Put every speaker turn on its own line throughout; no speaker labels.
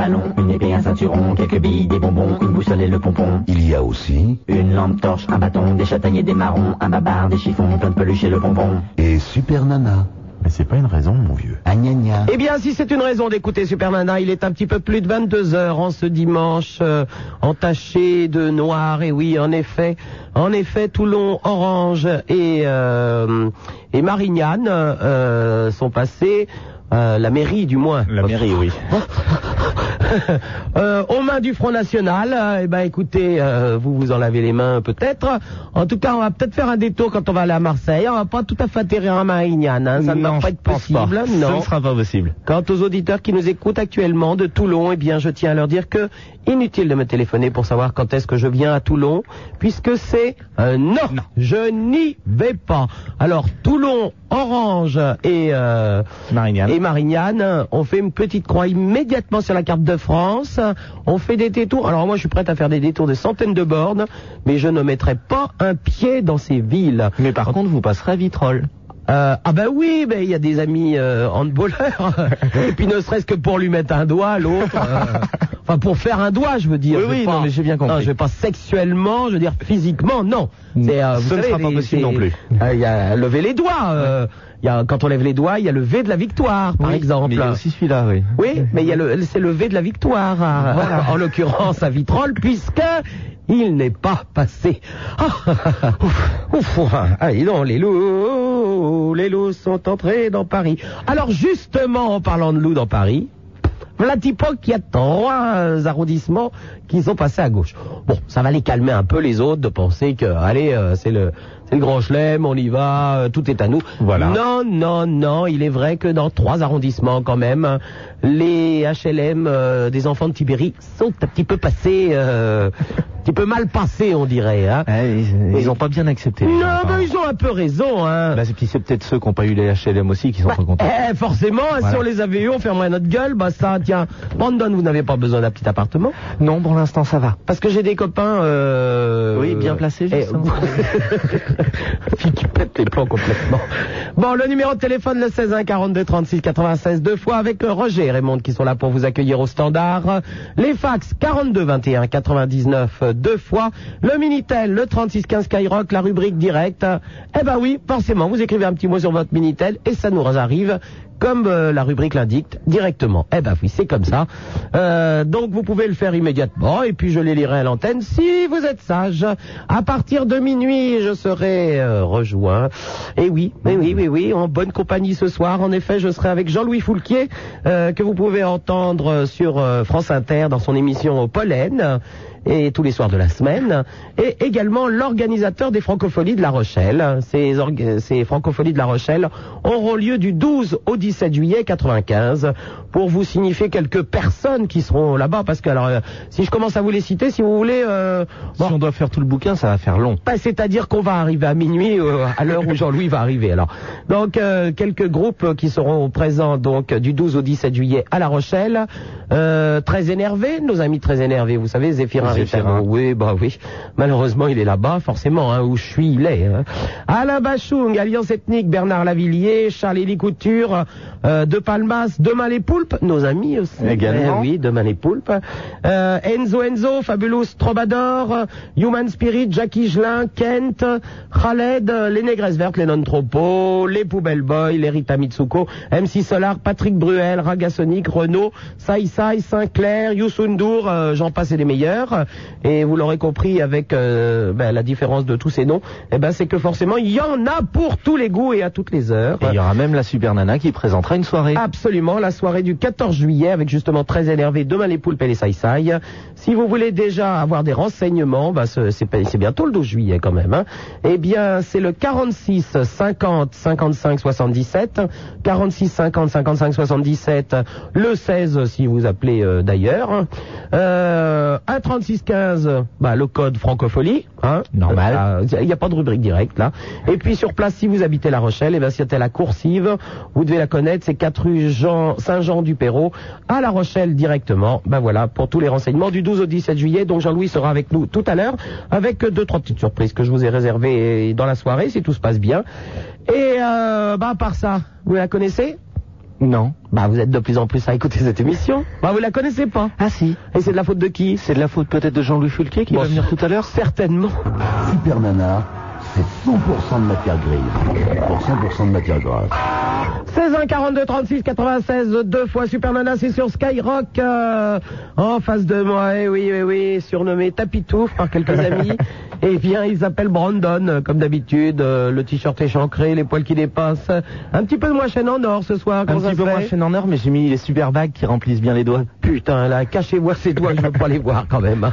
ballon, une épée, un ceinturon, quelques billes, des bonbons, une boussole et le pompon.
Il y a aussi
Une lampe torche, un bâton, des châtaigniers, des marrons, un babar, des chiffons, plein de peluches et le bonbon.
et Super Nana.
Mais c'est pas une raison, mon vieux.
Ah, gna gna.
Eh bien, si c'est une raison d'écouter Super Nana, il est un petit peu plus de 22 heures en ce dimanche euh, entaché de noir. Et oui, en effet, en effet, Toulon, Orange et euh, et Marignane euh, sont passés. Euh, la mairie, du moins.
La mairie, oui.
Euh, aux mains du Front National, euh, eh ben écoutez, euh, vous vous en lavez les mains peut-être. En tout cas, on va peut-être faire un détour quand on va aller à Marseille. On va pas tout à fait atterrir à Marignane, hein. ça ne va
Non,
pas être
pense pas.
possible.
Ce
Non.
ne sera pas possible.
Quant aux auditeurs qui nous écoutent actuellement de Toulon, eh bien, je tiens à leur dire que inutile de me téléphoner pour savoir quand est-ce que je viens à Toulon, puisque c'est un non. Je n'y vais pas. Alors, Toulon, Orange et euh,
Marignane.
et Marignane, on fait une petite croix immédiatement sur la carte de France. On fait des détours. Alors moi, je suis prête à faire des détours de centaines de bornes, mais je ne mettrai pas un pied dans ces villes.
Mais par contre, vous passerez à Vitrolles.
Euh, ah ben oui, ben il y a des amis euh, handballeurs. Et puis ne serait-ce que pour lui mettre un doigt, l'autre. euh, enfin pour faire un doigt, je veux dire.
Oui,
Je vais
oui,
pas-
non, mais j'ai bien compris.
Non, je vais pas sexuellement, je veux dire physiquement, non. C'est, euh, vous
Ce ne
savez,
sera pas
les-
possible non plus.
euh, Il y a lever les doigts. euh, il y a, quand on lève les doigts, il y a le V de la victoire, par
Oui,
exemple.
Mais il y a aussi celui-là, oui.
Oui, mais il y a le, c'est le V de la victoire, hein, en l'occurrence à Vitrolles, puisque il n'est pas passé. Ah, ouf, ouf, ah, dis donc, les loups, les loups sont entrés dans Paris. Alors justement, en parlant de loups dans Paris, voilà Tipoc, il y a trois arrondissements qui sont passés à gauche. Bon, ça va les calmer un peu les autres de penser que, allez, euh, c'est le, c'est le grand chelem, on y va, euh, tout est à nous.
Voilà.
Non, non, non, il est vrai que dans trois arrondissements quand même, les HLM euh, des enfants de Tibéri sont un petit peu passés, euh, un petit peu mal passés, on dirait. Hein.
Eh, ils, ils ont pas bien accepté. gens,
Non, ils ont un peu raison. Hein.
Bah, c'est peut-être ceux qui n'ont pas eu les HLM aussi qui sont pas contents.
Eh, forcément, si on les avait eu, on fermerait notre gueule. Bah ça, tiens, Brandon, vous n'avez pas besoin d'un petit appartement
Non, pour l'instant, ça va.
Parce que j'ai des copains... Euh...
Oui, bien placés,
eh,
justement.
Fille qui pète complètement. Bon, le numéro de téléphone, le 16 1 42 36 96, deux fois avec euh, Roger et Raymond qui sont là pour vous accueillir au standard. Les fax, 42 21 99, euh, deux fois. Le Minitel, le 36 15 Skyrock, la rubrique direct. Eh ben oui, forcément, vous écrivez un petit mot sur votre Minitel et ça nous arrive comme euh, la rubrique l'indique, directement. Eh ben oui, c'est comme ça. Euh, donc vous pouvez le faire immédiatement et puis je les lirai à l'antenne si vous êtes sage. À partir de minuit, je serai euh, rejoint. Et oui, mais oui, oui, oui, en bonne compagnie ce soir. En effet, je serai avec Jean-Louis Foulquier que vous pouvez entendre sur France Inter dans son émission Pollen et tous les soirs de la semaine, et également l'organisateur des Francopholies de La Rochelle. Ces, ces Francopholies de La Rochelle auront lieu du 12 au 17 juillet 95 pour vous signifier quelques personnes qui seront là-bas, parce que alors, euh, si je commence à vous les citer, si vous voulez... euh, bon,
Si on doit faire tout le bouquin, ça va faire long.
bah, C'est-à-dire qu'on va arriver à minuit euh, à l'heure où Jean-Louis va arriver. Alors, donc euh, quelques groupes qui seront présents donc du 12 au 17 juillet à La Rochelle. Euh, très énervés, nos amis très énervés. Vous savez, Zéphirin Oui, bah oui. Malheureusement, il est là-bas, forcément. Hein, où je suis, il est. Hein. Alain Bachung, Alliance Ethnique, Bernard Lavillier, Charles-Élie Couture, euh, De Palmas, Demain les Poulpes, nos amis aussi.
Également.
Eh oui, Demain les Poulpes. Euh, Enzo Enzo, Fabulous Trobador, Human Spirit, Jackie Gelin, Kent, Khaled, les Négresses Vertes, les Non-Tropos, les Poubelle Boys, les Rita Mitsuko, MC Solar, Patrick Bruel, Ragasonic, Renault, Sai Sai, Sinclair, Youssoundour, euh, j'en passe et les meilleurs. Et vous l'aurez compris avec euh, ben, la différence de tous ces noms, eh ben, c'est que forcément, il y en a pour tous les goûts et à toutes les heures.
Et il y aura même la Super Nana qui présentera une soirée.
Absolument, la soirée du 14 juillet avec justement très énervé demain les poulpes et les saïsaï. Si vous voulez déjà avoir des renseignements, ce- c'est bientôt le 12 juillet quand même. Hein. Eh bien, c'est le 46 50 55 77, 46 50 55 77, le 16 si vous appelez euh, d'ailleurs. Euh, 1 36 15, bah le code francophonie, hein.
Normal.
Euh, Il n'y a pas de rubrique directe là. Et puis sur place, si vous habitez La Rochelle, et bien c'était la coursive, vous devez la connaître, c'est 4 rue Jean, Saint-Jean-du-Perrault, à La Rochelle directement. Ben voilà, pour tous les renseignements du 12 au 17 juillet. Donc Jean-Louis sera avec nous tout à l'heure, avec deux, trois petites surprises que je vous ai réservées dans la soirée, si tout se passe bien. Et euh, bah, à part ça, vous la connaissez?
Non.
Bah, vous êtes de plus en plus à écouter cette émission. Bah, vous la connaissez pas.
Ah si.
Et c'est de la faute de qui
C'est de la faute peut-être de Jean-Louis Fulquier qui
Bon,
va venir tout à l'heure
Certainement.
Super Nana, c'est 100% de matière grise pour 100% de matière grasse.
16 1 42 36 96 deux fois Super Nana c'est sur Skyrock euh, en face de moi eh oui oui oui surnommé Tapitouf par quelques amis eh bien il s'appelle Brandon euh, comme d'habitude euh, le t-shirt échancré les poils qui dépassent un petit peu de moins chaîne en or ce soir
Un petit peu moins chaîne en or, mais j'ai mis les super bagues qui remplissent bien les doigts.
Putain, là, cachez-moi ces doigts, je veux pas les voir quand même.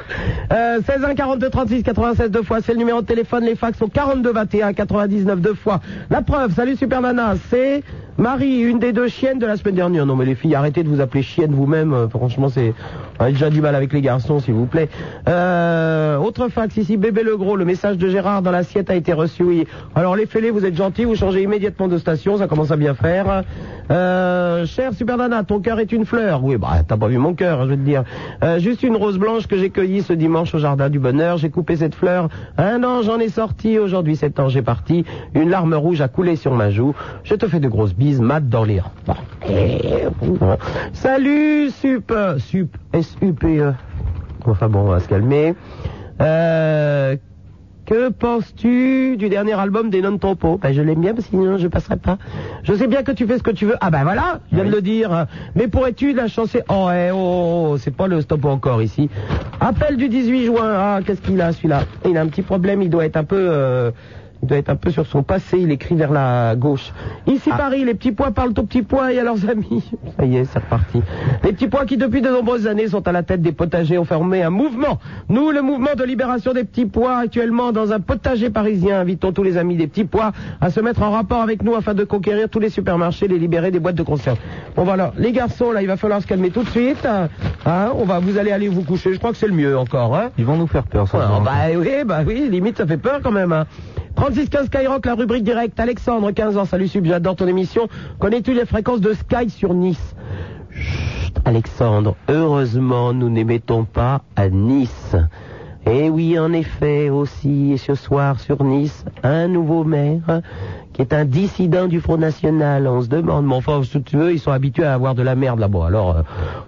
Euh, 16 1 42 36 96 deux fois, c'est le numéro de téléphone, les fax sont 42 21 99 deux fois. La preuve, salut Super Nana, c'est Marie, une des deux chiennes de la semaine dernière. Non mais les filles, arrêtez de vous appeler chienne vous-même, euh, franchement c'est... On a déjà du mal avec les garçons, s'il vous plaît. Euh, autre fax ici, bébé le gros, le message de Gérard dans l'assiette a été reçu, oui. Alors les fêlés, vous êtes gentils, vous changez immédiatement de station, ça commence à bien faire. Euh, cher Super Nana, ton cœur est une fleur. Oui, bah t'as pas vu mon cœur, je veux te dire. Euh, juste une rose blanche que j'ai cueillie ce dimanche au jardin du bonheur. J'ai coupé cette fleur. Un an, j'en ai sorti. Aujourd'hui, sept ans, j'ai parti. Une larme rouge a coulé sur ma joue. Je te fais de grosses Matt rangs. Bon. Bon. Salut, Sup, Sup, S-U-P-E. Enfin bon, on va se calmer. Euh, que penses-tu du dernier album des non topo ben, Je l'aime bien, parce que sinon je passerai pas. Je sais bien que tu fais ce que tu veux. Ah ben voilà, je viens de le dire. Mais pourrais-tu la chancer Oh, eh, oh, oh, oh, c'est pas le stop encore ici. Appel du 18 juin. Ah, qu'est-ce qu'il a celui-là? Il a un petit problème, il doit être un peu... euh, il doit être un peu sur son passé, il écrit vers la gauche. Ici Paris, les petits pois parlent aux petits pois et à leurs amis. Ça y est, c'est reparti. Les petits pois qui depuis de nombreuses années sont à la tête des potagers ont formé un mouvement. Nous, le mouvement de libération des petits pois, actuellement dans un potager parisien, invitons tous les amis des petits pois à se mettre en rapport avec nous afin de conquérir tous les supermarchés, les libérer des boîtes de conserve. Bon voilà, les garçons, là, il va falloir se calmer tout de suite. Hein, on va, vous allez aller vous coucher, je crois que c'est le mieux encore. Hein.
Ils vont nous faire peur, ça.
Ouais, bah oui, bah oui, limite ça fait peur quand même. Hein. 3615 Skyrock, la rubrique directe. Alexandre, 15 ans, salut Sub, j'adore ton émission. Connais-tu les fréquences de Sky sur Nice? Chut, Alexandre, heureusement nous n'émettons pas à Nice. Et oui, en effet, aussi, ce soir sur Nice, un nouveau maire qui est un dissident du Front National. On se demande, mais enfin, si tu veux, ils sont habitués à avoir de la merde là-bas. Alors, euh,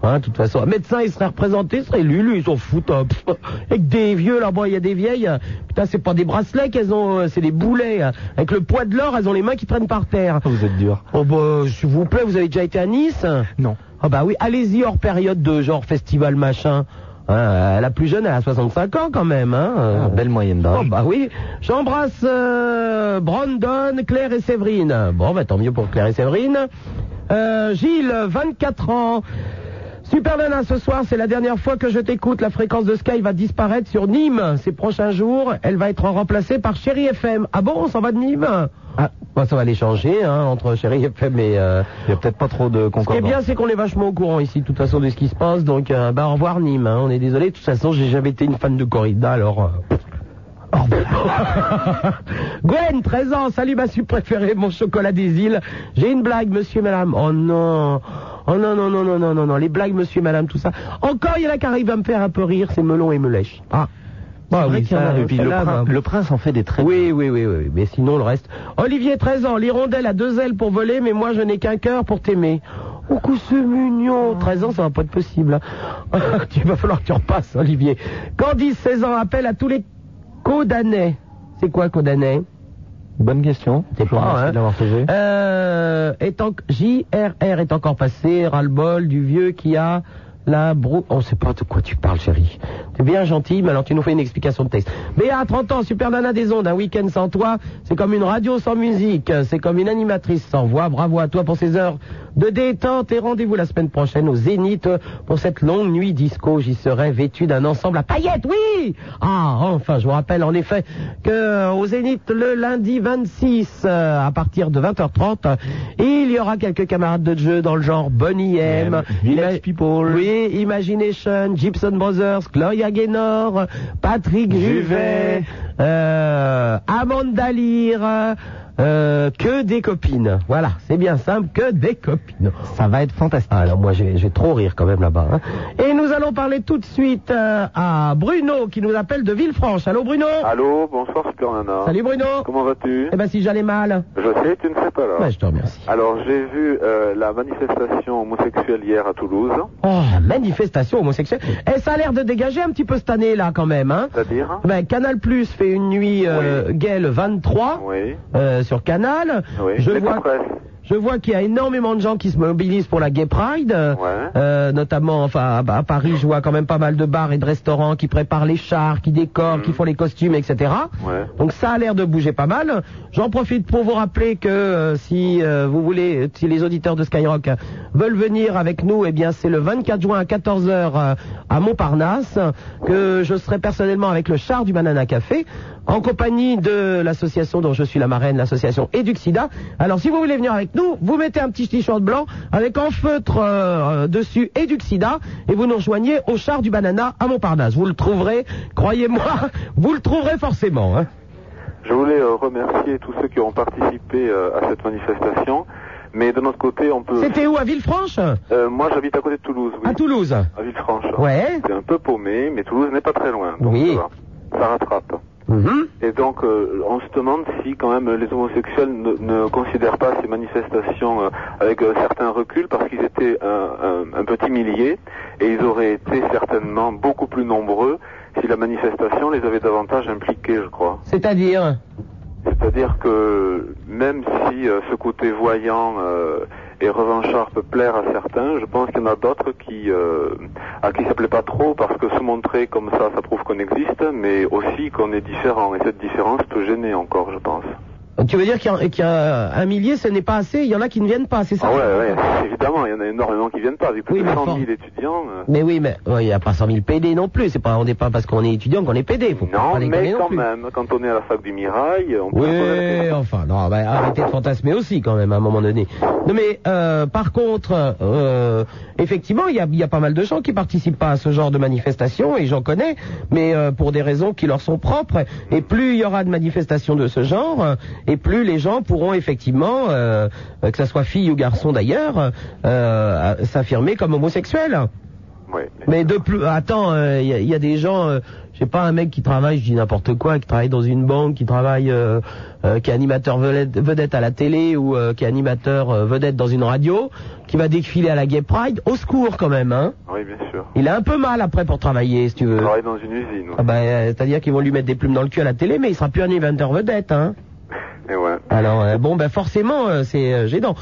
hein, de toute façon, un médecin, il serait représenté, il serait Lulu, ils s'en foutent. hein. Pff, Avec des vieux là-bas, il y a des vieilles. euh, Putain, c'est pas des bracelets qu'elles ont, euh, c'est des boulets. hein. Avec le poids de l'or, elles ont les mains qui traînent par terre.
Vous êtes dur.
Oh bah, s'il vous plaît, vous avez déjà été à Nice?
Non.
Ah bah oui, allez-y hors période de genre festival machin. Hein, la plus jeune, elle a 65 ans quand même. Hein. euh.
Ah, belle moyenne
Oh
d'âge.
bah oui, j'embrasse euh, Brandon, Claire et Séverine. Bon bah tant mieux pour Claire et Séverine. Euh, Gilles, 24 ans. Super Nana, ce soir, c'est la dernière fois que je t'écoute. La fréquence de Sky va disparaître sur Nîmes ces prochains jours. Elle va être remplacée par Chéri FM. Ah bon, on s'en va de Nîmes? Ah, bah, ça va les changer hein, entre Chéri FM et... euh,
Il y a peut-être pas trop de
ce qui est
concordance.
bien, c'est qu'on est vachement au courant ici, de toute façon, de ce qui se passe. Donc, euh, bah, au revoir Nîmes. hein. On est désolé. De toute façon, j'ai jamais été une fan de corrida, alors. euh, Gwen, 13 ans. Salut, ma sup préférée, mon chocolat des îles. J'ai une blague, monsieur et madame. Oh non. Oh non, non, non, non, non, non, non. Les blagues, monsieur et madame, tout ça. Encore, il y en a qui arrivent à me faire un peu rire. C'est melon et melèche. Ah. Bah
C'est vrai
oui,
qu'il y en
ça-
a. Et puis le,
celle-là,
prin-
bah,
le prince en fait des traits.
oui, oui, oui, oui, mais sinon le reste. Olivier, 13 ans, l'hirondelle a deux ailes pour voler, mais moi je n'ai qu'un cœur pour t'aimer. Oh, que c'est mignon 13 ans, ça va pas être possible. hein. Il va falloir que tu repasses, Olivier. Candice, 16 ans, appelle à tous les codanais. C'est quoi codanais
Bonne question.
C'est pas, hein. euh, est en- JRR est encore passé, ras-le-bol du vieux qui a la brou... On sait pas de quoi tu parles, chérie. T'es bien gentil, mais alors tu nous fais une explication de texte. Béa, 30 ans, super nana des ondes, un week-end sans toi, c'est comme une radio sans musique, c'est comme une animatrice sans voix. Bravo à toi pour ces heures de détente et rendez-vous la semaine prochaine au Zénith pour cette longue nuit disco. J'y serai vêtu d'un ensemble à paillettes, oui Ah, enfin, je vous rappelle en effet que au Zénith le lundi 26 euh, à partir de 20h30, il y aura quelques camarades de jeu dans le genre Bonnie M,
Village People.
oui, Imagination, Gibson Brothers, Gloria Gaynor, Patrick
Juvet.
Juvet, euh, Amanda Lear, Euh, que des copines. Voilà, c'est bien simple, que des copines.
Ça va être fantastique.
Ah, alors moi, je vais, je vais trop rire quand même là-bas. hein. Et nous allons parler tout de suite euh, à Bruno qui nous appelle de Villefranche. Allô Bruno?
Allô, bonsoir Super Nana.
Salut Bruno
Comment vas-tu?
Eh ben si j'allais mal.
Je sais, tu ne sais pas là.
Ouais, je te remercie.
Alors j'ai vu euh, la manifestation homosexuelle hier à Toulouse,
Oh, la manifestation homosexuelle. Eh, ça a l'air de dégager un petit peu cette année là quand même. Hein.
c'est-à-dire?
Ben, Canal Plus fait une nuit euh, gay le 23
Oui,
euh, sur Canal.
oui.
Je vois, je vois qu'il y a énormément de gens qui se mobilisent pour la Gay Pride. euh,
Ouais.
euh, notamment, enfin, à, à Paris, je vois quand même pas mal de bars et de restaurants qui préparent les chars, qui décorent, qui font les costumes, etc.
Ouais.
Donc ça a l'air de bouger pas mal. J'en profite pour vous rappeler que euh, si euh, vous voulez, si les auditeurs de Skyrock euh, veulent venir avec nous, eh bien c'est le 24 juin à 14h à Montparnasse que je serai personnellement avec le char du Banana Café en compagnie de l'association dont je suis la marraine, l'association Eduxida. Alors si vous voulez venir avec nous, vous mettez un petit t-shirt blanc avec en feutre euh, dessus Eduxida et vous nous rejoignez au char du Banana à Montparnasse. Vous le trouverez, croyez-moi, vous le trouverez forcément. Hein.
Je voulais euh, remercier tous ceux qui ont participé euh, à cette manifestation, mais de notre côté, on peut...
C'était où à Villefranche?
Euh, moi j'habite à côté de Toulouse, oui.
À Toulouse.
À Villefranche.
Ouais.
C'est un peu paumé, mais Toulouse n'est pas très loin. donc
Oui.
ça va. Ça rattrape.
Mhm.
Et donc, euh, on se demande si quand même les homosexuels ne, ne considèrent pas ces manifestations euh, avec un certain recul parce qu'ils étaient un, un- un petit millier et ils auraient été certainement beaucoup plus nombreux si la manifestation les avait davantage impliqués, je crois.
C'est-à-dire?
C'est-à-dire que même si euh, ce côté voyant euh, et revanchard peut plaire à certains, je pense qu'il y en a d'autres qui euh, à qui ça plaît pas trop parce que se montrer comme ça, ça prouve qu'on existe, mais aussi qu'on est différent. Et cette différence peut gêner encore, je pense.
Tu veux dire qu'il y, y a un millier, ce n'est pas assez Il y en a qui ne viennent pas, c'est ça
Ah ouais, ouais, évidemment, il y en a énormément qui viennent pas. Avec plus
Oui,
de
mais
100
fort.
000 étudiants. euh,
Mais oui, mais ouais, il n'y a pas 100 000 PD non plus. C'est pas, on n'est pas parce qu'on est étudiant qu'on est PD. Faut
non,
pas
mais
non
quand
plus.
même, quand on est à la fac du Mirail, on peut...
Oui, enfin, non, bah, arrêtez de fantasmer aussi quand même à un moment donné. Non mais euh, par contre, euh, effectivement, il y a, y a pas mal de gens qui participent pas à ce genre de manifestation et j'en connais, mais euh, pour des raisons qui leur sont propres. Et plus il y aura de manifestations de ce genre, et plus les gens pourront effectivement, euh, euh, que ça soit fille ou garçon d'ailleurs, euh, s'affirmer comme homosexuels.
Oui.
Mais de plus, attends, il y, a- y a des gens, euh, je sais pas, un mec qui travaille, je dis n'importe quoi, qui travaille dans une banque, qui travaille, euh, euh, qui est animateur vedette, vedette à la télé ou euh, qui est animateur vedette dans une radio, qui va défiler à la Gay Pride, au secours quand même, hein.
Oui, bien sûr.
Il a un peu mal après pour travailler, si tu veux.
travaille dans une usine.
Ah bah, euh, c'est-à-dire qu'ils vont lui mettre des plumes dans le cul à la télé, mais il sera plus un animateur vedette, hein. Alors euh, bon, ben forcément, euh, c'est euh, gênant.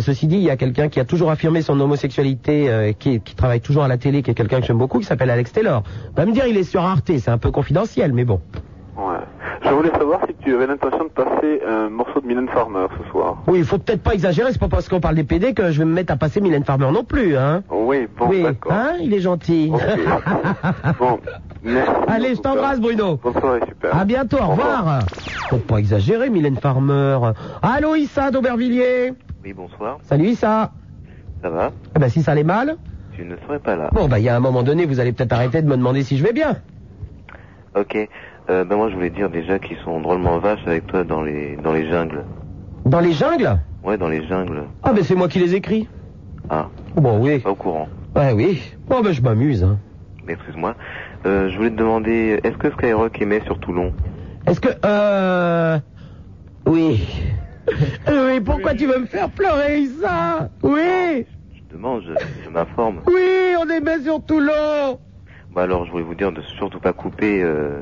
Ceci dit, il y a quelqu'un qui a toujours affirmé son homosexualité, qui, qui travaille toujours à la télé, qui est quelqu'un que j'aime beaucoup, qui s'appelle Alex Taylor. Va me dire, il est sur Arte, c'est un peu confidentiel, mais bon.
Ouais. Je voulais savoir si tu avais l'intention de passer un morceau de Mylène Farmer ce soir.
Oui, il faut peut-être pas exagérer, c'est pas parce qu'on parle des PD que je vais me mettre à passer Mylène Farmer non plus, hein.
Oui, bon,
oui,
d'accord.
hein, il est gentil.
Ok. bon, merci.
Allez, je t'embrasse, Bruno.
Bonne soirée, super.
À bientôt, au revoir. Faut pas exagérer, Mylène Farmer. Allô, Issa d'Aubervilliers.
Oui, bonsoir.
Salut, Issa.
Ça va?
Eh ben, si ça allait mal,
Tu ne serais pas là.
bon, bah, il y a un moment donné, vous allez peut-être arrêter de me demander si je vais bien.
Ok. Euh, ben moi, je voulais dire déjà qu'ils sont drôlement vaches avec toi dans les dans les jungles.
Dans les jungles
Ouais, dans les jungles.
Ah, ben, c'est moi qui les écris.
Ah,
Bon, oui.
pas au courant.
Ouais, oui. Bon, ben, je m'amuse. hein.
Excuse-moi. Euh, je voulais te demander, est-ce que Skyrock émet sur Toulon?
Est-ce que... Euh... Oui. Oui, pourquoi tu veux me faire pleurer, Issa? Oui
Je demande, je, je m'informe.
Oui, on est bien sur Toulon
Bah alors, je voulais vous dire de surtout pas couper, euh,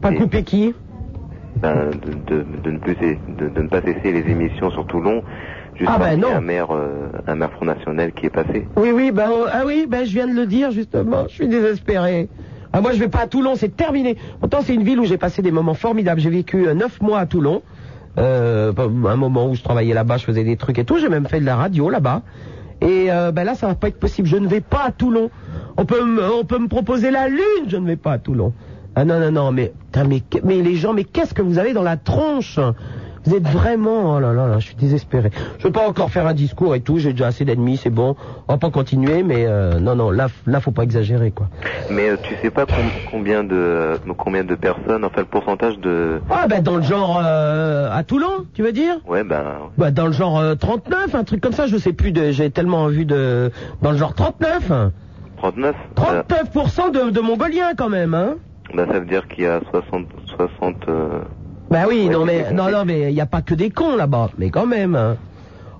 Pas couper qui
ben, de, de, de ne plus de, de ne pas cesser les émissions sur Toulon. Juste
Ah, ben non.
un maire, euh, un maire Front National qui est passé.
Oui, oui, ben, oh, ah oui, ben, je viens de le dire, justement. Je suis désespéré. Ah, moi, je vais pas à Toulon, c'est terminé. Pourtant, c'est une ville où j'ai passé des moments formidables. J'ai vécu euh, neuf mois à Toulon. Euh, un moment où je travaillais là-bas, je faisais des trucs et tout. J'ai même fait de la radio là-bas. Et euh, ben là, ça va pas être possible. Je ne vais pas à Toulon. On peut, me, on peut me proposer la lune, je ne vais pas à Toulon. Ah non, non, non, mais, mais, mais les gens, mais qu'est-ce que vous avez dans la tronche? Vous êtes vraiment, oh là là là, je suis désespéré. Je veux pas encore faire un discours et tout, j'ai déjà assez d'ennemis, c'est bon. On va pas continuer, mais euh, non, non, là, là, faut pas exagérer, quoi.
Mais euh, tu sais pas com- combien de euh, combien de personnes, enfin le pourcentage de.
Ah, ben, dans le genre, euh, à Toulon, tu veux dire?
Ouais, ben.
Bah, dans le genre euh, 39, un truc comme ça, je sais plus, j'ai tellement vu de... Dans le genre 39
39 euh,
39% de, de Mongoliens, quand même, hein
bah, Ça veut dire qu'il y a 60. 60 euh,
Bah oui,
Ouais,
non, mais, non, non, mais il n'y a pas que des cons là-bas, mais quand même. hein.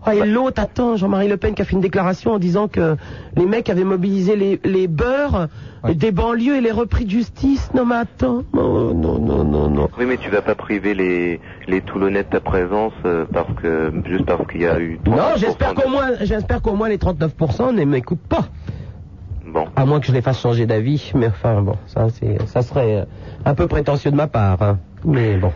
Ah, et l'autre, attends, Jean-Marie Le Pen qui a fait une déclaration en disant que les mecs avaient mobilisé les, les beurs des banlieues et les repris de justice. Non, mais attends, non, non, non, non, non.
Oui, mais tu vas pas priver les, les Toulonnais de ta présence euh, parce que juste parce qu'il y a eu.
Non,
39%
j'espère
de-
qu'au moins, j'espère qu'au moins les 39% ne m'écoutent pas.
Bon.
À moins que je les fasse changer d'avis, mais enfin bon, ça c'est, ça serait euh, un peu prétentieux de ma part, hein. Mais bon.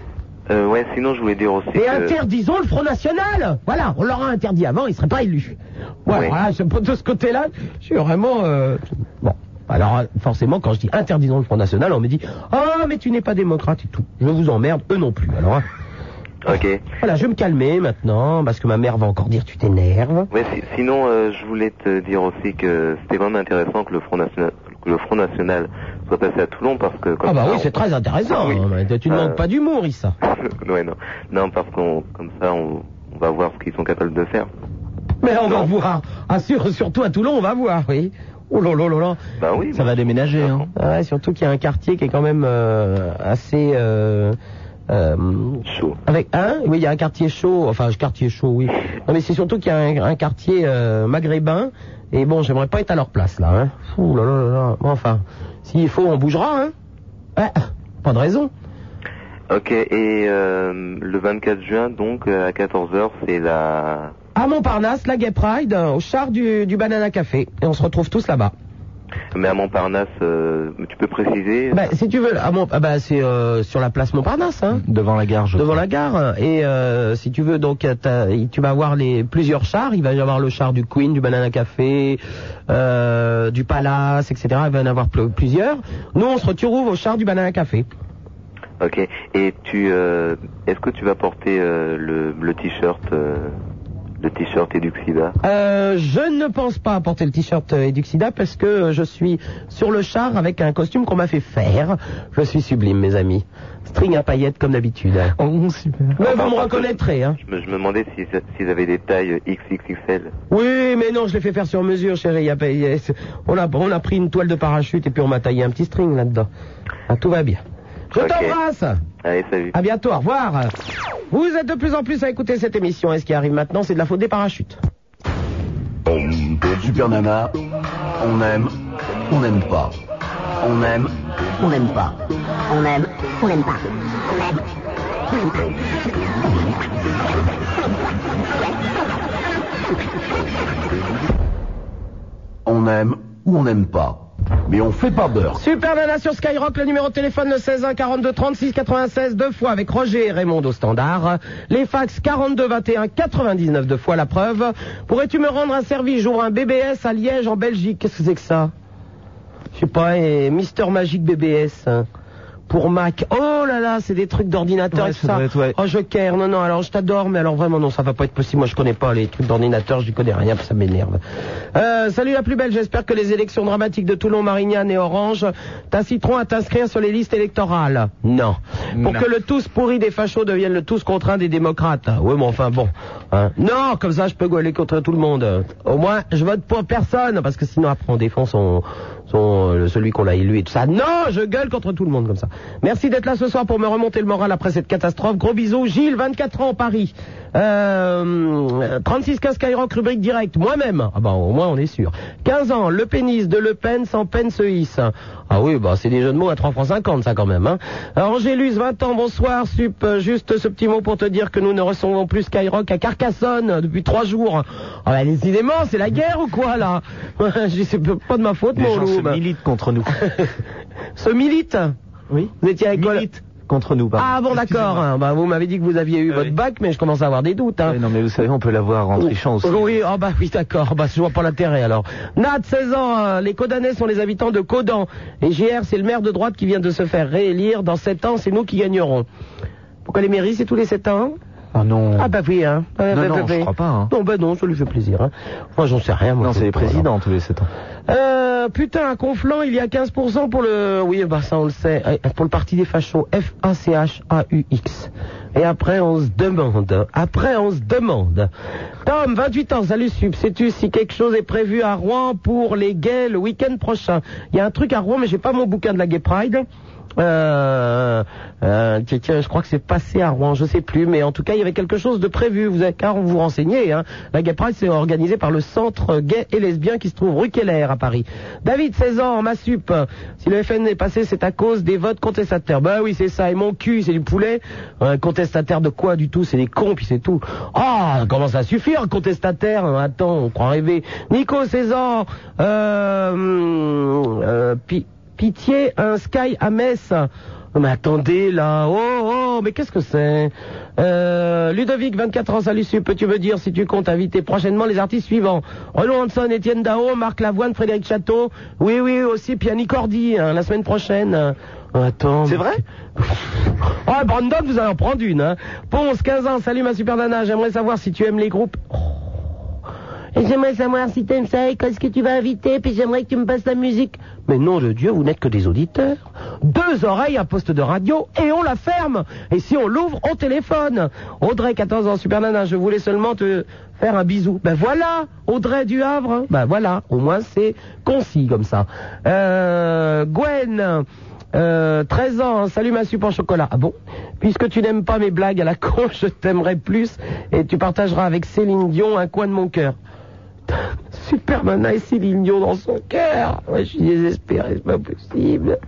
Euh, ouais, sinon je voulais dire aussi
Et
que.
interdisons le Front National Voilà, on l'aura interdit avant, il serait pas élu. Voilà, je- de ce côté-là, je suis vraiment... euh, Bon, alors euh, forcément, quand je dis interdisons le Front National, on me dit « Ah, mais tu n'es pas démocrate et tout. Je vous emmerde, eux non plus. » Alors, hein,
Ok.
voilà, je vais me calmer maintenant, parce que ma mère va encore dire « Tu t'énerves
Ouais, si- sinon, euh, je voulais te dire aussi que c'était vraiment intéressant que le Front National, que le Front National soit passé à Toulon parce que. » comme
Ah bah
ça,
oui,
on-
c'est très intéressant.
Ah oui.
hein, tu ne
Euh,
manques pas d'humour, Issa.
ouais, non. Non, parce qu'on, comme ça, on, on va voir ce qu'ils sont capables de faire.
Mais on va
Non.
voir. Ah, sur- surtout à Toulon, on va voir, oui. Oh là là là là.
Bah oui.
Ça va déménager, hein.
Ouais, surtout qu'il y a un quartier qui est quand même euh, assez... euh, euh,
Chaud.
Avec hein Oui, il y a un quartier chaud. Enfin, un quartier chaud, oui. Non, mais c'est surtout qu'il y a un, un quartier euh, maghrébin. Et bon, j'aimerais pas être à leur place là. Hein. Ouh là là là là. Bon, enfin, s'il faut, on bougera. Hein. Ouais, pas de raison.
Ok, et euh, le 24 juin, donc, euh, à 14h, c'est la...
À Montparnasse, la Gay Pride, au char du, du Banana Café. Et on se retrouve tous là-bas.
Mais à Montparnasse, euh, tu peux préciser
Bah, si tu veux, à Mont- ah bah, c'est euh, sur la place Montparnasse. Hein.
Devant la gare, je
devant
crois.
la gare. Et euh, si tu veux, donc t'as- tu vas avoir les plusieurs chars. Il va y avoir le char du Queen, du Banana Café, euh, du Palace, etc. Il va y en avoir pl- plusieurs. Nous, on se retrouve au char du Banana Café.
Ok, et tu... euh, Est-ce que tu vas porter euh, le, le t-shirt le t-shirt Eduxida
Euh, je ne pense pas apporter le t-shirt Eduxida parce que je suis sur le char avec un costume qu'on m'a fait faire. Je suis sublime, mes amis. String à paillettes comme d'habitude.
Oh, super.
Mais vous me reconnaîtrez, hein.
je me, je me demandais si- s'ils avaient des tailles XXXL.
Oui, mais non, je l'ai fait faire sur mesure, chérie. A, on a pris une toile de parachute et puis on m'a taillé un petit string là-dedans. Ah, tout va bien. Je
Ok.
t'embrasse.
Allez, salut.
À bientôt, au revoir. Vous êtes de plus en plus à écouter cette émission. Et ce qui arrive maintenant, c'est de la faute des parachutes.
Super Nana, on aime, on n'aime pas. On aime, on n'aime pas.
On aime, on n'aime pas. On aime, on n'aime pas.
On aime ou on n'aime pas. Mais on fait pas beurre.
Super Nana sur Skyrock, le numéro de téléphone le 16 1 42 36 96 deux fois avec Roger et Raymond au standard. Les fax 42 21 99 deux fois la preuve. Pourrais-tu me rendre un service J'ouvre un BBS à Liège en Belgique? Qu'est-ce que c'est que ça? Je sais pas, et Mister Magic BBS. Pour Mac. Oh là là, c'est des trucs d'ordinateur
Ouais,
et tout
ça être, ouais.
Oh. Non non, alors je t'adore mais alors vraiment non, ça va pas être possible. Moi je connais pas les trucs d'ordinateur, je n'y connais rien, ça m'énerve. Euh, salut la plus belle, j'espère que les élections dramatiques de Toulon, Marignane et Orange t'inciteront à t'inscrire sur les listes électorales. Non. Pour
Non.
que le tous pourri des fachos devienne le tous contraint des démocrates. Oui, mais enfin bon. hein. Non, comme ça je peux gueuler contre tout le monde. Au moins, je vote pour personne, parce que sinon après on défend son, euh, celui qu'on l'a élu et tout ça. Non, je gueule contre tout le monde comme ça. Merci d'être là ce soir pour me remonter le moral après cette catastrophe. Gros bisous. Gilles, 24 ans, Paris. Euh, 36 15 Skyrock, rubrique direct. Moi-même. Ah bah au moins on est sûr. 15 ans, le pénis de Le Pen sans peine se hisse. Ah oui, bah c'est des jeux de mots à 3 francs 50 ça quand même. Hein. Angélus, 20 ans, bonsoir. Sup, euh, juste ce petit mot pour te dire que nous ne recevons plus Skyrock à Carcassonne depuis 3 jours. Ah bah décidément, c'est la guerre ou quoi là? Je sais pas de ma faute,
Les
mon
gens se
loup.
militent contre nous.
Se milite
Oui
Vous étiez avec quoi
Militent contre nous, pardon.
Ah bon d'accord, hein. bah, vous m'avez dit que vous aviez eu
Ah
votre
oui.
bac, mais je commence à avoir des doutes. Hein.
Ouais, non, mais vous savez, on peut l'avoir en trichant aussi.
Oui, ah bah oui, d'accord, bah je vois pas l'intérêt alors. Nat, 16 ans, euh, les Codanais sont les habitants de Codan. Et JR, c'est le maire de droite qui vient de se faire réélire. Dans 7 ans, c'est nous qui gagnerons. Pourquoi les mairies, c'est tous les 7 ans
Ah non.
Ah bah oui, hein. Ah,
Non,
bah,
non,
bah,
je
bah.
crois pas, hein.
Non, bah non, ça lui fait plaisir. Hein. Moi, j'en sais rien. Moi,
Non, c'est les présidents tous les 7 ans.
Euh, putain, à Conflans, il y a 15% pour le... Oui, bah ça, on le sait. Eh, Pour le parti des fachos. F-A-C-H-A-U-X. Et après, on se demande. Après, on se demande. Tom, 28 ans, salut Sub. Sais-tu si quelque chose est prévu à Rouen pour les gays le week-end prochain Il y a un truc à Rouen, mais j'ai pas mon bouquin de la Gay Pride. Euh, euh, tiens, je crois que c'est passé à Rouen, je sais plus, mais en tout cas, il y avait quelque chose de prévu. Vous avez qu'à vous renseigner. Hein. La Gay Pride, c'est organisé par le Centre gay et lesbien qui se trouve rue Keller à Paris. David, 16 ans, ma sup. Si le FN est passé, c'est à cause des votes contestataires. Bah oui, c'est ça. Et mon cul, c'est du poulet. Contestataire de quoi du tout? C'est des cons, puis c'est tout. Ah, comment ça suffit, un contestataire? Attends, on croit rêver. Nico, 16 ans. Euh, euh, pi- Pitié, un Sky à Metz. Oh, Mais attendez là, oh oh, mais qu'est-ce que c'est? Euh, Ludovic, 24 ans, salut Sup, peux-tu me dire si tu comptes inviter prochainement les artistes suivants? Renaud Hanson, Étienne Dao, Marc Lavoine, Frédéric Château, oui oui aussi, puis Annie Cordy, hein, la semaine prochaine. Euh, Attends.
C'est vrai?
Oh, Brandon, vous allez en prendre une, hein? Ponce, 15 ans, salut ma super nana, j'aimerais savoir si tu aimes les groupes. Oh. Et j'aimerais savoir si t'aimes ça et qu'est-ce que tu vas inviter, puis j'aimerais que tu me passes la musique. Mais nom de Dieu, vous n'êtes que des auditeurs. Deux oreilles, un poste de radio, et on la ferme. Et si on l'ouvre, on téléphone. Audrey, 14 ans, super nana, je voulais seulement te faire un bisou. Ben voilà, Audrey du Havre. Ben voilà, au moins c'est concis comme ça. Euh, Gwen, euh, 13 ans, salut ma sup en chocolat. Ah bon? Puisque tu n'aimes pas mes blagues à la con, je t'aimerai plus et tu partageras avec Céline Dion un coin de mon cœur. Superman et Céline Dion dans son cœur. Ouais, je suis désespéré, c'est pas possible.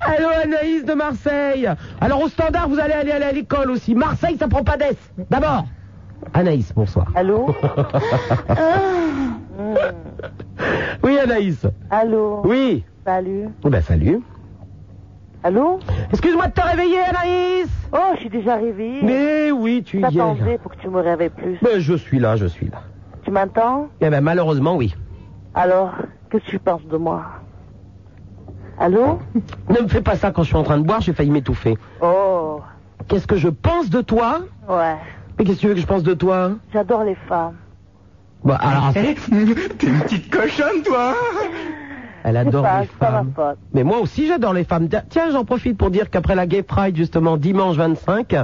Allô Anaïs de Marseille. Alors au standard, vous allez aller à l'école aussi. Marseille, ça prend pas d'Es. D'abord. Anaïs, bonsoir.
Allô
Oui Anaïs.
Allô
Oui.
Salut.
Oh, Ben salut.
Allô
Excuse-moi de te réveiller Anaïs.
Oh, je suis déjà réveillée.
Mais oui, tu y es.
T'attendais pour que tu me réveilles plus.
Ben, je suis là, je suis là.
Tu m'entends
Eh ben malheureusement oui.
Alors, qu'est-ce que tu penses de moi Allô
Ne me fais pas ça quand je suis en train de boire, j'ai failli m'étouffer.
Oh,
Qu'est-ce que je pense de toi
ouais.
Mais qu'est-ce que tu veux que je pense de toi
J'adore les femmes.
Bah alors,
T'es une petite cochonne, toi
elle adore
pas,
les
pas
femmes. Mais moi aussi j'adore les femmes. Tiens, j'en profite pour dire qu'après la Gay Pride, justement, dimanche 25,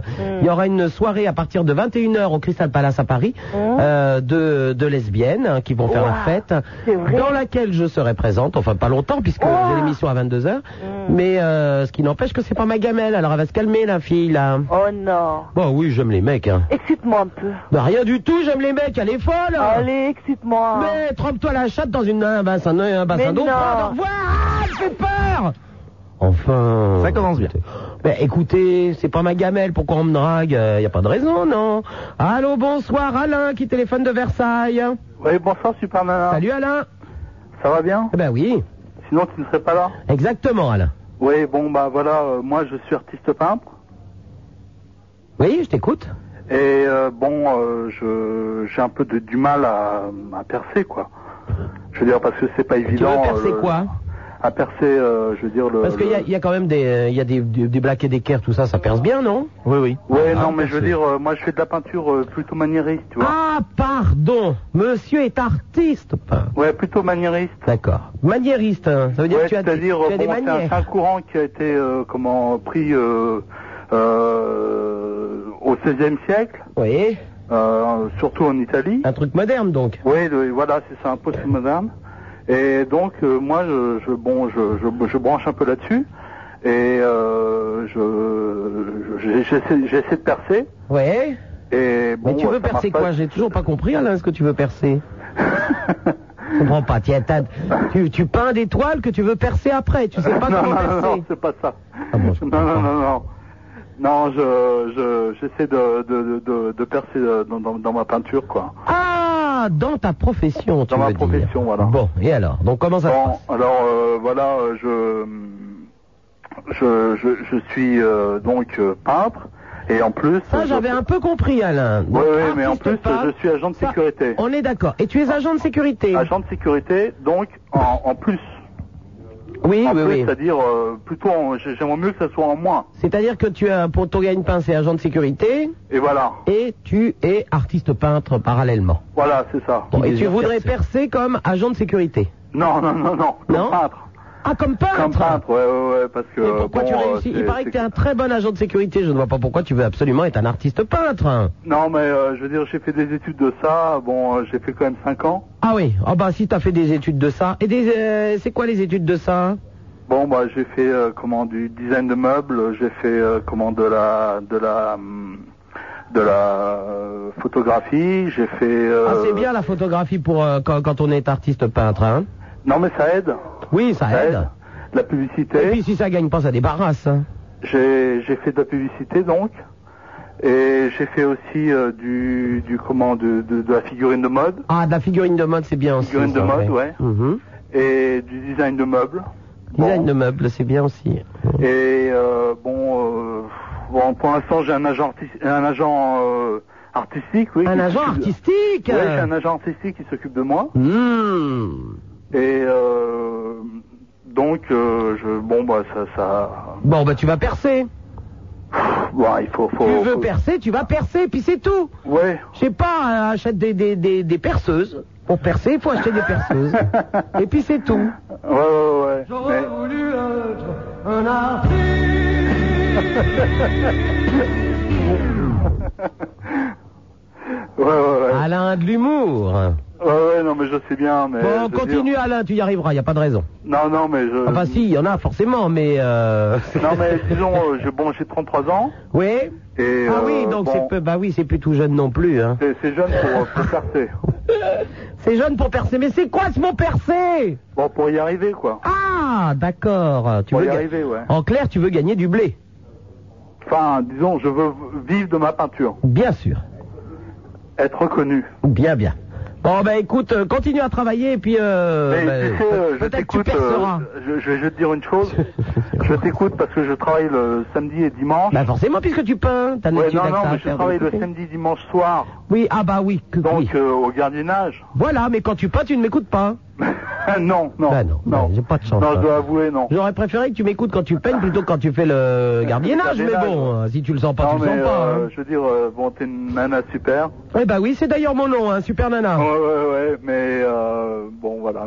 il y aura une soirée à partir de 21h au Crystal Palace à Paris euh, de, de lesbiennes hein, qui vont faire la fête,
c'est vrai
dans laquelle je serai présente, enfin pas longtemps puisque j'ai l'émission à 22h, mais euh, ce qui n'empêche que c'est pas ma gamelle, alors elle va se calmer la fille là.
Oh non.
Bon oui, j'aime les mecs. Hein.
Excite-moi un peu.
Bah, rien du tout, j'aime les mecs, elle est folle
Allez, excite-moi.
Mais trempe-toi la chatte dans une, un bassin, un bassin d'eau au revoir Ah, fait peur Enfin...
Ça commence bien.
Ben écoutez, c'est pas ma gamelle, pourquoi on me drague Il y a pas de raison, non Allô, bonsoir, Alain qui téléphone de Versailles.
Oui, bonsoir Super Nana.
Salut Alain
Ça va bien?
Eh ben oui,
Sinon tu ne serais pas là?
Exactement Alain.
Oui, bon bah voilà, euh, moi je suis artiste peintre.
Oui, je t'écoute.
Et euh, bon, euh, je j'ai un peu de, du mal à, à percer quoi. Je veux dire parce que c'est pas
Tu veux
évident.
percer
euh,
quoi
À percer, euh, je veux dire le.
Parce qu'il y, a-
le-
il y a quand même des, euh, il y a des, des, des black et des Kerr, tout ça, ça perce bien, non?
Oui, oui.
Ouais,
Ah,
non, mais je veux dire, euh, moi je fais de la peinture euh, plutôt maniériste, tu vois.
Ah, pardon Monsieur est artiste peintre.
Ouais, plutôt maniériste.
D'accord. Maniériste, hein. ça veut dire
Ouais,
que tu as, des-
c'est-à-dire,
tu as
bon, c'est un,
manières.
c'est un courant qui a été euh, comment pris euh, euh, au XVIe siècle,
Oui,
euh, surtout en Italie.
un truc moderne donc.
Oui, le- voilà, c'est ça, un post-moderne. Et donc, euh, moi, je, je, bon, je, je, je branche un peu là-dessus. Et euh, je, je- j'essaie, de percer.
Ouais.
Et bon,
Mais tu veux percer quoi? J'ai toujours pas compris, Alain, ce que tu veux percer. Je comprends pas. Tiens, tu, tu peins des toiles que tu veux percer après. Tu sais pas
non,
comment
non,
percer.
non, c'est pas ça.
Ah bon,
non, non, non, non. Non, je, je, j'essaie de, de, de, de percer euh, dans, dans, dans ma peinture, quoi.
Ah, dans ta profession, tu
Dans ma
dire.
profession, voilà.
Bon, et alors Donc comment ça se
Bon,
passe?
alors euh, voilà, je, je, je, je suis euh, donc euh, peintre et en plus.
Ça,
je-
j'avais un peu compris, Alain.
Oui, oui, mais en plus, je suis agent de
ça,
sécurité.
On est d'accord. Et tu es agent de sécurité
Agent de sécurité, donc en, en plus.
Oui,
en
oui,
plus,
oui.
C'est-à-dire, euh, plutôt, j'aimerais mieux que ça soit en moins.
C'est-à-dire que tu as, pour ton gagne-pain, c'est agent de sécurité,
Et voilà.
et tu es artiste peintre parallèlement.
Voilà, c'est ça.
Bon, et tu voudrais percer comme agent de sécurité
Non, non, non, non.
Non
peintre.
Ah, comme peintre
Comme peintre, ouais, ouais, ouais, parce que.
Et pourquoi
bon,
tu réussis Il paraît que tu es un très bon agent de sécurité. Je ne vois pas pourquoi tu veux absolument être un artiste peintre.
Non, mais euh, je veux dire, j'ai fait des études de ça. Bon, euh, j'ai fait quand même 5 ans.
Ah oui, ah bah si t'as fait des études de ça. Et des, euh, c'est quoi les études de ça?
Bon, bah, j'ai fait euh, comment du design de meubles. J'ai fait euh, comment de la de la hum, de la euh, photographie. J'ai fait. euh,
Ah c'est bien la photographie pour euh, quand, quand on est artiste peintre. Hein
Non, mais ça aide.
oui, ça,
Ça
aide.
aide. La
Et
publicité.
puis si ça gagne pas, ça débarrasse. hein.
J'ai j'ai fait de la publicité donc. Et j'ai fait aussi euh, du, du comment de, de, de la figurine de mode
Ah, de la figurine de mode, c'est bien aussi.
Figurine de mode, ouais.
Mhm.
et du design de meubles.
Design de meubles, c'est bien aussi.
Et euh, bon, euh, bon, pour l'instant j'ai un agent un agent euh, artistique, oui.
Un agent artistique
Ouais, j'ai un agent artistique qui s'occupe de moi.
Hmm.
Et euh, donc euh, je bon bah ça ça
Bon, bah tu vas percer.
bon il faut faut.
tu veux
faut-
percer, tu vas percer, puis c'est tout.
Ouais.
Je sais pas, euh, achète des, des, des, des perceuses. Pour percer, il faut acheter des perceuses. Et puis c'est tout.
Ouais ouais ouais.
J'aurais
Mais-
voulu être un artiste.
Ouais ouais ouais.
Alain de l'humour.
Ouais ouais non mais je sais bien mais.
Bon, continue
dire-
Alain, tu y arriveras, il y a pas de raison.
Non non mais je.
Enfin si, il y en a forcément, mais... Euh...
Non mais disons euh, je bon j'ai 33 ans
Oui
et.
Ah oui,
euh,
donc
bon,
c'est peu... Bah oui, c'est plus tout jeune non plus. Hein.
C'est jeune pour, pour percer.
C'est jeune pour percer, mais c'est quoi ce mot percer?
Bon, pour y arriver, quoi.
Ah, d'accord. Tu
Pour
veux
y arriver, ouais.
En clair, tu veux gagner du blé.
Enfin, disons, je veux vivre de ma peinture.
Bien sûr.
Être reconnu.
Bien, bien. Bon, ben écoute, euh, continue à travailler et puis... Euh, ben,
tu sais, je t'écoute. euh, je, je vais te dire une chose. je t'écoute parce que je travaille le samedi et dimanche.
Bah forcément, puisque tu peins. T'as une
ouais, non, non, mais je travaille le samedi, dimanche soir.
Oui, ah bah oui. Que,
Donc,
oui.
euh, au gardiennage.
Voilà, mais quand tu peins, tu ne m'écoutes pas.
non, non.
Bah non, bah, j'ai pas de chance.
Non, je
hein.
dois avouer, non.
J'aurais préféré que tu m'écoutes quand tu peignes plutôt que quand tu fais le gardiennage, mais
gardiennage,
bon, euh, si tu le sens pas,
non,
tu le sens pas.
euh,
hein.
je veux dire, euh, bon, t'es une nana super.
Eh bah oui, c'est d'ailleurs mon nom, hein, Super Nana.
Ouais, ouais, ouais, mais euh, bon, voilà.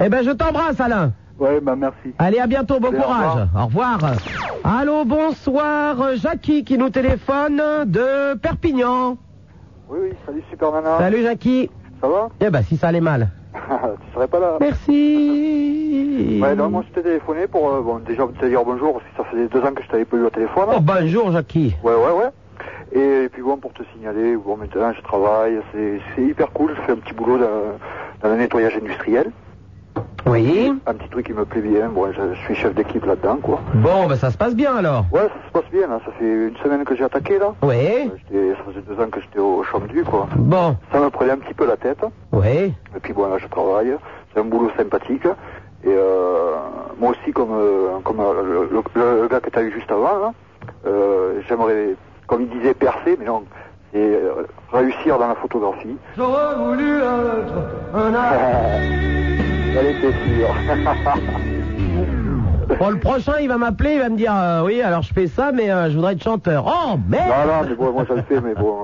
Eh ben je t'embrasse, Alain.
Ouais, bah merci.
Allez, à bientôt, bon
Allez, au
courage. Au revoir. Allô, bonsoir, Jackie qui nous téléphone de Perpignan.
Oui, oui, salut Super Nana.
Salut, Jackie.
Ça va?
Eh ben si ça allait mal.
Tu serais pas là
Merci.
Ouais, non, moi je t'ai téléphoné pour, euh, bon, déjà te dire bonjour, parce que ça faisait deux ans que je t'avais pas eu au téléphone.
Oh, bonjour, Jackie.
Ouais, ouais, ouais. Et, puis bon, pour te signaler, bon, maintenant je travaille, c'est c'est hyper cool, je fais un petit boulot dans, dans le nettoyage industriel.
Oui.
Un petit truc qui me plaît bien, bon, je, suis chef d'équipe là-dedans, quoi.
Bon, ben ça se passe bien alors.
Ouais, ça se passe bien, là, ça fait une semaine que j'ai attaqué, là.
Oui.
J'étais- Ça faisait deux ans que j'étais au Champ-Du, quoi.
Bon.
Ça me prenait un petit peu la tête.
Oui.
Et puis bon, là, je travaille. C'est un boulot sympathique. Et euh, moi aussi, comme, euh, comme euh, le, le- le gars que tu as eu juste avant, là, euh, j'aimerais, comme il disait, percer, mais non, c'est euh, réussir dans la photographie.
J'aurais voulu être un
Elle était sûre.
Bon, le prochain, il va m'appeler, il va me dire, euh, oui, alors je fais ça, mais euh, je voudrais être chanteur. Oh, merde
non, non, mais bon, moi, ça le fait, mais bon,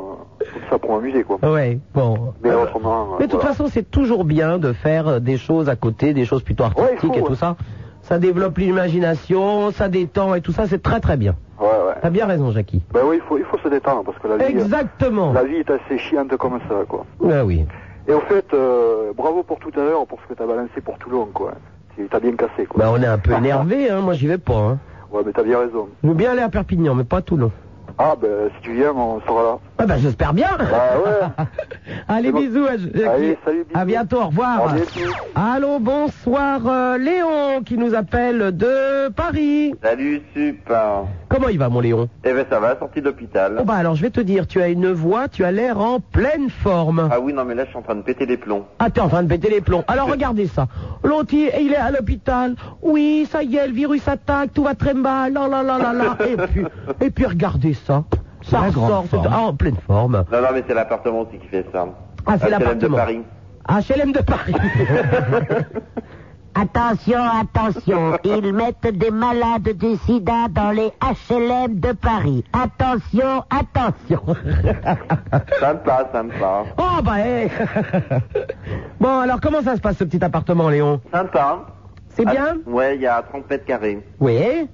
euh, ça pour m'amuser, quoi.
Ouais, bon.
Mais autrement,
Mais de toute
voilà.
façon, c'est toujours bien de faire des choses à côté, des choses plutôt artistiques
Ouais, il faut,
et tout ça. Ça développe l'imagination, ça détend et tout ça, c'est très très bien.
Ouais, ouais.
T'as bien raison, Jackie.
Ben oui, il faut, il faut se détendre, parce que la vie...
Exactement.
La vie est assez chiante comme ça, quoi.
Ah oui.
Et au fait, euh, bravo pour tout à l'heure, pour ce que t'as balancé pour Toulon, quoi. T'as bien cassé, quoi.
Bah, on est un peu énervé, hein. Moi, j'y vais pas, hein.
Ouais, mais t'as bien raison.
Veux bien aller à Perpignan, mais pas à Toulon.
Ah, ben, si tu viens, on sera là.
Ah bah, j'espère bien.
Bah ouais.
Allez,
bon.
bisous, à.
Allez, salut, bisous.
À bientôt, au revoir.
À bientôt.
Allô, bonsoir, euh, Léon, qui nous appelle de Paris.
Salut, super.
Comment il va, mon Léon?
Eh ben ça va, sorti d'hôpital.
Oh bah alors, je vais te dire, tu as une voix, tu as l'air en pleine forme.
Ah oui, non mais là je suis en train de péter les plombs.
Ah, t'es en train de péter les plombs. Alors, regardez ça. L'autre, il est à l'hôpital. Oui, ça y est, le virus attaque, tout va très mal. là, là, là, là, là. Et puis, et puis, regardez ça. Ça
la grande
ressort. c'est-
forme.
Ah, en pleine forme.
Non, non, mais c'est l'appartement aussi qui fait ça.
Ah, c'est
HLM de
l'appartement.
Paris.
HLM de Paris.
Attention, attention, ils mettent des malades du sida dans les HLM de Paris. Attention, attention.
Sympa, sympa.
Oh bah hé Bon, alors comment ça se passe ce petit appartement, Léon?
Sympa.
C'est bien?
Ah, Ouais, il y a 30 mètres carrés.
Oui.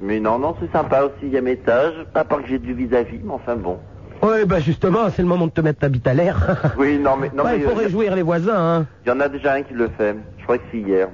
Mais non, non, c'est sympa aussi, il y a mes étage. À part que j'ai du vis-à-vis, mais enfin bon.
Oui, bah justement, c'est le moment de te mettre ta bite à l'air.
Oui, non, mais... Non, mais
il faut
euh,
réjouir les voisins, hein.
Il y en a déjà un qui le fait. Je crois que c'est hier.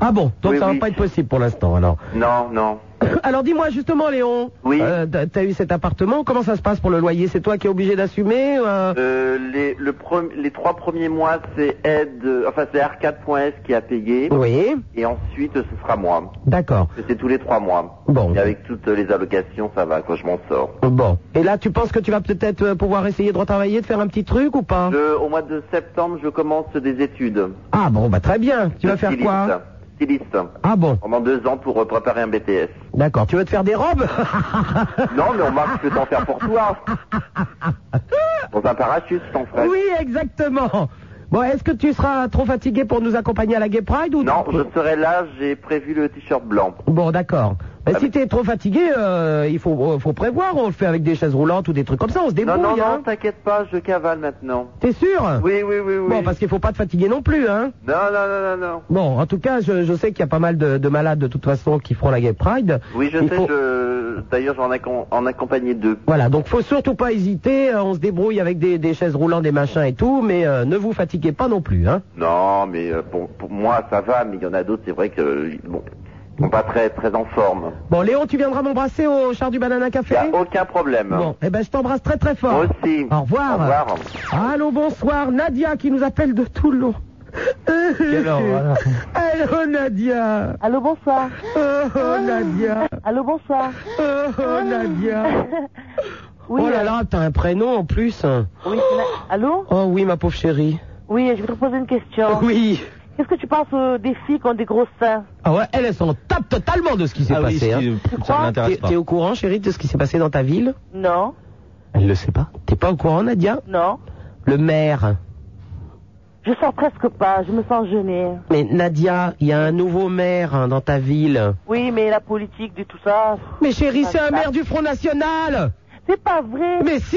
Ah bon, donc
Oui,
ça va
oui.
pas être possible pour l'instant, alors.
Non, non.
Alors dis-moi justement, Léon.
Oui.
Euh, t'as- T'as eu cet appartement, comment ça se passe pour le loyer? C'est toi qui es obligé d'assumer euh?
Euh, les, le les trois premiers mois, c'est aide, euh, enfin c'est Arcade.s qui a payé.
Oui.
Et ensuite, ce sera moi.
D'accord.
C'est tous les trois mois.
Bon.
Et avec toutes les allocations, ça va, quoi, je m'en sors.
Bon. Et là, tu penses que tu vas peut-être euh, pouvoir essayer de retravailler, de faire un petit truc ou pas?
Je- au mois de septembre, je commence des études.
Ah bon, bah très bien. Tu vas faire quoi?
Styliste.
Ah bon,
Pendant deux ans pour euh, préparer un BTS.
d'accord. Tu veux te faire des robes
Non, mais on m'a je peux t'en faire pour toi. Dans un parachute, t'en ferai.
Oui, exactement. Bon, est-ce que tu seras trop fatigué pour nous accompagner à la Gay Pride ou
Non, je serai là, j'ai prévu le t-shirt blanc.
Bon, d'accord. Mais si t'es trop fatigué, euh, il faut, euh, faut prévoir. On le fait avec des chaises roulantes ou des trucs comme ça. On se débrouille.
Non, non,
hein.
non, t'inquiète pas, je cavale maintenant.
T'es sûr?
Oui, oui, oui, oui.
Bon, parce qu'il faut pas te fatiguer non plus, hein.
Non, non, non, non, non.
Bon, en tout cas, je, je sais qu'il y a pas mal de, de malades de toute façon qui feront la Gay Pride.
Oui, je
Il
sais,
faut-
je... d'ailleurs j'en ai en, accompagné deux.
Voilà, donc faut surtout pas hésiter. euh, On se débrouille avec des, des chaises roulantes, des machins et tout, mais euh, ne vous fatiguez pas non plus, hein.
Non, mais euh, pour, pour moi ça va, mais il y en a d'autres, c'est vrai que bon, sont pas très très en forme.
Bon, Léon, tu viendras m'embrasser au char du Banana Café
Y a aucun problème.
Bon, eh ben je t'embrasse très très fort.
Moi aussi.
Au revoir.
Au revoir.
Allô, bonsoir, Nadia qui nous appelle de Toulon.
Quelle horreur.
Allô, Nadia.
Allô, bonsoir.
Oh, oh, Nadia.
Allô, bonsoir.
Oh, oh, Nadia.
Oui,
oh là
euh,
là, t'as un prénom en plus.
Oui, Allô
Oh oui, ma pauvre chérie.
Oui, je vais te poser une question.
Oui.
Qu'est-ce que tu penses euh, des filles qui ont des gros seins
Ah ouais, elle, elle s'en tape totalement de ce qui s'est
Ah oui,
passé.
ce
hein.
ça ne
T'es
pas.
t'es au courant, chérie, de ce qui s'est passé dans ta ville
Non,
Elle le sait pas.
T'es pas au courant, Nadia
non.
Le maire.
Je sens presque pas, je me sens gênée.
Mais Nadia, il y a un nouveau maire hein, dans ta ville.
Oui, mais la politique de tout ça.
Mais chérie, c'est un maire du Front National
C'est pas vrai.
Mais si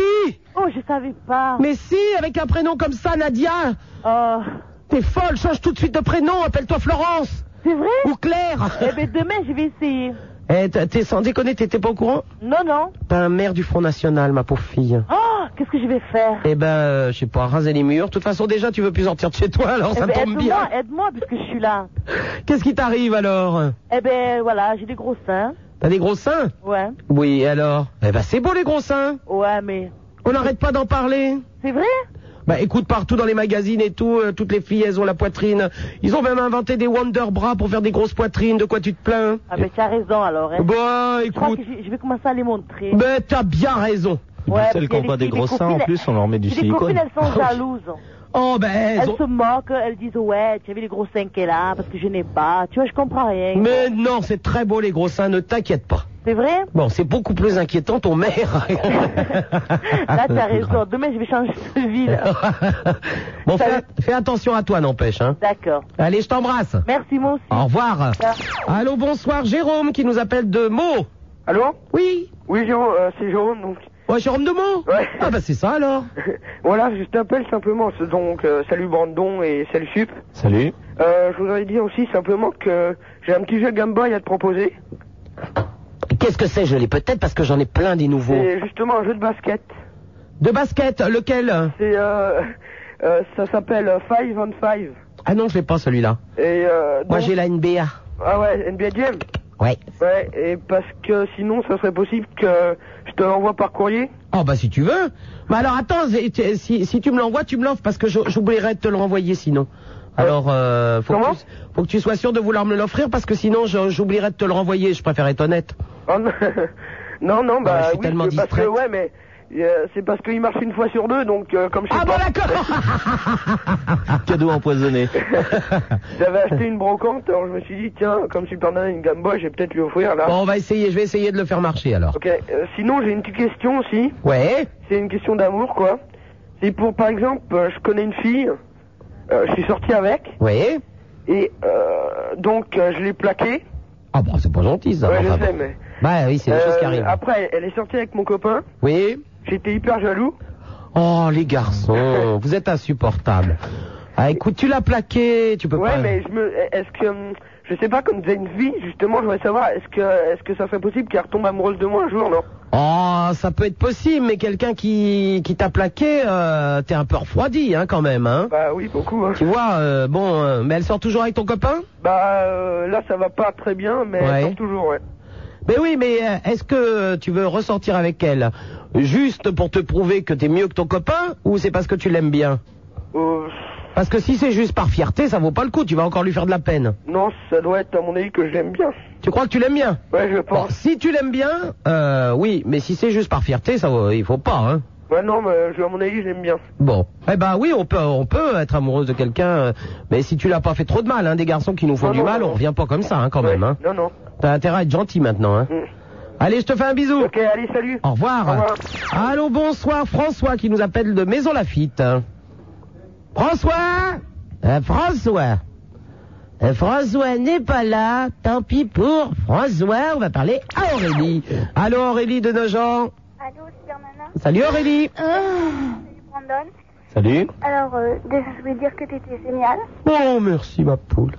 Oh, je savais pas.
Mais si, avec un prénom comme ça, Nadia
Oh,
T'es folle, change tout de suite de prénom, appelle-toi Florence
c'est vrai
Ou Claire
Eh ben demain, je vais essayer.
Eh, t'es- t'es sans déconner, t'étais pas au courant?
Non, non.
T'as un maire du Front National, ma pauvre fille.
Oh, qu'est-ce que je vais faire?
Eh ben, euh, je sais pas, raser les murs. De toute façon, déjà, tu veux plus sortir de chez toi, alors
Eh
ça
ben,
tombe
aide-moi,
bien.
aide-moi, puisque je suis là.
Qu'est-ce qui t'arrive alors?
Eh ben, voilà, j'ai des gros seins.
T'as des gros seins?
Ouais.
Oui, alors? Eh ben, c'est beau les gros seins
Ouais, mais...
On n'arrête pas d'en parler
C'est vrai?
Bah écoute, partout dans les magazines et tout, euh, toutes les filles, elles ont la poitrine. Ils ont même inventé des Wonder Bras pour faire des grosses poitrines. De quoi tu te plains
Ah ben, tu as raison, alors. Hein.
Bah
Je crois
écoute,
que je je vais commencer à les montrer.
ben t'as bien raison.
Ouais,
Celles qui ont pas
des
gros seins, en plus, on leur met du silicone.
copines, elles sont jalouses.
Oh ben elles
Elles
ont-
se moquent, elles disent ouais, tu as vu les gros seins qu'elle a parce que je n'ai pas. Tu vois, je comprends rien.
Mais non, c'est très beau les gros seins, ne t'inquiète pas.
C'est vrai?
Bon, c'est beaucoup plus inquiétant ton maire.
Là, tu as raison. Demain, je vais changer de ville.
bon, fais, fais attention à toi, n'empêche. Hein.
D'accord.
Allez, je t'embrasse.
Merci, moi aussi.
Au revoir. Allô, bonsoir, Jérôme qui nous appelle de Meaux.
Allô?
Oui.
Oui, Jérôme, euh, c'est Jérôme, donc.
Ouais, Jérôme de Meaux
Ouais.
Ah bah c'est ça alors.
voilà, je t'appelle simplement, donc, euh, salut Brandon et salut Sup.
Salut.
Euh, je voudrais dire aussi simplement que j'ai un petit jeu Game Boy à te proposer.
Qu'est-ce que c'est Je l'ai peut-être parce que j'en ai plein des nouveaux.
C'est justement un jeu de basket.
De basket, lequel?
C'est, euh, euh, ça s'appelle 5 on 5.
Ah non, je l'ai pas celui-là.
Et, euh,
Moi
donc-
j'ai la NBA.
Ah ouais, NBA Jam
Ouais.
Ouais, et parce que sinon, ça serait possible que je te l'envoie par courrier.
Oh bah si tu veux. Bah alors attends, si, tu- si, tu me l'envoies, tu me l'offres parce que j'oublierais de te le renvoyer sinon. Alors, euh, faut, que tu, faut que tu sois sûr de vouloir me l'offrir parce que sinon j'oublierais de te le renvoyer. Je préfère être honnête.
Oh, non, non, non, bah
je suis
oui,
tellement
parce que, ouais, mais euh, c'est parce qu'il marche une fois sur deux, donc euh, comme je sais
Ah bon
pas,
d'accord.
Cadeau empoisonné.
j'avais acheté une brocante, alors je me suis dit tiens, comme Superman a une Game Boy, je vais peut-être lui offrir là.
Bon, on va essayer. Je vais essayer de le faire marcher alors.
Ok, euh, sinon j'ai une petite question aussi.
Ouais.
C'est une question d'amour quoi. C'est pour par exemple, euh, je connais une fille, euh, je suis sorti avec,
Ouais.
Et euh, donc, euh, je l'ai plaqué.
Ah bah c'est pas gentil ça.
ouais, je sais,
bon.
mais.
Bah oui, c'est des choses qui arrivent.
Après, elle est sortie avec mon copain.
Oui.
J'étais hyper jaloux.
Oh les garçons, vous êtes insupportables. Ah écoute, tu l'as plaqué, tu peux
Ouais,
pas.
mais je me, est-ce que, hum, je sais pas, comme vous avez une vie, justement, je voudrais savoir, est-ce que, est-ce que ça serait possible qu'elle retombe amoureuse de moi un jour, non?
Oh, ça peut être possible, mais quelqu'un qui, qui t'a plaqué, euh, t'es un peu refroidi, hein, quand même, hein.
Bah oui, beaucoup. Hein.
Tu vois, euh, bon, euh, mais elle sort toujours avec ton copain?
Bah euh, là, ça va pas très bien, mais
Ouais.
elle sort toujours, ouais.
Mais oui, mais euh, est-ce que tu veux ressortir avec elle juste pour te prouver que t'es mieux que ton copain, ou c'est parce que tu l'aimes bien?
Euh,
Parce que si c'est juste par fierté, ça vaut pas le coup, tu vas encore lui faire de la peine.
non, ça doit être à mon avis que je l'aime bien.
Tu crois que tu l'aimes bien?
Ouais, je
Bon,
pense.
si tu l'aimes bien, euh, oui, mais si c'est juste par fierté, ça vaut- il faut pas, hein.
Ouais, non, mais je- à mon avis, je l'aime bien.
Bon, eh ben oui, on peut, on peut être amoureuse de quelqu'un, euh, mais si tu l'as pas fait trop de mal, hein, des garçons qui nous font
Non,
du
non,
mal,
non.
on revient pas comme ça, hein, quand même, hein.
Non, non.
T'as intérêt à être gentil maintenant, hein.
Mm.
Allez, je te fais un bisou.
Ok, allez, salut.
Au revoir.
Au revoir.
Allô, bonsoir, François qui nous appelle de Maison Lafitte. François Euh, François. Euh, François n'est pas là, tant pis pour François, on va parler à Aurélie. Allô Aurélie de Nogent.
Allô,
Salut Aurélie.
Salut Brandon.
Salut.
Alors, euh, déjà, je voulais dire que tu étais génial.
Oh, merci ma poule.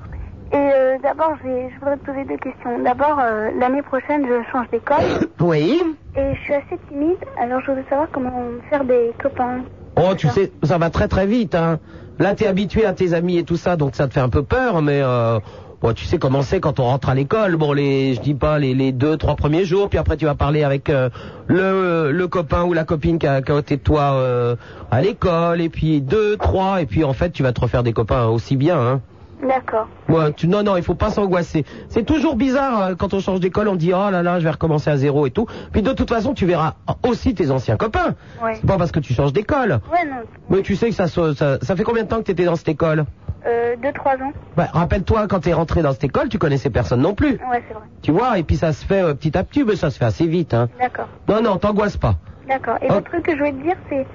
Et euh, d'abord, je voudrais te poser deux questions. D'abord, euh, l'année prochaine, je change d'école.
Oui.
Et je suis assez timide, alors je voudrais savoir comment faire des copains.
Oh, tu sais, ça va très très vite, hein. Là, t'es habitué à tes amis et tout ça, donc ça te fait un peu peur, mais euh, bon, tu sais comment c'est quand on rentre à l'école. Bon, les, je dis pas les, les deux, trois premiers jours, puis après tu vas parler avec euh, le, le copain ou la copine qui a, qui a de toi euh, à l'école, et puis deux, trois, et puis en fait tu vas te refaire des copains aussi bien, hein.
D'accord.
Ouais, tu, non, non, il faut pas s'angoisser. C'est toujours bizarre euh, quand on change d'école, on dit oh là là, je vais recommencer à zéro et tout. Puis de toute façon, tu verras aussi tes anciens copains.
Ouais.
C'est pas parce que tu changes d'école.
Ouais, non.
Mais tu sais que ça, ça, ça fait combien de temps que tu étais dans cette école?
Euh, deux, trois ans.
bah, Rappelle-toi, quand tu es rentré dans cette école, tu connaissais personne non plus.
Ouais, c'est vrai.
Tu vois, et puis ça se fait euh, petit à petit, mais ça se fait assez vite. Hein.
D'accord.
Non, non, t'angoisse pas.
D'accord. Et
Oh.
le truc que je voulais te dire, c'est...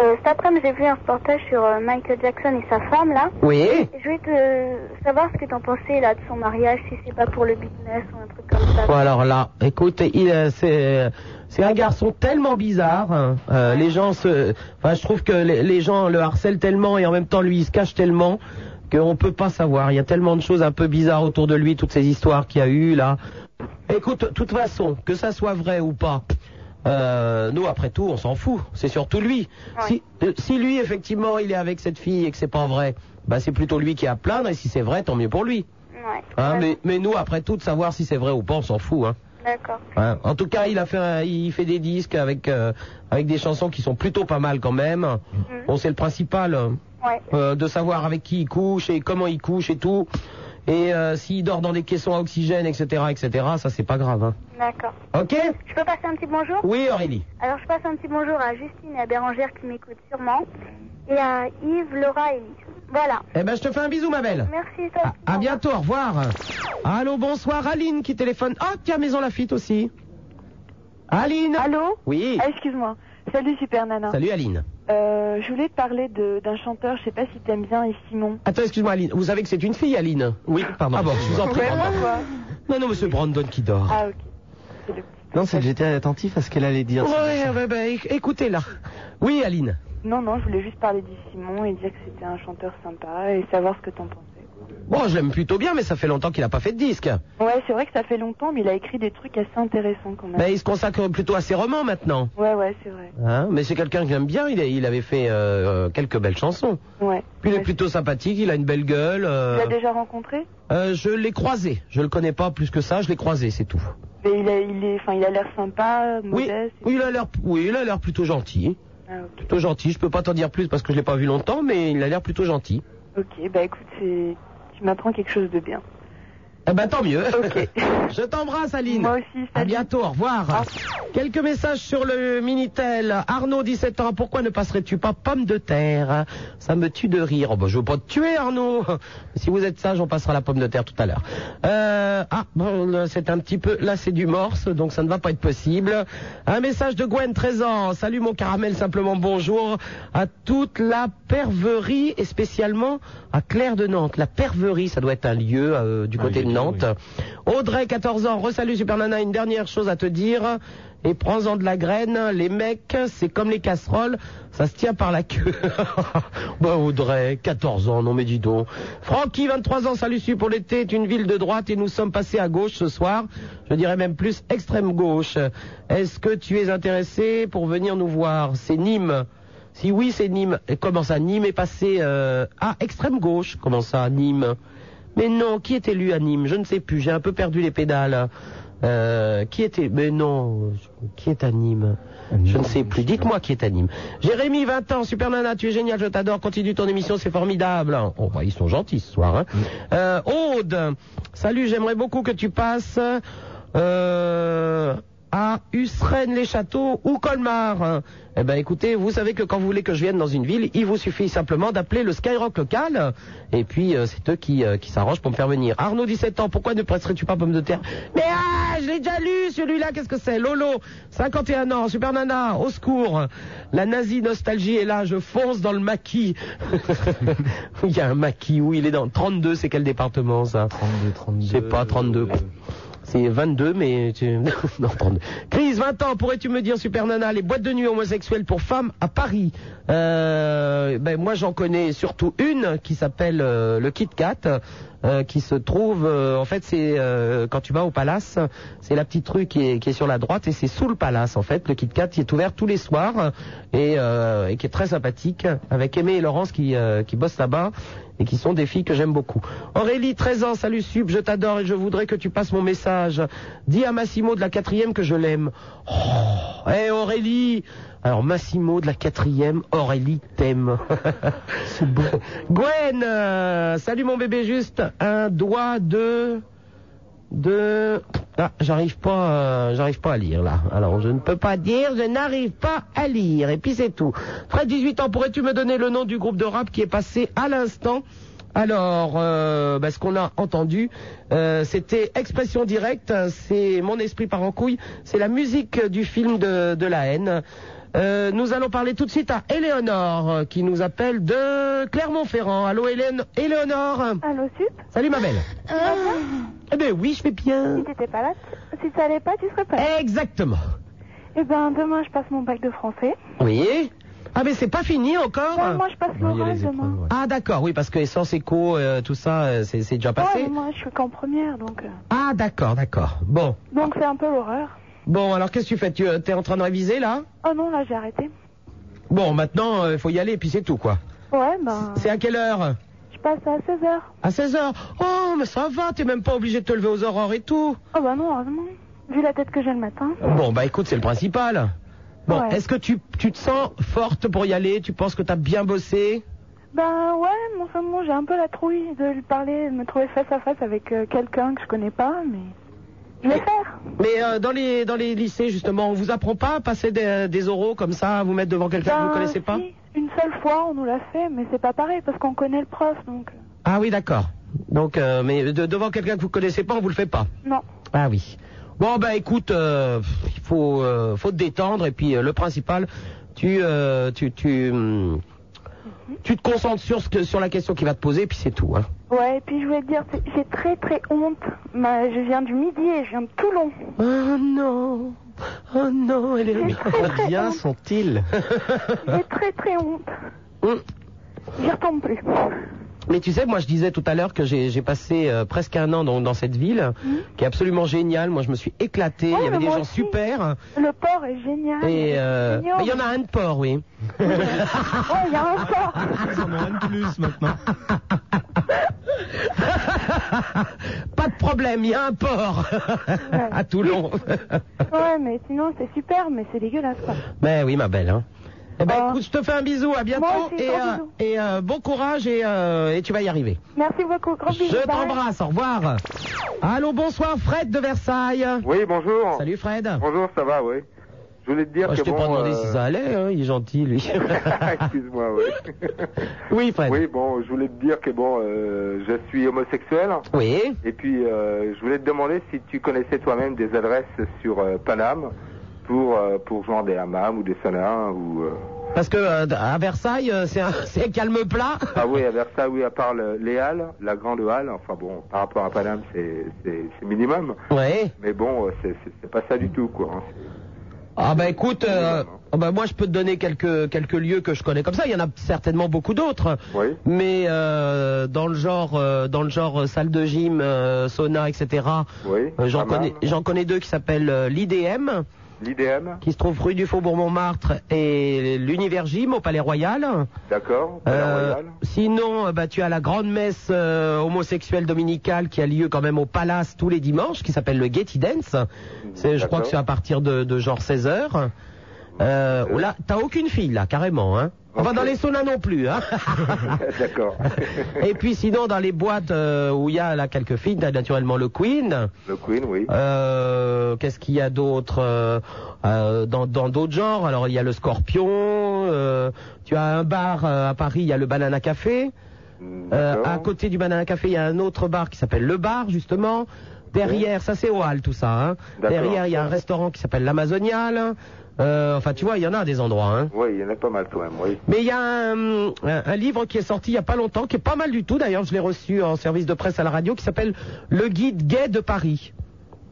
Euh, cet après-midi, j'ai vu un reportage sur euh, Michael Jackson et sa femme, là.
Oui.
Et je voulais te savoir ce que t'en pensais, là, de son mariage, si c'est pas pour le business ou un truc comme ça.
Bon, alors là, écoute, il, c'est, c'est un garçon tellement bizarre. hein. Euh, les gens se, enfin, je trouve que les, les gens le harcèlent tellement et en même temps lui il se cache tellement qu'on peut pas savoir. Il y a tellement de choses un peu bizarres autour de lui, toutes ces histoires qu'il y a eu là. Écoute, toute façon, que ça soit vrai ou pas. Euh, nous, après tout, on s'en fout. C'est surtout lui. Si, euh, si lui, effectivement, il est avec cette fille et que c'est pas vrai, bah c'est plutôt lui qui a à plaindre. Et si c'est vrai, tant mieux pour lui.
Ouais.
Hein, mais, mais nous, après tout, de savoir si c'est vrai ou pas, on s'en fout. Hein.
D'accord.
En tout cas, il a fait, un- il fait des disques avec euh, avec des chansons qui sont plutôt pas mal quand même. Bon, c'est le principal euh,
Ouais.
euh, de savoir avec qui il couche et comment il couche et tout. Et euh, s'il dort dans des caissons à oxygène, etc., etc., ça c'est pas grave. Hein.
D'accord.
Ok?
Je peux passer un petit bonjour?
Oui, Aurélie.
Alors, je passe un petit bonjour à Justine et à Bérangère qui m'écoutent sûrement. Et à Yves, Laura et Lise. Voilà.
Eh ben, je te fais un bisou, ma belle.
Merci, toi.
À bientôt, au revoir. Allô, bonsoir, Aline qui téléphone. Ah, tiens, Maison Lafitte aussi. Aline
Allô
Oui.
Ah, excuse-moi. Salut Super Nana.
Salut, Aline.
Euh, je voulais te parler de- d'un chanteur, je sais pas si t'aimes bien, et Simon.
Attends, excuse-moi, Aline. Vous savez que c'est une fille, Aline Oui, pardon. Ah bon, je vous en prie. Non, non, monsieur Brandon qui dort.
Ah, ok.
Non, c'est que j'étais attentif à ce qu'elle allait dire.
Ouais, ouais, bah, éc- écoutez-la. Oui, Aline.
Non, non, je voulais juste parler de Simon et dire que c'était un chanteur sympa et savoir ce que t'en pensais.
Bon, je l'aime plutôt bien, mais ça fait longtemps qu'il a pas fait de disque.
Ouais, c'est vrai que ça fait longtemps, mais il a écrit des trucs assez intéressants quand même.
Mais il se consacre plutôt à ses romans maintenant.
Ouais, ouais, c'est vrai.
Hein mais c'est quelqu'un que j'aime bien, il, a- il avait fait euh, euh, quelques belles chansons.
Ouais.
Puis il est plutôt sympathique, il a une belle gueule. euh,
Tu l'as déjà rencontré?
Euh, je l'ai croisé, je le connais pas plus que ça, je l'ai croisé, c'est tout.
Mais il a, il est, enfin, il a l'air sympa,
Oui,
modeste.
oui, il a l'air, oui, il a l'air plutôt gentil.
Ah.
Plutôt gentil, je peux pas t'en dire plus parce que je l'ai pas vu longtemps, mais il a l'air plutôt gentil.
Ok, bah écoute, tu m'apprends quelque chose de bien.
Eh ben tant mieux. Je t'embrasse Aline. Moi aussi. À bientôt, au revoir. Quelques messages sur le Minitel. Arnaud, 17 ans, pourquoi ne passerais-tu pas pomme de terre? Ça me tue de rire. Oh, bah, je veux pas te tuer Arnaud. Si vous êtes sage, on passera la pomme de terre tout à l'heure. Euh, ah, bon, c'est un petit peu... Là, c'est du morse, donc ça ne va pas être possible. Un message de Gwen, 13 ans. Salut mon caramel, simplement bonjour à toute la perverie et spécialement à Claire de Nantes. La perverie, ça doit être un lieu euh, du côté de Audrey, 14 ans. Resalut Super Nana, une dernière chose à te dire. Et prends-en de la graine. Les mecs, c'est comme les casseroles, ça se tient par la queue. bah Audrey, 14 ans, non mais dis donc. Francky, 23 ans, salut Su pour l'été, est une ville de droite et nous sommes passés à gauche ce soir. Je dirais même plus extrême gauche. Est-ce que tu es intéressé pour venir nous voir? C'est Nîmes. Si oui, c'est Nîmes. Comment ça Nîmes est passé euh, à extrême gauche? Comment ça, Nîmes? Mais non, qui est élu à Nîmes Je ne sais plus. J'ai un peu perdu les pédales. Euh, qui était Mais non, qui est à Nîmes Je ne sais plus. Dites-moi qui est à Nîmes. Jérémy, 20 ans, Super Nana, tu es génial, je t'adore. Continue ton émission, c'est formidable. Oh, bah, ils sont gentils ce soir. Hein. Euh, Aude, salut, j'aimerais beaucoup que tu passes. Euh, à Usren-les-Châteaux ou Colmar. Eh ben écoutez, vous savez que quand vous voulez que je vienne dans une ville, il vous suffit simplement d'appeler le Skyrock local, et puis euh, c'est eux qui, euh, qui s'arrangent pour me faire venir. Arnaud, 17 ans, pourquoi ne presserais-tu pas pomme de terre? Mais ah, je l'ai déjà lu celui-là, qu'est-ce que c'est? Lolo, 51 ans, Super Nana, au secours. La nazie nostalgie est là, je fonce dans le maquis. il y a un maquis, où il est dans 32, c'est quel département ça?
32, 32.
C'est pas 32. C'est 22, mais tu... non, 32. Chris, 20 ans, pourrais-tu me dire, Super Nana, les boîtes de nuit homosexuelles pour femmes à Paris euh, ben, Moi, j'en connais surtout une qui s'appelle euh, le Kit Kat. Euh, qui se trouve, euh, en fait, c'est euh, quand tu vas au Palace, c'est la petite rue qui est, qui est sur la droite et c'est sous le Palace, en fait, le Kit Kat qui est ouvert tous les soirs et, et qui est très sympathique, avec Aimé et Laurence qui, qui bossent là-bas et qui sont des filles que j'aime beaucoup. Aurélie, 13 ans, salut Sub, je t'adore et je voudrais que tu passes mon message. Dis à Massimo de la quatrième que je l'aime. Oh, hé Aurélie Alors Massimo de la quatrième, Aurélie t'aime. C'est beau. Gwen, euh, salut mon bébé, juste un doigt de... de... Ah, j'arrive pas, euh, j'arrive pas à lire là. Alors je ne peux pas dire, je n'arrive pas à lire. Et puis c'est tout. Fred, 18 ans, pourrais-tu me donner le nom du groupe de rap qui est passé à l'instant? Alors, euh, bah, ce qu'on a entendu, euh, c'était Expression Directe, c'est Mon Esprit par en couille, c'est la musique du film de, de la haine. Euh, nous allons parler tout de suite à Éléonore, euh, qui nous appelle de Clermont-Ferrand. Allô Hélène, Éléonore
Allô, Sup
Ah.
Ah.
Salut ma belle. Eh ben oui, je vais bien.
Si t'étais pas là, si ça allait pas, tu serais pas là.
Exactement.
Eh ben, demain, je passe mon bac de français.
Oui. Ah mais c'est pas fini encore
Ouais, moi, je passe l'oral demain.
Ah d'accord, oui, parce que essence éco, euh, tout ça, euh, c'est déjà
Ouais,
passé.
mais moi, je suis qu'en première, donc...
Ah d'accord, d'accord. Bon.
Donc, c'est un peu l'horreur.
Bon, alors qu'est-ce que tu fais? Tu es en train de réviser là?
Oh non, là, j'ai arrêté.
Bon, maintenant, il faut y aller, et puis c'est tout, quoi.
Ouais, ben...
C'est à quelle heure?
Je passe à 16h.
À 16h. Oh, mais ça va, t'es même pas obligé de te lever aux aurores et tout.
Oh bah non, heureusement. Vu la tête que j'ai le matin.
Bon, bah écoute, c'est le principal. Bon,
Ouais.
est-ce que tu, tu te sens forte pour y aller? Tu penses que t'as bien bossé?
Ben ouais, enfin bon, j'ai un peu la trouille de lui parler, de me trouver face à face avec euh, quelqu'un que je connais pas, mais... Faire.
Mais euh, dans les dans les lycées, justement, on vous apprend pas à passer des, des oraux comme ça, à vous mettre devant quelqu'un que vous
Ben,
connaissez pas
si, Une seule fois, on nous l'a fait, mais c'est pas pareil, parce qu'on connaît le prof, donc... euh,
Ah oui, d'accord. Donc, euh, mais de- devant quelqu'un que vous connaissez pas, on vous le fait pas.
Non.
Ah oui. Bon, bah écoute, il faut, euh, faut te détendre et puis le principal, tu, tu, tu, hum, tu te concentres sur ce que, sur la question qui va te poser et puis c'est tout. Hein.
Ouais, et puis je voulais te dire, j'ai très très honte. Ma- je viens du Midi et je viens de Toulon.
Oh non, oh non, elle est
J'ai très très
Combien sont-ils?
J'ai très très honte.
Hum.
J'y retombe plus.
Mais tu sais, moi je disais tout à l'heure que j'ai j'ai passé euh, presque un an dans, dans cette ville, qui est absolument géniale. Moi je me suis éclaté, il y avait des gens
aussi.
super.
Le port est génial.
Et euh, mais il y en a un de port, oui.
Ouais, il y a un port.
Ils en ont un de plus maintenant.
Pas de problème, il y a un port à Toulon.
Ouais, mais sinon c'est super, mais c'est dégueulasse quoi.
Mais oui, ma belle. Hein. Eh ben, écoute, je te fais un bisou, à bientôt.
Aussi,
et euh, et euh, bon courage et, euh, et tu vas y arriver.
Merci beaucoup. Gros bisous.
Je t'embrasse, au revoir. Allô, bonsoir, Fred de Versailles.
Oui, bonjour.
Salut Fred.
Bonjour, ça va, oui. Je voulais te dire
Moi,
que
je t'ai
bon,
pas demandé
euh,
si ça allait, hein, il est gentil, lui.
Excuse-moi, oui.
oui, Fred.
Oui, bon, je voulais te dire que bon, euh, je suis homosexuel.
Oui.
Et puis, euh, je voulais te demander si tu connaissais toi-même des adresses sur euh, Paname pour euh, pour joindre des hammams ou des saunas ou. euh,
Parce que euh, à Versailles, euh, c'est un, c'est un calme plat.
Ah oui, à Versailles, oui, à part le- les halles, la grande halle. Enfin bon, par rapport à Paname, c'est c'est c'est minimum.
Ouais.
Mais bon, c'est c'est- c'est pas ça du tout, quoi. hein.
Ah bah écoute, euh, ah bah moi je peux te donner quelques quelques lieux que je connais comme ça. Il y en a certainement beaucoup d'autres.
Oui.
Mais euh, dans le genre euh, dans le genre euh, salle de gym, euh, sauna, etc.
Oui.
euh, j'en connais j'en connais deux qui s'appellent l'IDM,
L'IDM,
qui se trouve rue du Faubourg Montmartre, et l'Univers Gym au Palais Royal.
d'accord. Palais
Euh,
Royal.
sinon, euh, bah, tu as la grande messe euh, homosexuelle dominicale qui a lieu quand même au Palace tous les dimanches, qui s'appelle le Getty Dance. C'est, je crois que c'est à partir de, de genre 16 heures. Euh, oh là, t'as aucune fille là, carrément, hein. Enfin, dans les saunas non plus, hein.
D'accord.
Et puis sinon, dans les boîtes euh, où il y a là quelques filles, t'as naturellement le Queen.
Le Queen, oui.
Euh, Qu'est-ce qu'il y a d'autre euh, euh, dans dans d'autres genres? Alors il y a le Scorpion. euh, tu as un bar à Paris, il y a le Banana Café. Euh, à côté du Banana Café, il y a un autre bar qui s'appelle le Bar justement. Derrière, ça c'est au Hall tout ça. Hein. Derrière, il y a un restaurant qui s'appelle l'Amazonial. Euh, enfin, tu vois, il y en a des endroits. Hein.
Oui, il y en a pas mal quand même, oui.
Mais il y a un, un- un livre qui est sorti il y a pas longtemps, qui est pas mal du tout. D'ailleurs, je l'ai reçu en service de presse à la radio, qui s'appelle Le Guide gay de Paris.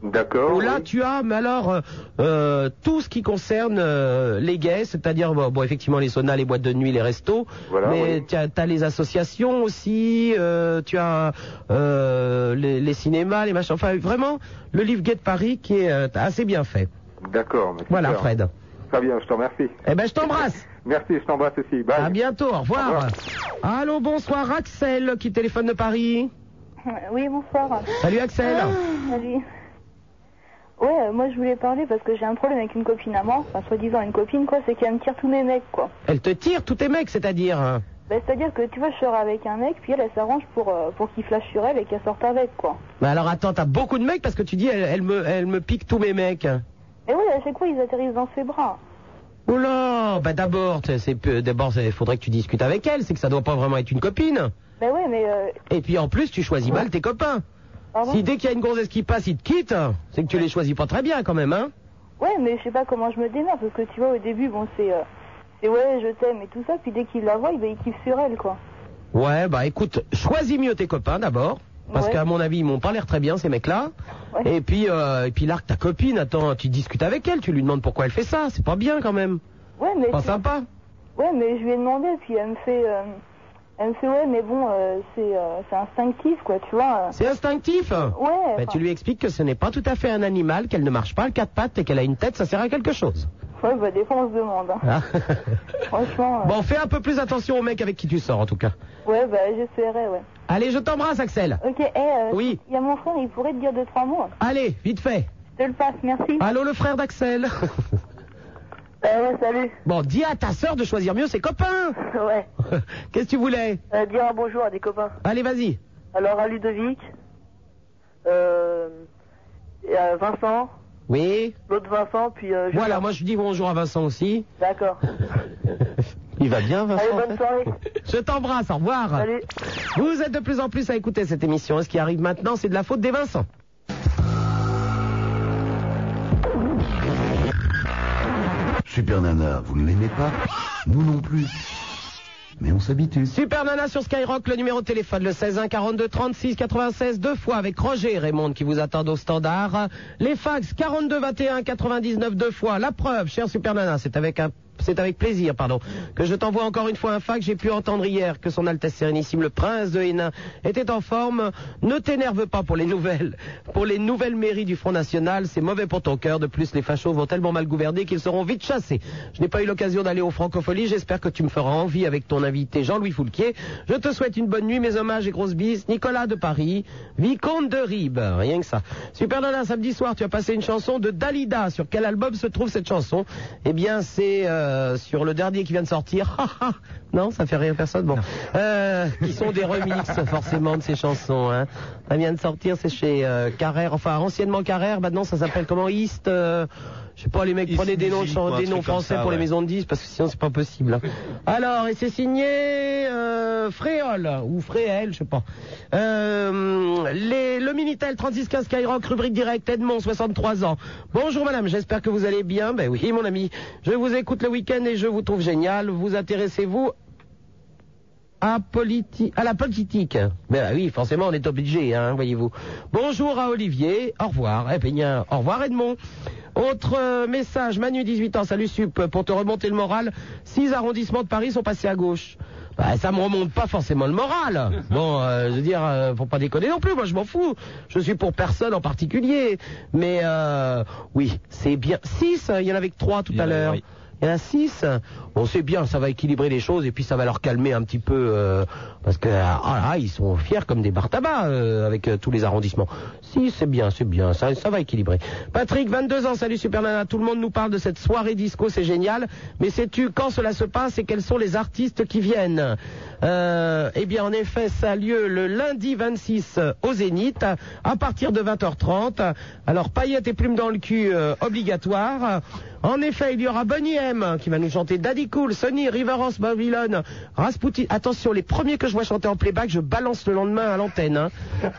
D'accord.
Où là, tu as, mais alors, euh, euh, tout ce qui concerne euh, les gays, c'est-à-dire, bon, bon, effectivement, les saunas, les boîtes de nuit, les restos,
Voilà,
mais
oui.
tu as, les associations aussi, euh, tu as euh, les, les cinémas, les machins, enfin, vraiment, le livre gay de Paris qui est euh, assez bien fait.
D'accord. mais
Voilà. Fred.
Très bien, je te remercie.
Eh ben, je t'embrasse.
Merci, je t'embrasse aussi. Bye.
À bientôt, au revoir. Allô, bonsoir, Axel, qui téléphone de Paris.
Oui, bonsoir.
Salut, Axel.
Ah, salut. Ouais, euh, moi je voulais parler parce que j'ai un problème avec une copine à moi, enfin soi-disant une copine quoi, c'est qu'elle me tire tous mes mecs quoi.
Elle te tire tous tes mecs, c'est-à-dire hein.
Bah, C'est-à-dire que tu vois, je sors avec un mec, puis elle, elle s'arrange pour, euh, pour qu'il flash sur elle et qu'elle sorte avec quoi.
Mais alors attends, t'as beaucoup de mecs parce que tu dis elle, elle me, elle me pique tous mes mecs.
Et oui, à chaque fois ils atterrissent dans ses bras.
Oula, bah d'abord, c'est, d'abord, il faudrait que tu discutes avec elle, c'est que ça doit pas vraiment être une copine.
Bah ouais, mais euh,
Et puis en plus, tu choisis mal tes copains.
Pardon
Si dès qu'il y a une gonzesse qui passe, il te quitte, c'est que tu les choisis pas très bien quand même, hein.
ouais, mais je sais pas comment je me démerde parce que tu vois, au début, bon, c'est euh, c'est ouais, je t'aime et tout ça, puis dès qu'il la voit, il kiffe sur elle quoi.
Ouais, bah écoute, choisis mieux tes copains d'abord. Parce
Ouais.
qu'à mon avis, ils m'ont pas l'air très bien, ces mecs-là. Et puis, euh, et puis là, ta copine, attends, tu discutes avec elle, tu lui demandes pourquoi elle fait ça. C'est pas bien quand même.
Ouais, mais.
Pas sympa.
Ouais, mais je lui ai demandé, puis elle me fait. euh, elle me fait, ouais, mais bon, euh, c'est euh, c'est instinctif, quoi, tu vois.
C'est instinctif
Ouais.
Bah,
enfin,
tu lui expliques que ce n'est pas tout à fait un animal, qu'elle ne marche pas à quatre pattes et qu'elle a une tête, ça sert à quelque chose.
Ouais, bah, des fois, on se demande. hein.
Ah.
Franchement. euh,
bon, fais un peu plus attention aux mecs avec qui tu sors en tout cas.
Ouais, bah, j'essaierai, ouais.
Allez, je t'embrasse, Axel.
Ok, eh, euh,
Oui.
Il y a mon frère, il pourrait te dire deux, trois mots.
Allez, vite fait.
Je te le passe, merci.
Allô, le frère d'Axel.
Euh, ouais, salut.
bon, dis à ta sœur de choisir mieux ses copains.
Ouais.
Qu'est-ce que tu voulais?
Euh, dire un bonjour à des copains.
Allez, vas-y.
Alors, à Ludovic, euh, et à Vincent,
Oui.
l'autre Vincent, puis euh, Julien.
Voilà, moi je dis bonjour à Vincent aussi.
D'accord.
Il va bien, Vincent?
Allez, bonne soirée.
Je t'embrasse, au revoir.
Salut.
Vous êtes de plus en plus à écouter cette émission. Et ce qui arrive maintenant, c'est de la faute des Vincent.
Super Nana, vous ne l'aimez pas Nous non plus. Mais on s'habitue.
Super Nana sur Skyrock, le numéro de téléphone, le 16 1 42 36 96, deux fois avec Roger et Raymond qui vous attendent au standard. Les fax 42 21 99 deux fois. La preuve, cher Super Nana, c'est avec un c'est avec plaisir, pardon, que je t'envoie encore une fois un fax. J'ai pu entendre hier que son Altesse Sérénissime, le Prince de Hénin, était en forme. Ne t'énerve pas pour les nouvelles, pour les nouvelles mairies du Front National. C'est mauvais pour ton cœur. De plus, les fachos vont tellement mal gouverner qu'ils seront vite chassés. Je n'ai pas eu l'occasion d'aller aux Francopholies. J'espère que tu me feras envie avec ton invité Jean-Louis Foulquier. Je te souhaite une bonne nuit. Mes hommages et grosses bises. Nicolas de Paris, Vicomte de Ribes. Rien que ça. Super Nana, samedi soir, tu as passé une chanson de Dalida. Sur quel album se trouve cette chanson? Eh bien, c'est euh, euh, sur le dernier qui vient de sortir. non, ça fait rire personne. Bon, euh, qui sont des remixes forcément de ces chansons. Hein. Ça vient de sortir, c'est chez euh, Carrère, enfin anciennement Carrère, maintenant ça s'appelle comment East. euh, je sais pas, les mecs
East
prenaient des noms, des noms français
ça,
pour les maisons de disques parce que sinon c'est pas possible. Alors, et c'est signé euh, Fréol ou Fréhel, je sais pas. Euh, les, le Minitel 3615 Skyrock, rubrique direct, Edmond, 63 ans. Bonjour madame, j'espère que vous allez bien. Ben oui, mon ami, je vous écoute le week-end et je vous trouve génial. Vous intéressez-vous à, politi- à la politique? Ben oui, forcément, on est obligé, hein, voyez-vous. Bonjour à Olivier, au revoir. Eh bien, au revoir Edmond. Autre euh, message, Manu, 18 ans, salut Sup, pour te remonter le moral, six arrondissements de Paris sont passés à gauche. Bah, ça me remonte pas forcément le moral. Bon, euh, je veux dire, euh, faut pas déconner non plus, moi je m'en fous. Je suis pour personne en particulier. Mais euh, oui, c'est bien. Six, il y en avait que trois tout à l'heure. En a six. Bon, c'est bien, ça va équilibrer les choses et puis ça va leur calmer un petit peu euh, parce que ah là, ils sont fiers comme des bar tabac euh, avec euh, tous les arrondissements. Si, c'est bien, c'est bien, ça, ça va équilibrer. Patrick, 22 ans, salut Super Nana. Tout le monde nous parle de cette soirée disco, c'est génial. Mais sais-tu quand cela se passe et quels sont les artistes qui viennent? Euh, Eh bien, en effet, ça a lieu le lundi 26 au Zénith à partir de 20h30. Alors, paillettes et plumes dans le cul euh, obligatoire. En effet, il y aura Bonnie M qui va nous chanter Daddy Cool, Sonny, Riverance, Babylon, Rasputin. Attention, les premiers que je vois chanter en playback, je balance le lendemain à l'antenne. hein.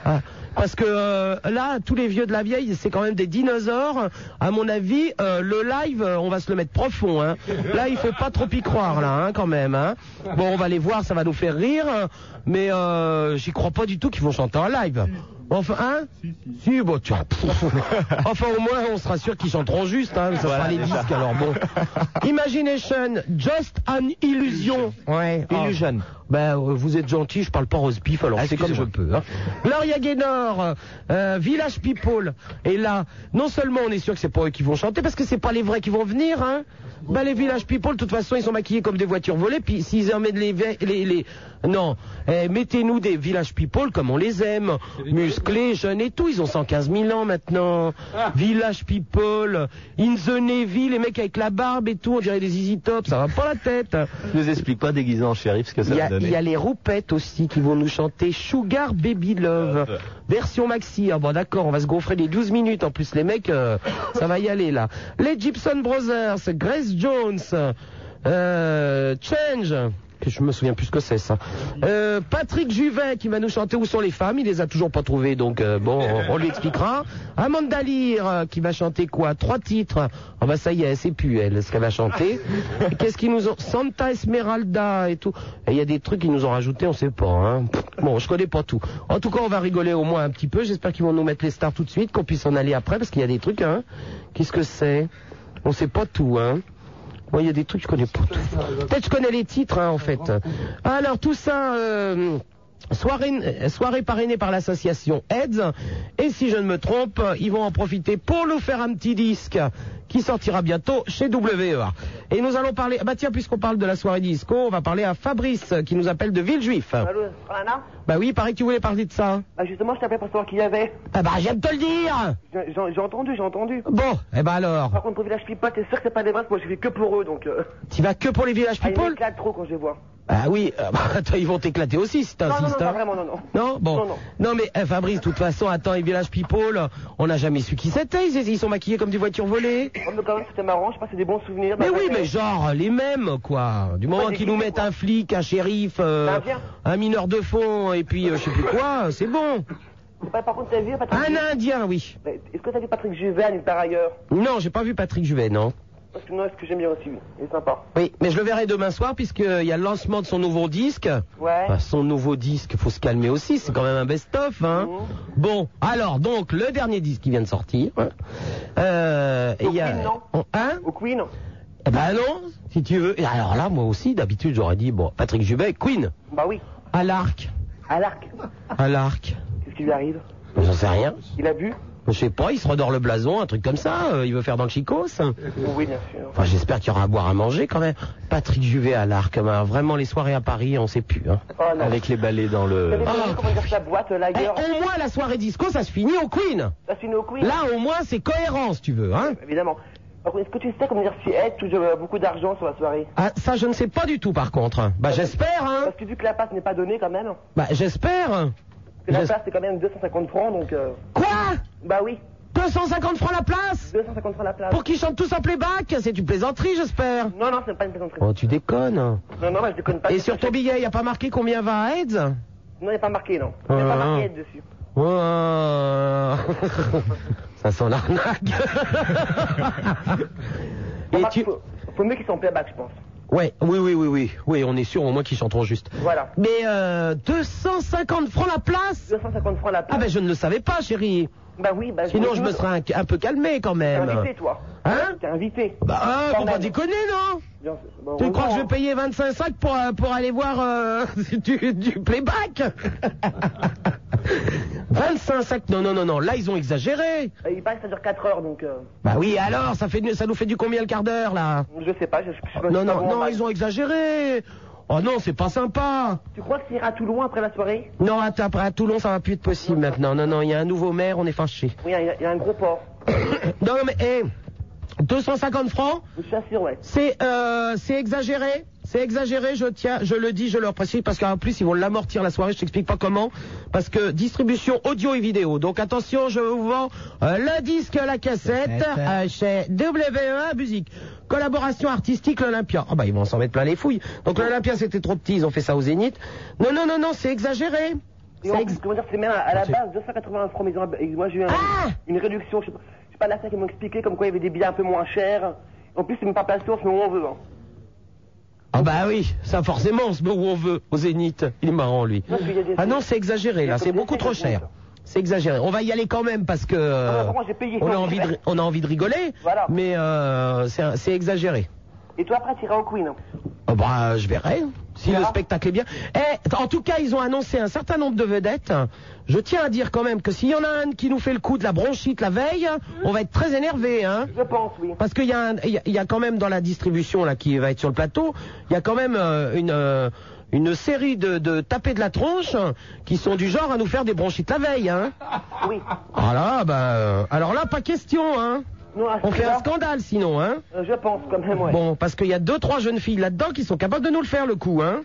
Ah, Parce que euh, là, tous les vieux de la vieille, c'est quand même des dinosaures. À mon avis, euh, le live, euh, on va se le mettre profond. Hein. Là, il faut pas trop y croire, là, hein, quand même. Hein. Bon, on va les voir, ça va nous faire rire, mais euh, j'y crois pas du tout qu'ils vont chanter en live. Enfin, hein Si, bon, tu vois. enfin, au moins, on sera sûr qu'ils chanteront juste, hein. Ça sera
Voilà,
les
déjà.
disques, alors bon. Imagination, just an illusion. Ouais.
Illusion.
Ben, euh, vous êtes gentil, je parle pas rose pif, alors c'est comme je peux. Hein. Gloria Gaynor, euh, Village People. Et là, non seulement on est sûr que c'est pas eux qui vont chanter, parce que c'est pas les vrais qui vont venir, hein. Ben, les Village People, de toute façon, ils sont maquillés comme des voitures volées, puis s'ils emmènent les, les, les... Non, eh, mettez-nous des Village People comme on les aime. Musclés, jeunes et tout, ils ont 115 000 ans maintenant. Village People, In the Navy, les mecs avec la barbe et tout, on dirait des Easy Top, ça va pas la tête.
Je nous explique pas déguisé en shérif ce que ça
Il y,
va
a,
donner.
il y a les roupettes aussi qui vont nous chanter Sugar Baby Love, version maxi. Ah bon d'accord, on va se gonfrer les 12 minutes. En plus les mecs, euh, ça va y aller là. Les Gibson Brothers, Grace Jones, euh, Change. Que Je me souviens plus ce que c'est ça. Euh, Patrick Juvet qui va nous chanter Où sont les femmes Il les a toujours pas trouvées donc euh, bon on, on lui expliquera. Amanda Lear euh, qui va chanter quoi? Trois titres. Ah bah ça y est c'est plus elle ce qu'elle va chanter. Qu'est-ce qu'ils nous ont Santa Esmeralda et tout. Il y a des trucs qu'ils nous ont rajoutés on sait pas. Hein. Bon je connais pas tout. En tout cas on va rigoler au moins un petit peu. J'espère qu'ils vont nous mettre les stars tout de suite qu'on puisse en aller après parce qu'il y a des trucs hein. Qu'est-ce que c'est? On sait pas tout hein. Moi, il y a des trucs que je connais pas. Peut-être je connais les titres, hein, en fait. Alors, tout ça, euh, soirée, soirée parrainée par l'association AIDS. Et si je ne me trompe, ils vont en profiter pour nous faire un petit disque qui sortira bientôt chez WEA. Et nous allons parler, bah tiens, puisqu'on parle de la soirée disco, on va parler à Fabrice qui nous appelle de Villejuif.
Allô,
Bah oui, il paraît que tu voulais parler de ça.
Bah justement, je t'appelais pour savoir qui y avait.
Ah bah, de te le dire
J'ai entendu, j'ai entendu.
Bon, eh ben alors,
Par contre, pour Village People, t'es sûr que c'est pas des vrais, moi je fais que pour eux, donc... Euh...
tu vas que pour les villages
Ah, ils
people
m'éclatent trop quand je les vois.
Ah oui, euh, bah, ils vont t'éclater aussi si
Non, non, non,
t'insistes.
pas
hein.
vraiment, non, non.
Non, bon.
Non, non.
mais eh, Fabrice, de toute façon, attends, les Village People, on n'a jamais su qui c'était. Ils, ils sont maquillés comme des voitures volées.
Oh, mais quand même, c'était marrant, je sais pas, c'est des bons souvenirs.
Mais oui, mais genre les mêmes, quoi. Du moment qu'ils nous mettent un flic, un shérif, euh, un mineur de fond, et puis euh, je sais plus quoi, c'est bon.
Par contre, t'as vu Patrick
Un Indien, oui.
Est-ce que t'as vu Patrick Juvet part ailleurs?
Non, j'ai pas vu Patrick Juvet, non.
Parce que moi, ce que j'aime bien aussi. Il est sympa.
Oui, mais je le verrai demain soir puisqu'il y a le lancement de son nouveau disque.
Ouais.
Bah, son nouveau disque, faut se calmer aussi, c'est quand même un best-of. Hein. Bon, alors donc le dernier disque qui vient de sortir. Euh, et
Au
il y a,
Queen, non?
On- hein?
Au Queen
Eh ben non, si tu veux. Et alors là, moi aussi, d'habitude, j'aurais dit bon, Patrick Juvet, Queen,
Bah oui.
à l'arc,
À l'arc.
à l'arc.
Qu'est-ce qui lui arrive?
J'en sais rien.
Il a bu?
Je sais pas, il se redore le blason, un truc comme ça. euh, il veut faire dans le chicos.
Oui, bien sûr.
Enfin, j'espère qu'il y aura à boire à manger quand même. Patrick Juvet à l'arc, ben, vraiment les soirées à Paris, on sait plus. Hein.
Oh non.
Avec les balais dans le.
vu comment dire boîte, là,
Eh, au moins la soirée disco, ça se finit au Queen.
Ça finit au Queen
Là, au moins, c'est cohérent, si tu veux. Hein.
Évidemment. Est-ce que tu sais comment dire si elle touche euh, beaucoup d'argent sur la soirée?
Ah, ça, je ne sais pas du tout, par contre. Bah, j'espère, hein.
Parce que vu que la passe n'est pas donnée quand même,
Bah, j'espère.
que la
J'es-
passe c'est quand même 250 francs donc. euh,
Quoi?
Bah oui,
250 francs la place
250 francs la place.
Pour qu'ils chantent tous en playback C'est une plaisanterie, j'espère.
Non, non, c'est pas une plaisanterie.
Oh, tu déconnes.
Non, non, moi, je déconne pas.
Et sur ton billet, il n'y a pas marqué combien va à AIDS
Non, il n'y a pas marqué, non. Il n'y a pas marqué dessus.
Ouah. Ça sent l'arnaque. Et
Remarque,
tu...
faut, faut mieux qu'ils soient en playback, je pense.
Ouais, oui, oui, oui, oui. Oui, on est sûr au moins qu'ils chanteront juste.
Voilà.
Mais euh, 250 francs la place
250 francs la place.
Ah ben je ne le savais pas, chérie.
Bah oui, bah
Sinon je me serais un, un peu calmé quand
T'es
même.
invité, toi.
Hein
T'es invité.
Bah hein, faut pas déconner, non
Bien, bon,
Tu crois que je vais payer 25 sacs pour, euh, pour aller voir euh, du, du playback 25 sacs Non, non, non, non, là ils ont exagéré.
hein. Il paraît que ça dure 4 heures, donc... euh,
Bah oui, alors, ça, fait, ça nous fait du combien le quart d'heure là?
Je sais pas, je, je, je,
Non, non, non, ils ont exagéré. Oh non, c'est pas sympa.
Tu crois que ça ira tout loin après la soirée?
Non, attends, après à Toulon, ça va plus être possible maintenant. Non, non, il y a un nouveau maire, on est fâchés.
Oui, il y, a- il y a un gros port.
Non, mais, hé, 250 francs
ouais.
C'est euh, c'est exagéré, c'est exagéré, je tiens, je le dis, je le précise, parce qu'en plus ils vont l'amortir la soirée, je t'explique pas comment, parce que distribution audio et vidéo. Donc attention, je vous vends euh, le disque, la cassette euh, chez WE Musique. Collaboration artistique l'Olympia. Ah bah ils vont s'en mettre plein les fouilles. Donc l'Olympia c'était trop petit, ils ont fait ça au Zénith. Non non non non, c'est exagéré.
Et comment dire, c'est même à, à la base 280 francs, mais ils ont- moi j'ai eu un-
Ah
une réduction, je sais pas, je sais pas la fin qui m'ont expliqué, comme quoi il y avait des billets un peu moins chers. En plus, c'est même pas se met où on veut. Hein.
Ah bah oui, ça forcément, on se met où on veut, au Zénith. Il est marrant lui. Ah non, c'est exagéré là, c'est beaucoup trop cher. C'est exagéré. On va y aller quand même parce que euh,
Ah, moi, payé.
on a envie de, on a envie de rigoler,
Voilà.
mais euh, c'est exagéré.
Et toi, après, tu iras au Queen. hein.
Oh bah, je verrai. Si le spectacle est bien. Eh, en tout cas, ils ont annoncé un certain nombre de vedettes. Je tiens à dire quand même que s'il y en a un qui nous fait le coup de la bronchite la veille, on va être très énervé, hein.
Je pense, oui.
Parce qu'il y, a un- il y a- il y a quand même dans la distribution là qui va être sur le plateau, il y a quand même euh, une euh, une série de, de tapés de la tronche qui sont du genre à nous faire des bronchites la veille, hein.
Oui.
Voilà, bah euh, alors là pas question, hein.
Non,
On fait un scandale sinon, hein.
euh, Je pense quand même, ouais.
Bon, parce qu'il y a deux trois jeunes filles là-dedans qui sont capables de nous le faire le coup, hein.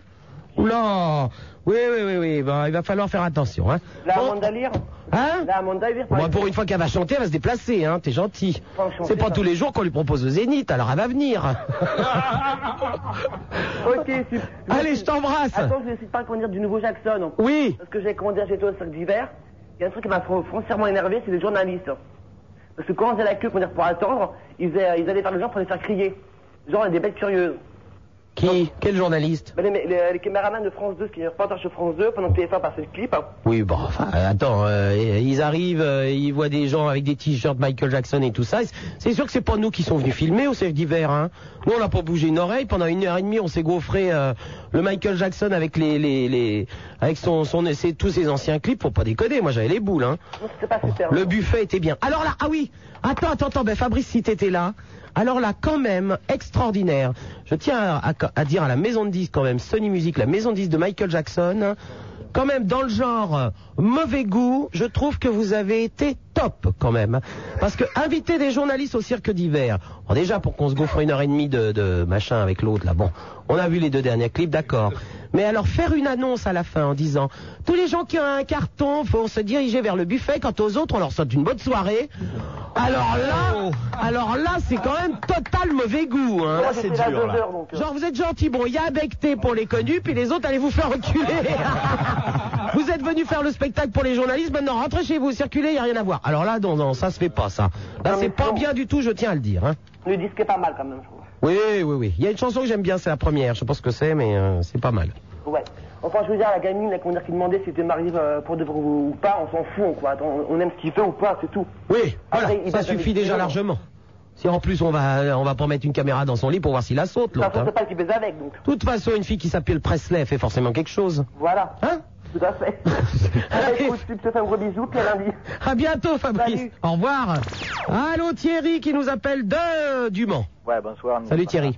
Oula, oui oui oui oui, bah, il va falloir faire attention, hein.
La
Bon,
Amanda Lear
Hein
La
Moi,
exemple.
pour une fois qu'elle va chanter, elle va se déplacer, hein. T'es gentil. C'est pas tous les jours qu'on lui propose le zénith, alors elle va venir.
Ok, super.
Allez, je t'embrasse.
Attends, je ne cite pas comment dire du nouveau Jackson.
Oui.
Parce que j'ai comment dire, j'étais au cercle d'hiver. Il y a un truc qui m'a foncièrement énervé, c'est les journalistes. Parce que quand on faisait la queue comment dire, pour attendre, ils, allaient vers les gens pour les faire crier. Genre, des bêtes curieuses.
Qui Quel journaliste
Ben, les, les, les caméramans de France 2, qui est reporter sur France 2, pendant que TF1 passait le clip. hein.
Oui, bon, enfin, attends, euh, ils arrivent, euh, ils voient des gens avec des t-shirts Michael Jackson et tout ça. C'est sûr que c'est pas nous qui sont venus filmer au cercle d'hiver, hein. Nous, on n'a pas bougé une oreille. Pendant une heure et demie, on s'est gaufré euh, le Michael Jackson avec les, les, les avec son, son, ses- tous ses anciens clips. Faut pas déconner. Moi, j'avais les boules, hein.
Non, pas super.
Le buffet était bien. Alors là, ah oui, attends, attends, attends, ben Fabrice, si t'étais là, alors là, quand même, extraordinaire. Je tiens à, dire à la maison de disques, quand même, Sony Music, la maison de disques de Michael Jackson, quand même, dans le genre euh, mauvais goût, je trouve que vous avez été top, quand même. Parce que inviter des journalistes au cirque d'hiver, bon, déjà, pour qu'on se gaufre une heure et demie de, de machin avec l'autre, là, bon, on a vu les deux derniers clips, d'accord. Mais alors, faire une annonce à la fin en disant, tous les gens qui ont un carton vont se diriger vers le buffet, quant aux autres, on leur souhaite une bonne soirée. Alors là, alors là, c'est quand même total mauvais goût, hein.
Là heures, donc. euh,
Genre, vous êtes gentil, bon, il y a Abecté pour les connus, puis les autres, allez vous faire reculer. vous êtes venus faire le spectacle pour les journalistes, maintenant rentrez chez vous, circulez, il n'y a rien à voir. Alors là, non, non, ça se fait pas, ça. Là, c'est pas bien du tout, je tiens à le dire, hein.
Le disque est pas mal quand même, je trouve.
Oui, oui, oui. Il y a une chanson que j'aime bien, c'est la première, je sais pas ce que c'est, mais euh, c'est pas mal.
Ouais. Enfin, je veux dire, la gamine, comment dire, qui demandait si c'était marié euh, pour de vrai ou pas, on s'en fout, quoi. On aime ce qu'il fait ou pas, c'est tout.
Oui, voilà,
Après, il
ça suffit déjà largement. Si en plus on va, on va pas mettre une caméra dans son lit pour voir s'il la saute, l'autre. hein.
pas le qui baise avec, donc.
De toute façon, une fille qui s'appelle Presley fait forcément quelque chose.
Voilà.
Hein
Tout à fait. Allez, écoute, tu te fais un gros bisou, puis à lundi.
À bientôt, Fabrice.
Salut.
Au revoir. Allô, Thierry qui nous appelle de du Mans.
Ouais, bonsoir.
Salut Thierry.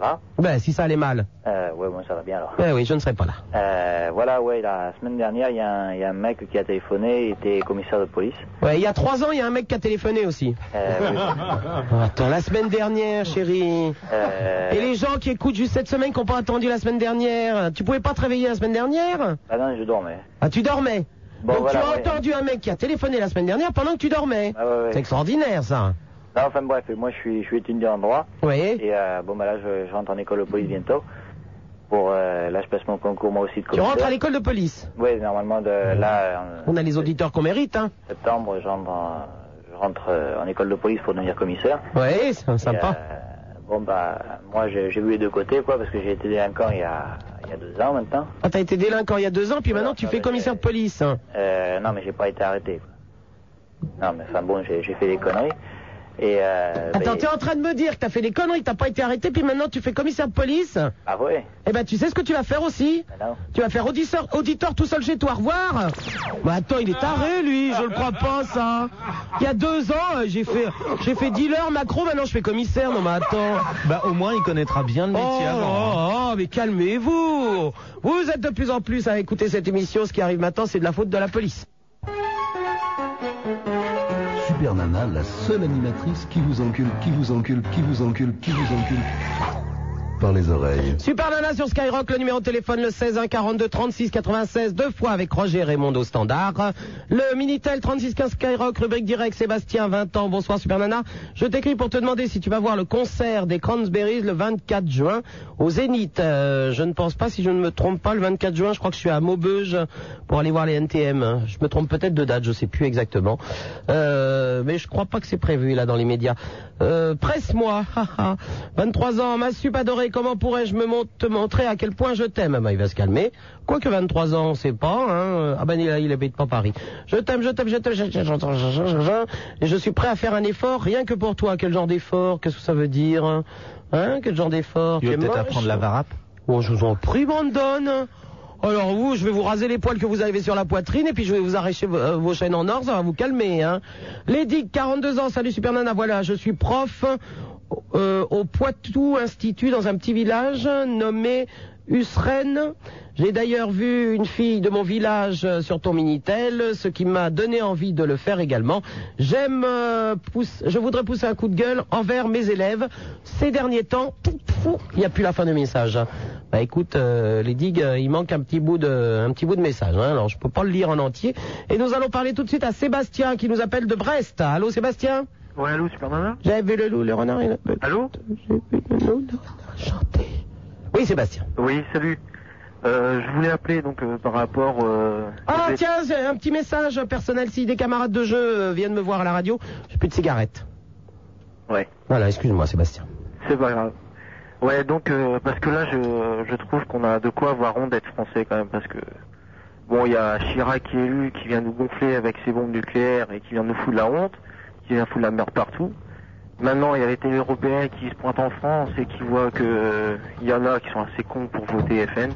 Ça va
Ben, si ça allait mal.
euh, Ouais, bon, ça va bien alors.
Eh oui, je ne serai pas là.
Euh, voilà, ouais, la semaine dernière, il y, a un- il y a un mec qui a téléphoné, il était commissaire de police.
Ouais, il y a trois ans, il y a un mec qui a téléphoné aussi.
Euh, oui.
Oh, attends, la semaine dernière, chérie.
Euh,
Et les gens qui écoutent juste cette semaine, qui n'ont pas attendu la semaine dernière, tu pouvais pas te réveiller la semaine dernière?
Ah non, je dormais.
Ah, tu dormais?
Bon,
Donc
voilà,
tu as
ouais.
entendu un mec qui a téléphoné la semaine dernière pendant que tu dormais.
Ah ouais, ouais.
C'est extraordinaire, ça.
Non, enfin bref, moi je suis, je suis étudiant en droit.
Oui.
Et euh, bon, bah là, je, je rentre en école de police bientôt. Pour, euh, là, je passe mon concours moi aussi de
Tu
commissaire.
rentres à l'école de police.
Oui, normalement, de, là,
On a les auditeurs qu'on mérite, hein.
septembre, je rentre, en, je rentre euh, en école de police pour devenir commissaire.
Ouais, c'est sympa.
Et, bon, bah, moi, j'ai vu les deux côtés, quoi, parce que j'ai été délinquant il y a, il y a deux ans maintenant.
Ah, t'as été délinquant il y a deux ans, puis maintenant tu fais commissaire de police. hein.
Euh, non, mais j'ai pas été arrêté. Quoi. Non, mais enfin bon, j'ai fait des conneries. Et euh,
Attends,
ben-
t'es en train de me dire que t'as fait des conneries, que t'as pas été arrêté, puis maintenant tu fais commissaire de police
Ah ouais
Eh ben, tu sais ce que tu vas faire aussi.
Non.
Tu vas faire auditeur, auditeur tout seul chez toi, au revoir. Bah attends, il est taré, lui, je le crois pas, ça. Il y a deux ans, euh, j'ai fait, j'ai fait dealer, macro, maintenant je fais commissaire, non mais attends.
Bah au moins il connaîtra bien le métier
Oh,
avant. hein.
oh, oh, mais calmez-vous. Vous êtes de plus en plus à écouter cette émission, ce qui arrive maintenant, c'est de la faute de la police.
Super la seule animatrice qui vous encule, qui vous encule, qui vous encule, qui vous encule. Par
sur Skyrock, le numéro de téléphone le 16 1 42 36 96, deux fois avec Roger Raymond au standard. Le Minitel 36 15 Skyrock, rubrique direct, Sébastien, 20 ans. Bonsoir Super Nana. Je t'écris pour te demander si tu vas voir le concert des Cranberries le 24 juin au Zénith. Euh, je ne pense pas, si je ne me trompe pas, le 24 juin, je crois que je suis à Maubeuge pour aller voir les NTM. Je me trompe peut-être de date, je sais plus exactement. Euh, mais je crois pas que c'est prévu là dans les médias. Euh, Presse-moi, haha. 23 ans, ma sup adorée, comment pourrais-je me te montrer à quel point je t'aime Ah bah, il va se calmer. Quoique 23 ans, on sait pas. Hein. Ah ben il, il habite pas Paris. Je t'aime, je t'aime, je t'aime, je t'aime, et je suis prêt à faire un effort rien que pour toi. Quel genre d'effort? Qu'est-ce que ça veut dire Hein? Quel genre d'effort?
Tu veux peut-être apprendre la varap
Oh, je vous en prie, Brandon. Alors vous, je vais vous raser les poils que vous avez sur la poitrine et puis je vais vous arracher vos, euh, vos chaînes en or, ça va vous calmer. Hein. Lady, 42 ans, salut Super Nana, voilà, je suis prof euh, au Poitou Institut dans un petit village nommé Usren. J'ai d'ailleurs vu une fille de mon village sur ton Minitel, ce qui m'a donné envie de le faire également. J'aime, euh, je voudrais pousser un coup de gueule envers mes élèves. Ces derniers temps, il n'y a plus la fin du message. Bah écoute, euh, les digues, euh, il manque un petit bout de, un petit bout de message. Hein, alors je peux pas le lire en entier. Et nous allons parler tout de suite à Sébastien qui nous appelle de Brest. Allô Sébastien?
Ouais, allô, Super Nana
J'ai vu le loup, le renard et.
Allô
J'ai vu le loup, le renard chanter. Oui Sébastien.
Oui, salut. Euh, je voulais appeler donc euh, par rapport. Euh,
Ah tiens, j'ai un petit message personnel. Si des camarades de jeu euh, viennent me voir à la radio, j'ai plus de cigarettes.
Ouais.
Voilà, excuse-moi Sébastien.
C'est pas grave. Ouais, donc parce que là, je, je trouve qu'on a de quoi avoir honte d'être français quand même, parce que bon, il y a Chirac qui est élu, qui vient nous gonfler avec ses bombes nucléaires et qui vient nous foutre la honte, qui vient foutre la merde partout. Maintenant, il y a les télé européens qui se pointent en France et qui voient que euh, y en a qui sont assez cons pour voter FN.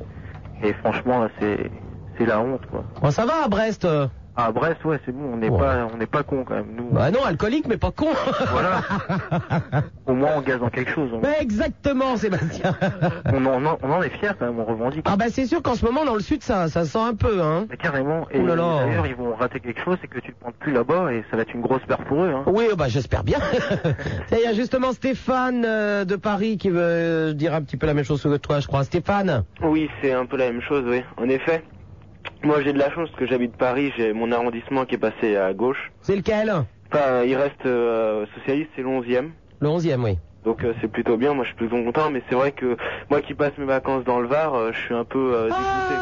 Et franchement, là, c'est c'est la honte, quoi.
Bon, ça va à Brest euh
À Brest, ouais, c'est bon, on n'est
Ouais.
pas on n'est pas cons quand même. Nous,
Bah non, alcoolique mais pas con.
voilà. Au moins, on gaze dans quelque chose. On,
Mais exactement Sébastien.
on en, on en- on en est fiers quand même, on revendique.
ah bah c'est sûr qu'en ce moment dans le sud ça, ça sent un peu hein.
Mais carrément. Et d'ailleurs, ils vont rater quelque chose, c'est que tu ne pointes plus là-bas et ça va être une grosse perte pour eux. Hein.
Oui, bah j'espère bien. Il y a justement Stéphane euh, de Paris qui veut euh, dire un petit peu la même chose que toi, je crois. Stéphane?
Oui, c'est un peu la même chose, oui. En effet. Moi, j'ai de la chance parce que j'habite Paris, j'ai mon arrondissement qui est passé à gauche.
C'est lequel
Enfin, il reste euh, socialiste, c'est le 11e.
Le 11e, oui.
Donc euh, c'est plutôt bien, moi je suis plutôt content, mais c'est vrai que moi qui passe mes vacances dans le Var, euh, je suis un peu euh, dégoûté.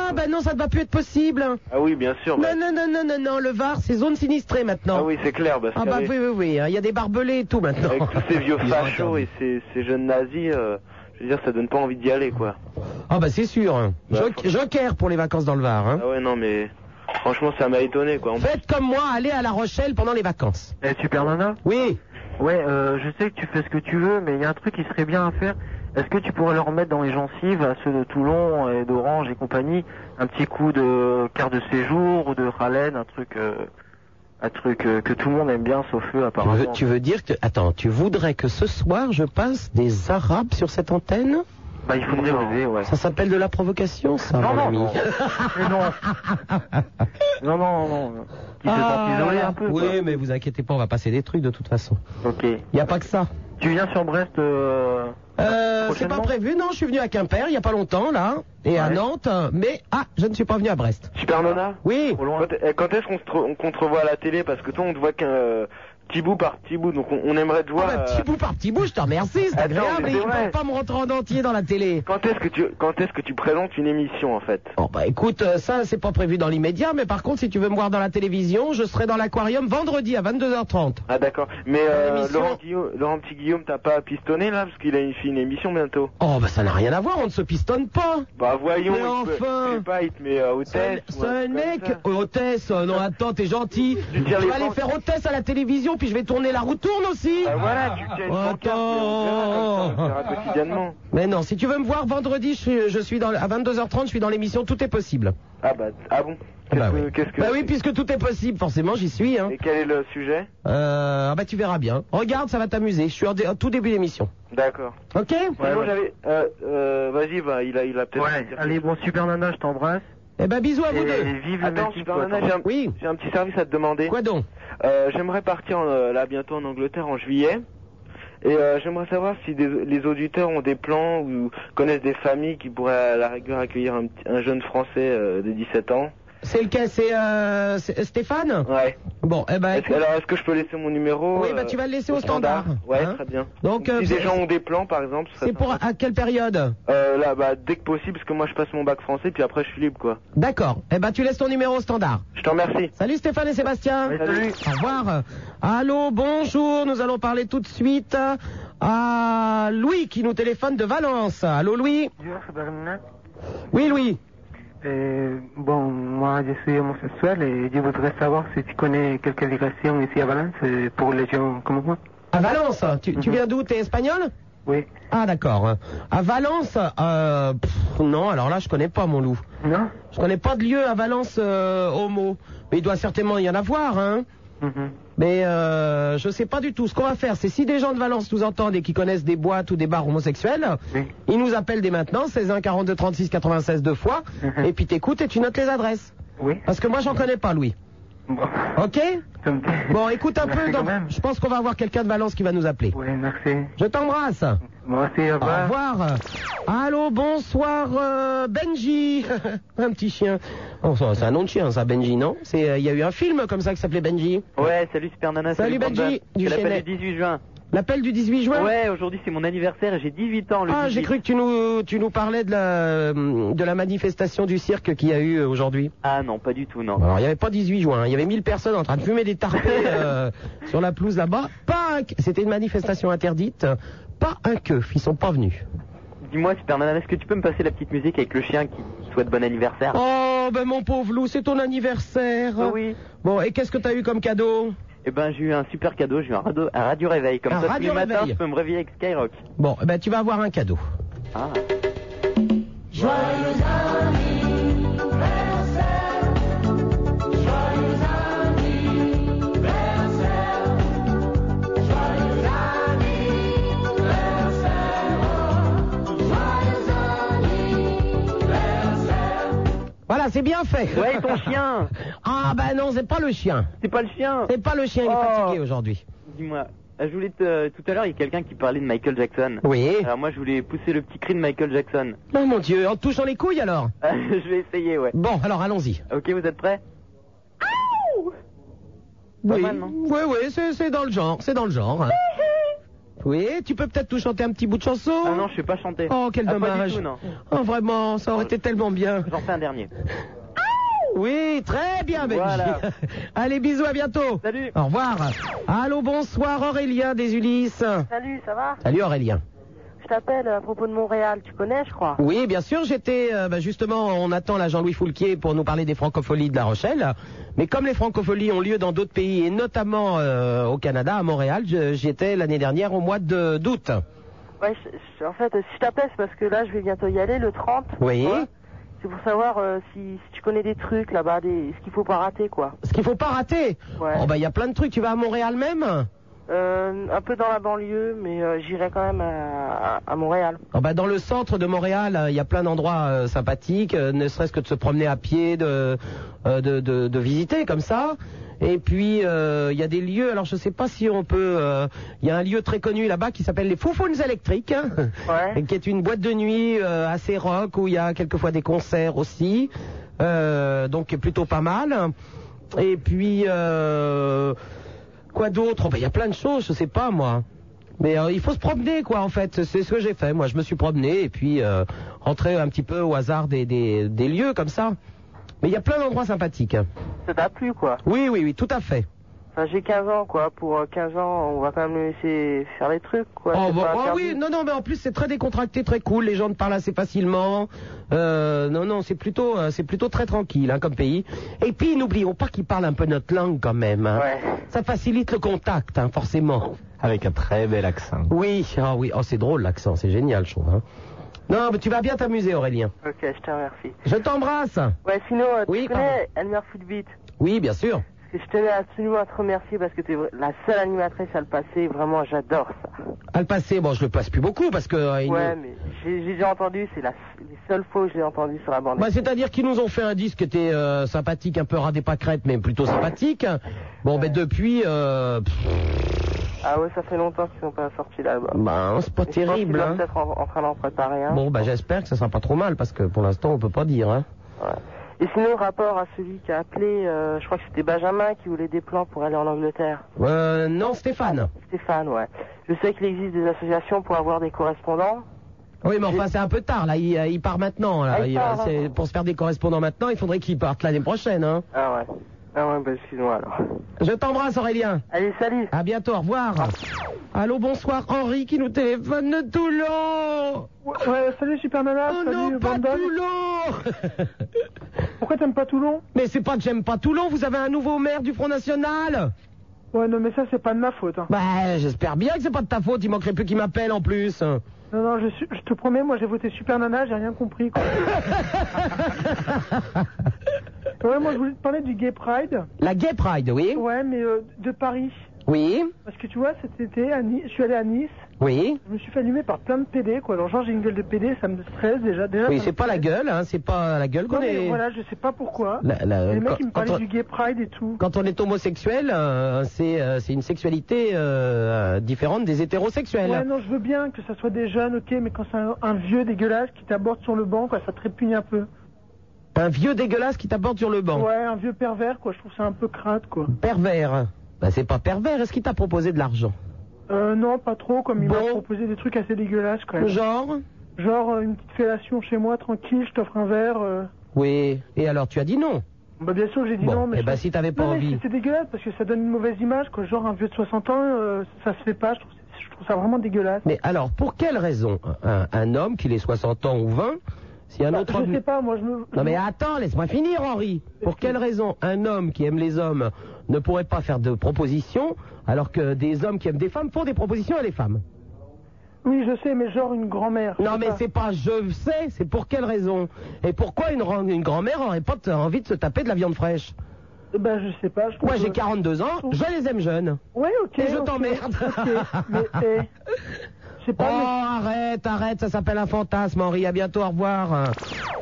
Ah bah non, ça ne va plus être possible.
Ah oui, bien sûr. bah-
Non, non, non, non, non, non, le Var, c'est zone sinistrée maintenant.
Ah oui, c'est clair, parce
Ah bah oui, oui, oui, il y a des barbelés et tout maintenant.
avec tous ces vieux fachos et ces, ces jeunes nazis, euh, je veux dire, ça donne pas envie d'y aller, quoi.
Ah bah c'est sûr. hein. Jo- Joker pour les vacances dans le Var. Hein.
Ah ouais, non, mais franchement, ça m'a étonné, quoi. En
Faites comme moi, allez à La Rochelle pendant les vacances.
Eh, Super Nana
Oui.
Ouais, euh, je sais que tu fais ce que tu veux, mais il y a un truc qui serait bien à faire. Est-ce que tu pourrais leur mettre dans les gencives, à ceux de Toulon et d'Orange et compagnie, un petit coup de carte de séjour ou de ralène, un truc, euh, Un truc euh, que tout le monde aime bien, sauf eux,
Tu
apparemment.
veux, tu veux dire que... Attends, tu voudrais que ce soir je passe des arabes sur cette antenne?
Bah, il faudrait oser, ouais.
Ça s'appelle de la provocation, ça,
Non,
mon
non,
ami.
non. Mais non. non, non, non.
Ah,
un peu.
Oui,
quoi.
mais vous inquiétez pas, on va passer des trucs de toute façon.
Ok.
Il n'y a pas que ça.
Tu viens sur Brest euh...
Euh, c'est pas prévu, non, je suis venu à Quimper il y a pas longtemps, là, et à. Nantes, mais, ah, je ne suis pas venu à Brest.
Super Nona
Oui.
Quand, quand est-ce qu'on se, tro- qu'on te revoit à la télé Parce que toi, on te voit qu'un euh, petit bout par petit bout, donc on, on aimerait te voir.
Ah, bah,
euh,
petit bout par petit bout, je te remercie, c'est agréable,
mais
et ils peuvent pas me rentrer en entier dans la télé.
Quand est-ce que tu quand est-ce que tu présentes une émission en fait?
Bon, bah écoute, euh, ça, c'est pas prévu dans l'immédiat, mais par contre, si tu veux me voir dans la télévision, je serai dans l'aquarium vendredi à 22h30.
Ah d'accord. Mais euh, Laurent, Guillaume, Laurent Petit Guillaume, t'as pas pistonné là parce qu'il a une, une émission bientôt.
Oh, bah ça n'a rien à voir, on ne se pistonne pas.
Bah voyons.
Mais
peut-
enfin.
je sais pas, il te met euh, hôtesse.
c'est
un
un mec, hôtesse, euh, non attends, t'es gentil.
Tu
vais
les
aller faire hôtesse à la télévision, puis je vais tourner la roue tourne aussi.
Bah voilà, tu tiens une pancarte, et on verra comme ça, on verra quotidiennement.
Mais non, si tu veux me voir vendredi, je suis, je suis dans, à 22h30, je suis dans l'émission Tout est possible.
Ah bah ah bon. Qu'est-ce
Bah
que,
oui.
qu'est-ce que
Bah oui, puisque tout est possible, forcément, j'y suis. Hein.
Et quel est le sujet
Euh, ah bah tu verras bien. Regarde, ça va t'amuser. Je suis en dé- au tout début d'émission.
D'accord.
Ok
Sinon j'avais euh, euh, vas-y bah il a il a peut-être.
Ouais, allez, bon, Super Nana, je t'embrasse.
Eh ben bisous à vous
Et
deux.
vive le
Attends, j'ai un,
Oui.
j'ai un petit service à te demander.
Quoi donc
Euh, J'aimerais partir euh, là bientôt en Angleterre en juillet. Et euh, j'aimerais savoir si des- les auditeurs ont des plans ou connaissent des familles qui pourraient à la rigueur accueillir un, un jeune français euh, de 17 ans.
C'est lequel? C'est euh, c'est Stéphane?
Ouais.
Bon, eh ben
alors est-ce que je peux laisser mon numéro
Oui,
euh,
bah tu vas le laisser au standard.
Ouais,
hein.
très bien.
Donc, euh,
si
c'est-
des gens ont des plans par exemple,
C'est pour à quelle période?
Euh, là, bah, dès que possible, parce que moi je passe mon bac français, puis après je suis libre, quoi.
D'accord. Eh ben tu laisses ton numéro au standard.
Je te remercie.
Salut Stéphane et Sébastien.
Ouais, salut.
Au revoir. Allô, bonjour. Nous allons parler tout de suite à Louis qui nous téléphone de Valence. Allô Louis? Oui Louis.
Euh, bon, moi je suis homosexuel et je voudrais savoir si tu connais quelques directions ici à Valence euh, pour les gens comme moi.
À Valence Tu, tu viens d'où T'es espagnol?
Oui.
Ah d'accord. À Valence, euh, pff, non, alors là je connais pas mon loup.
Non?
Je connais pas de lieu à Valence euh, homo. Mais il doit certainement y en avoir, hein.
Mhm.
Mais euh, je sais pas du tout. Ce qu'on va faire, c'est si des gens de Valence nous entendent et qui connaissent des boîtes ou des bars homosexuels, ils nous appellent dès maintenant, 16 1 42 36 96 deux fois, et puis t'écoutes et tu notes les adresses.
Oui.
Parce que moi j'en connais pas, Louis.
Bon.
Ok Bon, écoute un peu.
Merci même.
Je pense qu'on va avoir quelqu'un de Valence qui va nous appeler.
Oui, merci.
Je t'embrasse.
Moi aussi, au
Au
revoir.
revoir. Allô, bonsoir, euh, Benji. un petit chien. Oh, ça, c'est un nom de chien, ça, Benji, non C'est, euh, Il y a eu un film comme ça qui s'appelait Benji.
Ouais, salut Super Nana,
Salut, Benji, du Chênay.
du 18 juin.
L'appel du 18 juin
Ouais, aujourd'hui c'est mon anniversaire et j'ai 18 ans le
Ah,
18.
j'ai cru que tu nous, tu nous parlais de la, de la manifestation du cirque qu'il y a eu euh, aujourd'hui.
Ah non, pas du tout, non.
Alors, il n'y avait pas 18 juin, hein. il y avait 1000 personnes en train de fumer des tarpés euh, sur la pelouse là-bas. Pas un... C'était une manifestation interdite. Pas un keuf, ils sont pas venus.
Dis-moi Super Nana, est-ce que tu peux me passer la petite musique avec le chien qui souhaite bon anniversaire?
Oh, ben mon pauvre loup, c'est ton anniversaire.
Ah oui.
Bon, et qu'est-ce que t'as eu comme cadeau?
Eh ben j'ai eu un super cadeau, j'ai eu un radio, un radio réveil. Comme
Un
ça tous
radio
les matins
réveil.
je peux me réveiller avec Skyrock.
Bon, eh ben tu vas avoir un cadeau.
Ah.
Voilà, c'est bien fait.
Ouais, ton chien
Ah ben non, c'est pas le chien.
C'est pas le chien
C'est pas le chien, il est
Oh.
fatigué aujourd'hui.
Dis-moi, euh, je voulais te... tout à l'heure il y a quelqu'un qui parlait de Michael Jackson.
Oui.
Alors moi je voulais pousser le petit cri de Michael Jackson.
Oh mon dieu, en te touchant les couilles alors
je vais essayer, ouais.
Bon, alors allons-y.
Ok, vous êtes prêts?
Oui, oui, oui, c'est c'est dans le genre, c'est dans le genre. hein. Oui, tu peux peut-être nous chanter un petit bout de chanson
Ah non, je sais pas chanter.
Oh, quel
Ah, pas
dommage.
du tout, non.
Oh, vraiment, ça aurait été tellement bien.
J'en fais un dernier.
Oui, très bien, Benji.
Voilà.
Allez, bisous, à bientôt.
Salut.
Au revoir. Allô, bonsoir, Aurélien des Ulysses.
Salut, ça va?
Salut, Aurélien.
Je t'appelle à propos de Montréal, tu connais, je crois.
Oui, bien sûr, j'étais euh, bah, justement, on attend la Jean-Louis Foulquier pour nous parler des francopholies de La Rochelle. Mais comme les francopholies ont lieu dans d'autres pays et notamment euh, au Canada, à Montréal, je- j'y étais l'année dernière au mois d'août.
Ouais, je- je- en fait, si je t'appelle, c'est parce que là, je vais bientôt y aller, le 30.
Oui.
C'est pour savoir euh, si, si tu connais des trucs là-bas, des, ce qu'il faut pas rater, quoi.
Ce qu'il faut pas rater.
Ouais.
Oh bah il y a plein de trucs. Tu vas à Montréal même?
Euh, un peu dans la banlieue, mais euh, j'irai quand même à, à- à Montréal.
Oh bah dans le centre de Montréal, euh, il y a plein d'endroits euh, sympathiques, euh, ne serait-ce que de se promener à pied, de, euh, de, de, de visiter comme ça. Et puis euh, il y a des lieux, alors je sais pas si on peut, euh, il y a un lieu très connu là-bas qui s'appelle les Foufounes électriques, hein, et qui est une boîte de nuit euh, assez rock où il y a quelquefois des concerts aussi, euh, donc plutôt pas mal. Et puis euh, quoi d'autre? Oh, bah, Il y a plein de choses, je sais pas moi. Mais euh, il faut se promener, quoi, en fait. C'est ce que j'ai fait. Moi, je me suis promené et puis euh, rentrer un petit peu au hasard des, des, des lieux comme ça. Mais il y a plein d'endroits sympathiques.
Ça t'a plu, quoi
Oui, oui, oui, tout à fait.
Enfin, j'ai 15 ans, quoi. Pour euh, 15 ans, on va quand même le laisser faire les trucs, quoi.
Oh,
pas
oh oui, non, non, mais en plus c'est très décontracté, très cool. Les gens te parlent assez facilement. Euh, non, non, c'est plutôt, euh, c'est plutôt très tranquille hein, comme pays. Et puis n'oublions pas qu'ils parlent un peu notre langue quand même. hein. Ça facilite le contact, hein, forcément.
Avec un très bel accent.
Oui, ah oui, oh c'est drôle l'accent, c'est génial, je trouve. hein. Non, mais tu vas bien t'amuser, Aurélien.
Ok, je te remercie.
Je t'embrasse.
Ouais, sinon, euh,
Oui,
tu connais Elmer Footbeat?
Oui, bien sûr.
Que je tenais absolument à te remercier parce que tu es la seule animatrice à le passer. Vraiment, j'adore ça.
À le passé, bon, je le passe plus beaucoup parce que. euh, il
Ouais,
nous-
mais j'ai j'ai déjà entendu, c'est la, les seules fois où je l'ai entendu sur la bande.
Bah, c'est-à-dire qu'ils nous ont fait un disque qui était euh, sympathique, un peu ras des pâquerettes, mais plutôt sympathique. Bon, ben depuis, euh,
Ah ouais, ça fait longtemps qu'ils sont pas sortis l'album.
bah, c'est pas
Et je pense
terrible. Hein.
peut-être en, en train d'en préparer un.
Bon, bah, j'espère que ça sera pas trop mal parce que pour l'instant, on peut pas dire. Hein.
Et sinon, rapport à celui qui a appelé, euh, je crois que c'était Benjamin qui voulait des plans pour aller en Angleterre.
Euh, non, Stéphane.
Stéphane, ouais. Je sais qu'il existe des associations pour avoir des correspondants.
Oui, mais enfin, c'est un peu tard, là. Il, euh, il part maintenant, là.
Ah, il
Il,
part,
euh, c'est- pour se faire des correspondants maintenant, il faudrait qu'il parte l'année prochaine, hein.
Ah ouais. Ah ouais, bah excuse-moi alors.
Je t'embrasse, Aurélien.
Allez, salut.
À bientôt, au revoir. Allô, bonsoir, Henri qui nous téléphone de Toulon.
Ouais, salut Super Nana,
Oh
salut
non, pas. Toulon
Pourquoi t'aimes pas Toulon?
Mais c'est pas que j'aime pas Toulon, vous avez un nouveau maire du Front National
Ouais, non, mais ça, c'est pas de ma faute. Hein.
Bah, j'espère bien que c'est pas de ta faute, il manquerait plus qu'il m'appelle en plus.
Non, non, je, suis- je te promets, moi, j'ai voté Super Nana, j'ai rien compris, quoi. ouais, moi, je voulais te parler du Gay Pride.
La Gay Pride, oui
Ouais, mais euh, de Paris.
Oui
Parce que tu vois, cet été, à Nice, je suis allé à Nice.
Oui
Je me suis fait allumer par plein de PD, quoi. Alors, genre, j'ai une gueule de PD, ça me stresse déjà. déjà
Oui, c'est pas la gueule, hein, c'est pas la gueule
Non,
qu'on
mais
est...
voilà, je sais pas pourquoi.
La- la-
les mecs,
quand-
ils me parlaient
on-
du Gay Pride et tout.
Quand on est homosexuel, euh, c'est euh, une sexualité euh, euh, différente des hétérosexuels.
Ouais, non, je veux bien que ça soit des jeunes, ok, mais quand c'est un, un vieux dégueulasse qui t'aborde sur le banc, quoi, ça te répugne un peu.
Un vieux dégueulasse qui t'aborde sur le banc.
Ouais, un vieux pervers, quoi, je trouve ça un peu crade, quoi.
Pervers. Bah, c'est pas pervers, est-ce qu'il t'a proposé de l'argent?
Euh, non, pas trop, comme il m'a proposé des trucs assez dégueulasses, quand même.
Genre?
Genre, euh, une petite fellation chez moi, tranquille, je t'offre un verre. euh.
Oui. Et alors, tu as dit non?
Bah, bien sûr, j'ai dit
Bon,
non, mais.
eh ben, si t'avais pas
Non, mais
envie.
c'est- C'est dégueulasse parce que ça donne une mauvaise image, quoi. Genre, un vieux de 60 ans, euh, ça se fait pas, je trouve, je trouve ça vraiment dégueulasse.
Mais alors, pour quelle raison un, un homme, qu'il ait 60 ans ou 20, si un autre
Je
homme...
sais pas, moi, je me.
Non mais attends, laisse-moi finir Henri. Pour quelle raison un homme qui aime les hommes ne pourrait pas faire de propositions alors que des hommes qui aiment des femmes font des propositions à des femmes?
Oui, je sais, mais genre une grand-mère.
Non mais c'est pas je sais, c'est pour quelle raison? Et pourquoi une, ran- une grand-mère aurait pas envie de se taper de la viande fraîche?
Ben, je sais pas, je
Moi j'ai
que-
42 ans, je les aime jeunes.
Ouais, ok.
Et je t'emmerde.
ok,
Oh, arrête, arrête, ça s'appelle un fantasme, Henri, à bientôt, au revoir.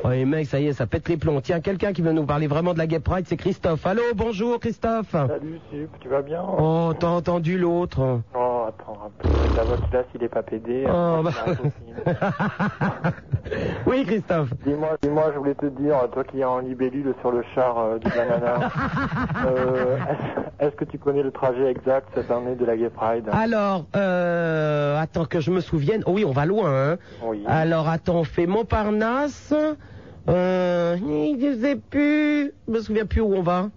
Oh, les mecs, ça y est, ça pète les plombs. Tiens, quelqu'un qui veut nous parler vraiment de la Gay Pride, c'est Christophe. Allô, bonjour, Christophe.
Salut, Sup, tu vas bien?
Oh, t'as entendu l'autre
Oh, attends, un peu. La voix là, s'il est pas pédé.
Oh, bah. Oui, Christophe.
Dis-moi, dis-moi, je voulais te dire, toi qui es en libellule sur le char euh, du banana, euh, est-ce- est-ce que tu connais le trajet exact cette année de la Gay Pride?
Alors, euh, attends que je me souvienne. Oh oui, on va loin. Hein.
Oui.
Alors, attends, on fait Montparnasse. Euh, je sais plus. Je me souviens plus où on va.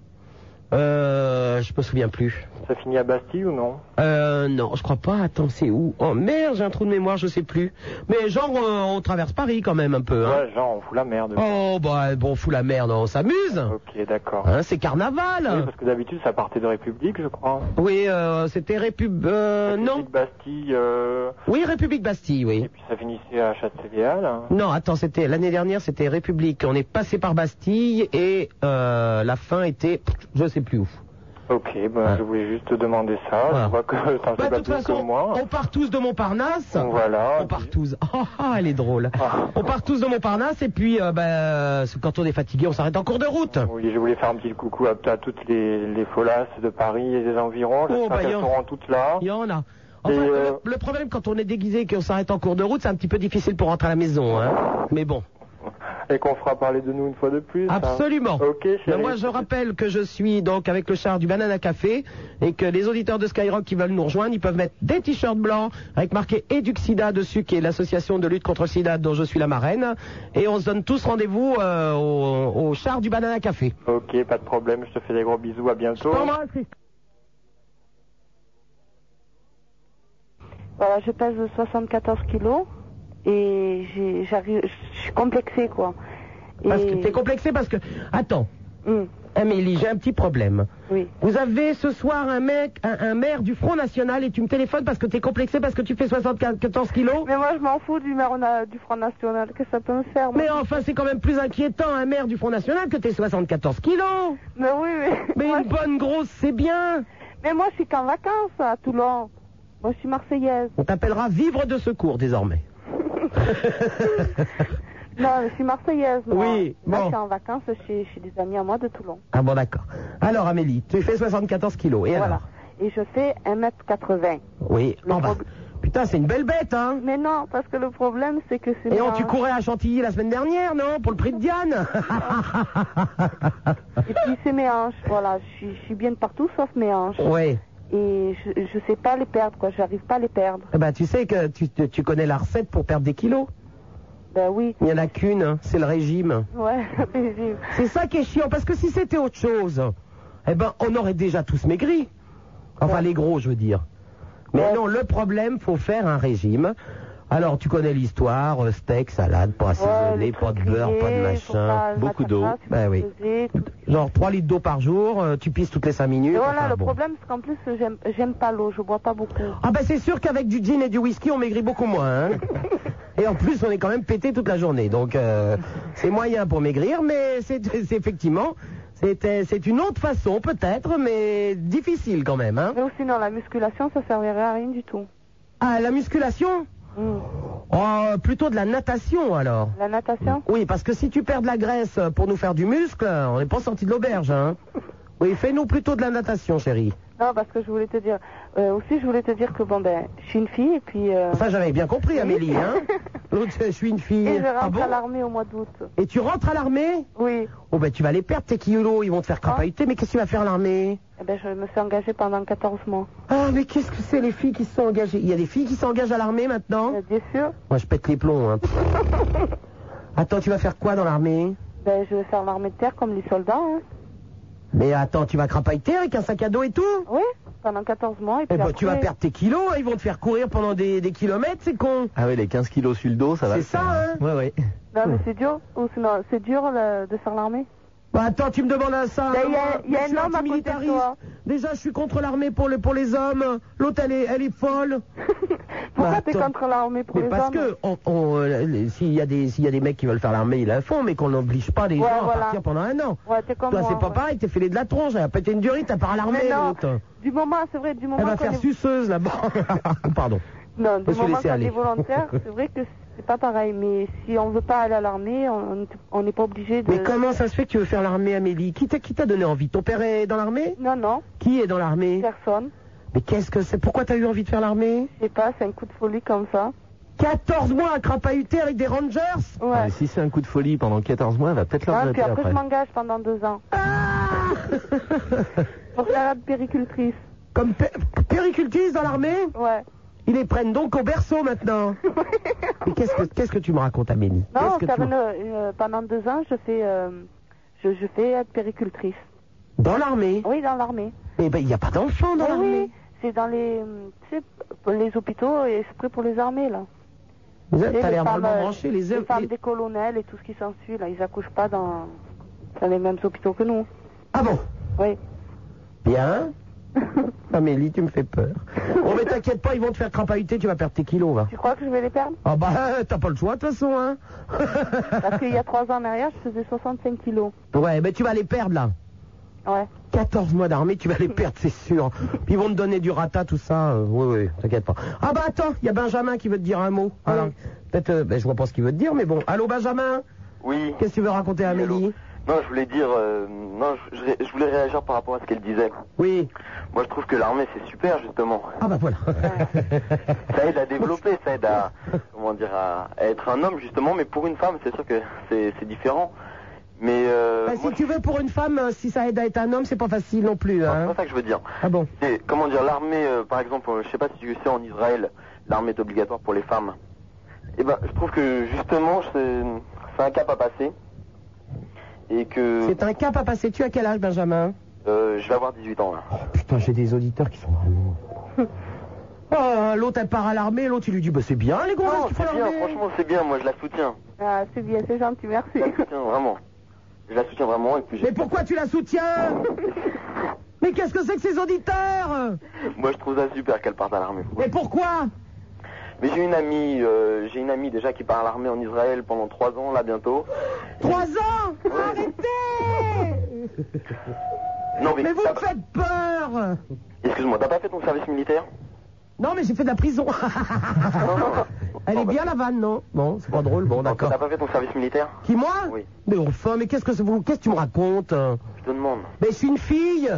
Euh, je me souviens plus.
Ça finit à Bastille ou non
Euh, non, je crois pas. Attends, c'est où Oh merde, j'ai un trou de mémoire, je sais plus. Mais genre, euh, on traverse Paris quand même un peu. Hein.
Ouais, genre, on fout la merde.
Oh bah bon, fout la merde, on s'amuse.
Ok, d'accord.
Hein, c'est carnaval.
Oui, parce que d'habitude, ça partait de République, je crois.
Oui, euh, c'était République. Euh, non.
Bastille, euh,
Oui, République Bastille, oui.
puis ça finissait à Châtelet-Léal. hein.
Non, attends, c'était l'année dernière, c'était République. On est passé par Bastille et euh, la fin était, je sais plus où.
Ok, ben, je voulais juste te demander ça. Je vois que t'en
Bah,
sais
de
pas
toute
plus
façon,
que moi.
on part tous de Montparnasse.
Voilà.
On part tous. Ah, ah, elle est drôle. On part tous de Montparnasse et puis, euh, bah, c'est quand on est fatigué, on s'arrête en cours de route.
Oui, je voulais faire un petit coucou à, à toutes les, les folasses de Paris et des environs. J'espère
bah,
qu'elles
y en-
seront toutes là.
Il y en a. Enfin,
euh,
le, le problème quand on est déguisé et qu'on s'arrête en cours de route, c'est un petit peu difficile pour rentrer à la maison. Hein. Mais bon.
Et qu'on fera parler de nous une fois de plus. hein.
Absolument.
Ok, chérie.
moi, je rappelle que je suis donc avec le char du Banana Café et que les auditeurs de Skyrock qui veulent nous rejoindre, ils peuvent mettre des t-shirts blancs avec marqué Eduxida dessus, qui est l'association de lutte contre le sida dont je suis la marraine. Et on se donne tous rendez-vous euh, au, au char du Banana Café.
Ok, pas de problème. Je te fais des gros bisous. À bientôt.
Voilà, je pèse 74 kilos et j'arrive, je suis complexée quoi.
Parce que t'es complexé parce que... Attends.
Hmm.
Amélie, j'ai un petit problème.
Oui.
Vous avez ce soir un mec, un, un maire du Front National et tu me téléphones parce que t'es complexé parce que tu fais 74 kilos
Mais moi, je m'en fous du maire du Front National. Que ça peut me faire moi?
Mais enfin, c'est quand même plus inquiétant un maire du Front National que tes 74 kilos.
Mais oui, mais.
Mais une bonne grosse, c'est bien.
Mais moi, je suis qu'en vacances à Toulon. Moi, je suis marseillaise.
On t'appellera vivre de secours désormais.
Non, je suis marseillaise, moi.
Oui, bon.
je suis en vacances chez, chez des amis à moi de Toulon.
Ah bon, d'accord. Alors Amélie, tu fais 74 kilos. Et
voilà.
alors
Et je fais 1m80.
Oui. Putain, c'est une belle bête, hein
Mais non, parce que le problème, c'est que c'est.
Et oh, tu courais à Chantilly la semaine dernière, non Pour le prix de Diane
Et puis, c'est mes hanches. Voilà, je suis, je suis bien de partout sauf mes hanches.
Ouais.
Et je, je sais pas les perdre, quoi. J'arrive pas à les perdre.
Eh ben, tu sais que tu, connais la recette pour perdre des kilos
Ben oui.
Il n'y en a qu'une, hein, c'est le régime.
Ouais, régime.
C'est ça qui est chiant, parce que si c'était autre chose, eh ben, on aurait déjà tous maigri. Enfin, les gros, je veux dire. Mais non, le problème, faut faire un régime. Alors, tu connais l'histoire, euh, steak, salade, pas assaisonné, pas de beurre, pas de machin, beaucoup d'eau. Ben oui. Genre 3 litres d'eau par jour, euh, tu pisses toutes les 5 minutes.
Et voilà,
enfin,
le
bon.
problème, c'est qu'en plus, j'aime pas l'eau. Je bois pas beaucoup.
Ah ben c'est sûr qu'avec du gin et du whisky, on maigrit beaucoup moins. hein. et en plus, on est quand même pété toute la journée. Donc, euh, c'est moyen pour maigrir, mais c'est effectivement, c'est c'est une autre façon peut-être, mais difficile quand même. Hein.
Mais sinon, la musculation, ça servirait à rien du tout.
Ah, la musculation? Oh, plutôt de la natation alors.
La natation?
Oui, parce que si tu perds de la graisse pour nous faire du muscle, on n'est pas sorti de l'auberge. Hein. Oui, fais-nous plutôt de la natation, chérie.
Non, parce que je voulais te dire. euh, aussi, je voulais te dire que, bon, ben, je suis une fille et puis. euh,
Ça, j'avais bien compris, Amélie. Hein. L'autre, je suis une fille.
Et je rentre
Ah bon
à l'armée au mois d'août.
Et tu rentres à l'armée
Oui.
Oh ben tu vas les perdre tes kilos, ils vont te faire crapahuter, mais qu'est-ce que tu vas faire à l'armée
Eh ben, je me suis engagée pendant 14 mois.
Ah mais qu'est-ce que c'est les filles qui se sont engagées? Il y a des filles qui s'engagent à l'armée maintenant?
Bien sûr.
Moi je pète les plombs. Hein. attends, tu vas faire quoi dans l'armée?
Ben, je vais faire l'armée de terre comme les soldats. Hein.
Mais attends, tu vas crapahuter avec un sac à dos et tout
Oui, pendant 14 mois. Et
Eh
puis
ben
après...
tu vas perdre tes kilos, hein, ils vont te faire courir pendant des, des kilomètres, c'est con
Ah oui, les 15 kilos sur le dos, ça va.
C'est ça,
faire.
hein
Ouais, ouais.
Non, mais c'est dur. Ou sinon, c'est dur le- de faire l'armée.
Bah attends, tu me demandes ça
Ben, il y a- y a un homme à côté de toi.
Déjà, je suis contre l'armée pour, les- pour les hommes. L'autre, elle est, elle est folle.
Pourquoi
Bah,
t'es contre l'armée pour
Mais
les
parce
hommes
que on- on, euh, s'il y a des s'il y a des mecs qui veulent faire l'armée, ils la font, mais qu'on n'oblige pas les
Ouais,
gens
voilà.
à partir pendant un an.
Ouais, t'es comme
Toi, c'est pas
ouais.
pareil, t'es filé de la tronche, elle a pété une durite, t'as part à l'armée, l'autre.
Du moment, c'est vrai, du moment
Elle va faire
est...
suceuse là-bas. Pardon.
Non, du
se
moment qu'on est volontaire, c'est vrai que c'est pas pareil. Mais si on veut pas aller à l'armée, on on n'est pas obligé de...
Mais comment ça se fait que tu veux faire l'armée, Amélie? Qui t'a qui t'a donné envie? Ton père est dans l'armée?
Non, non,
Qui est dans l'armée?
Personne.
Mais qu'est-ce que c'est? Pourquoi t'as eu envie de faire l'armée?
Je sais pas, c'est un coup de folie comme ça.
14 mois à crapahuter avec des rangers?
Ouais.
Ah, mais si c'est un coup de folie pendant 14 mois, elle va peut-être le
Ah, puis après,
après.
je m'engage pendant deux ans. Pour faire la péricultrice.
Comme pé- péricultrice dans l'armée?
Ouais.
Ils les prennent donc au berceau maintenant. Mais qu'est-ce que qu'est-ce que tu me racontes, Amélie?
Non,
que
ça
tu
euh, pendant deux ans, je fais, euh, je, je fais être péricultrice.
Dans l'armée?
Oui, dans l'armée.
Eh ben, il n'y a pas d'enfants dans
Eh
l'armée.
oui, c'est dans les, tu sais, pour les hôpitaux et c'est prêt pour les armées, là.
Vous êtes- T'as
les
l'air
femmes,
vraiment
euh,
branché. Les,
Les
hommes-
femmes
les-
des colonels et tout ce qui s'ensuit, là, ils accouchent pas dans, dans les mêmes hôpitaux que nous.
Ah bon?
Oui.
Bien. Amélie, tu me fais peur. Bon, mais t'inquiète pas, ils vont te faire crapahuter, tu vas perdre tes kilos, va.
Tu crois que je vais les perdre?
Ah bah, t'as pas le choix, de toute façon, hein.
Parce qu'il y a trois ans en arrière, je faisais 65 kilos.
Ouais, mais tu vas les perdre, là.
Ouais.
14 mois d'armée, tu vas les perdre, c'est sûr. Puis ils vont te donner du rata, tout ça. euh, oui, oui, t'inquiète pas. Ah bah attends, il y a Benjamin qui veut te dire un mot. Alors, peut-être, euh, ben, je vois pas ce qu'il veut te dire, mais bon. Allô, Benjamin?
Oui.
Qu'est-ce que tu veux raconter à Amélie?
Non, je voulais dire, euh, non, je, voulais réagir par rapport à ce qu'elle disait.
Oui.
Moi, je trouve que l'armée c'est super justement.
Ah bah voilà.
ça aide à développer, ça aide à, comment dire, à, à être un homme justement. Mais pour une femme, c'est sûr que c'est c'est différent. Mais euh,
Bah, si tu veux, pour une femme, euh, si ça aide à être un homme, c'est pas facile non plus.
c'est
Hein.
pas ça que je veux dire.
Ah bon
C'est comment dire, l'armée, euh, par exemple, euh, je sais pas si tu sais en Israël, l'armée est obligatoire pour les femmes. Et ben, je trouve que justement, c'est c'est un cap à passer. Et que
C'est un cap à passer. Tu as quel âge, Benjamin?
Euh, je vais avoir 18 ans là.
Putain, j'ai des auditeurs qui sont vraiment. Oh, l'autre elle part à l'armée, l'autre il lui dit bah c'est bien les gars
Non,
qui font
c'est bien,
l'armée.
franchement, c'est bien. Moi, je la soutiens.
Ah, c'est bien, c'est gentil, merci.
Je la soutiens vraiment. Je la soutiens vraiment. Et puis, j'ai-
Mais pourquoi tu la soutiens? Mais qu'est-ce que c'est que ces auditeurs?
Moi, je trouve ça super qu'elle parte à l'armée.
Mais pourquoi?
Mais j'ai une amie, euh, j'ai une amie déjà qui part à l'armée en Israël pendant trois ans là bientôt.
Trois ans Arrêtez
Non mais,
Mais vous me faites peur
excuse-moi, t'as pas fait ton service militaire
Non mais j'ai fait de la prison. Elle est bien la vanne, non? Bon, c'est pas drôle, bon d'accord.
T'as pas fait ton service militaire
Qui moi?
Oui.
Mais enfin, mais qu'est-ce que vous Qu'est-ce que tu me racontes?
Je te demande.
Mais je suis une fille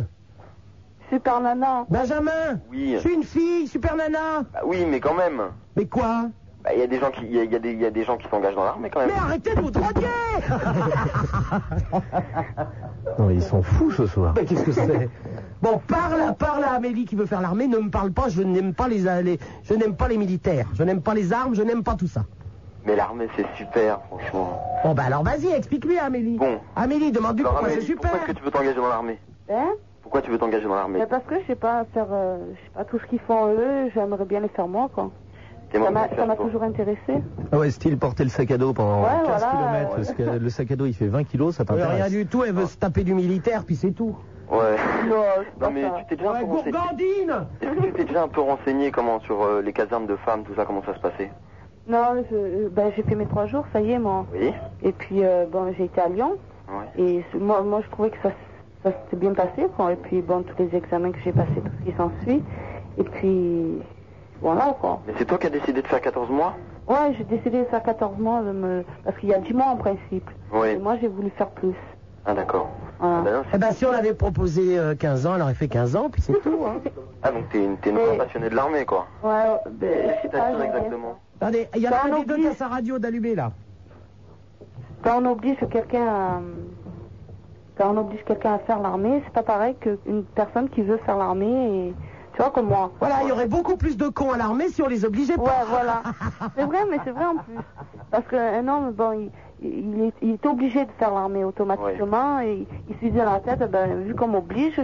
Super nana.
Benjamin
Oui.
Je suis une fille, super nana
Bah oui, mais quand même.
Mais quoi
Bah il y a des gens qui, il y a, il y a des, il y a des gens qui s'engagent dans l'armée quand même.
Mais arrêtez de vous droguer
Non, ils sont fous ce soir.
Mais qu'est-ce que c'est Bon, parle, parle à Amélie qui veut faire l'armée, ne me parle pas, je n'aime pas les, les- je n'aime pas les militaires, je n'aime pas les armes, je n'aime pas tout ça.
Mais l'armée c'est super, franchement.
Bon bah alors vas-y, explique-lui à Amélie.
Bon.
Amélie, demande-lui
Alors,
pourquoi c'est
Amélie,
super.
pourquoi est-ce que tu veux t'engager dans l'armée?
Hein?
Pourquoi tu veux t'engager dans l'armée
parce que je sais pas faire, euh, je sais pas tout ce qu'ils font eux, j'aimerais bien les faire moi quoi. Ça m'a, toujours intéressé.
Ah ouais, style porter le sac à dos pendant
Ouais,
15
voilà,
km. Parce que le sac à dos il fait 20 kilos, ça t'intéresse.
rien du tout, elle veut se taper du militaire, puis c'est tout.
Ouais.
Non,
Non mais tu t'es déjà un
Ouais,
peu renseigné.
gourgandine
Est-ce que tu t'es déjà un peu renseigné comment sur euh, les casernes de femmes, tout ça, comment ça se passait
Non, je, euh, ben, j'ai fait mes trois jours, ça y est moi.
Oui.
Et puis euh, bon, j'ai été à Lyon.
Ouais.
Et moi, moi, je trouvais que ça, ça s'était bien passé, quoi. Et puis, bon, tous les examens que j'ai passés, tout ce qui s'ensuit. Et puis, voilà, quoi.
Mais c'est toi qui as décidé de faire 14 mois?
Ouais, j'ai décidé de faire 14 mois, de me... parce qu'il y a 10 mois en principe.
Oui.
Et moi, j'ai voulu faire plus.
Ah d'accord.
Voilà.
Ah, non, c'est-
Eh ben si on avait proposé euh, 15 ans, elle aurait fait 15 ans, puis c'est tout. Hein.
ah, donc t'es une, t'es une passionnée de l'armée quoi.
Ouais, ben, je sais pas.
que exactement
Attendez, il y en a un des deux
oublie.
qui a sa radio d'allumer là.
Quand on oblige quelqu'un à... Quand on oblige quelqu'un à faire l'armée, c'est pas pareil qu'une personne qui veut faire l'armée et... Tu vois, comme moi.
Voilà, il y aurait beaucoup plus de cons à l'armée si on les obligeait
Ouais,
pas.
voilà. C'est vrai, mais c'est vrai en plus. Parce qu'un homme, bon, il, il, est, il est obligé de faire l'armée automatiquement et il se dit dans la tête, ben, vu qu'on m'oblige,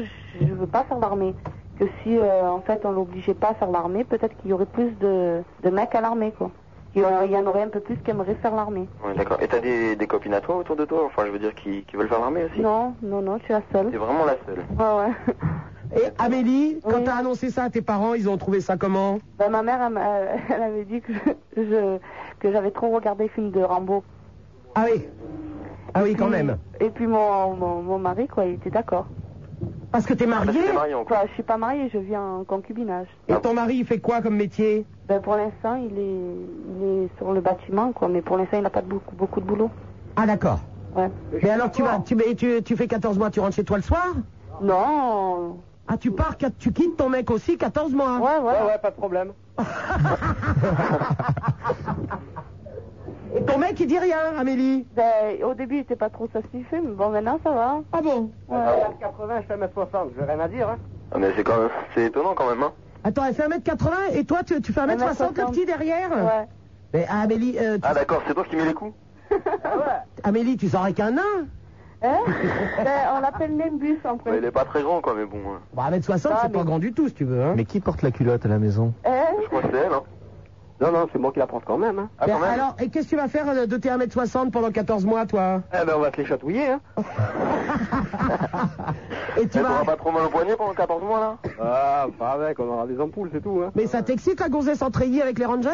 je, je veux pas faire l'armée. Que si, euh, en fait, on l'obligeait pas à faire l'armée, peut-être qu'il y aurait plus de, de mecs à l'armée, quoi. Il y, en- aurait un peu plus qui aimeraient faire l'armée.
Ouais, d'accord. Et t'as des, des copines à toi autour de toi? Enfin, je veux dire, qui, qui veulent faire l'armée aussi?
Non, non, non, je suis la seule.
T'es vraiment la seule.
Ouais, ouais.
Et Amélie, quand t'as annoncé ça à tes parents, ils ont trouvé ça comment?
Ben, ma mère, elle, m'a- elle avait dit que je, je- que j'avais trop regardé les films de Rambo.
Ah oui Ah oui, quand même.
Et puis mon, mon, mon mari, quoi, il était d'accord.
Parce que t'es mariée
Quoi, je suis pas mariée, je vis en concubinage.
Et ton mari, il fait quoi comme métier?
Ben, pour l'instant, il est, il est sur le bâtiment, quoi, mais pour l'instant, il n'a pas de beaucoup, beaucoup de boulot.
Ah d'accord.
Ouais.
Mais alors tu vas, tu, mais tu, tu fais 14 mois, tu rentres chez toi le soir?
Non.
Ah tu pars, tu quittes ton mec aussi 14 mois?
Ouais, ouais.
Ouais, ouais, pas de problème.
Et ton mec, il dit rien, Amélie
Ben, au début, il était pas trop satisfait, mais bon, maintenant, ça va.
Ah bon
Ouais.
80, je fais 1m60, j'ai rien à dire. Hein.
Ah, mais c'est quand même, c'est étonnant quand même, hein.
Attends, elle fait 1m80 et toi, tu, tu fais 1m60 le petit derrière
Ouais.
Mais Amélie, euh, tu-
Ah d'accord, c'est toi qui mets les coups
Amélie, tu sors avec un nain
Hein Ben, On l'appelle Nimbus en
Ouais, il est pas très grand, quoi, mais bon. hein.
Bon, 1m60,
Ah,
c'est
mais-
pas grand du tout, si tu veux. Hein.
Mais qui porte la culotte à la maison?
Hein
Je crois que c'est elle, hein.
Non, non, c'est moi qui la porte quand même. Hein.
Ah, quand
Ben,
même
alors, et qu'est-ce que tu vas faire euh, de tes 1m60 pendant 14 mois, toi?
Eh ben, on va te les chatouiller, hein.
Et tu
Eh,
vas...
Pas trop mal au poignet pendant 14 mois, là
Ah, pas avec, on aura des ampoules, c'est tout, hein.
Mais ça t'excite la gonzesse en treillis avec les Rangers?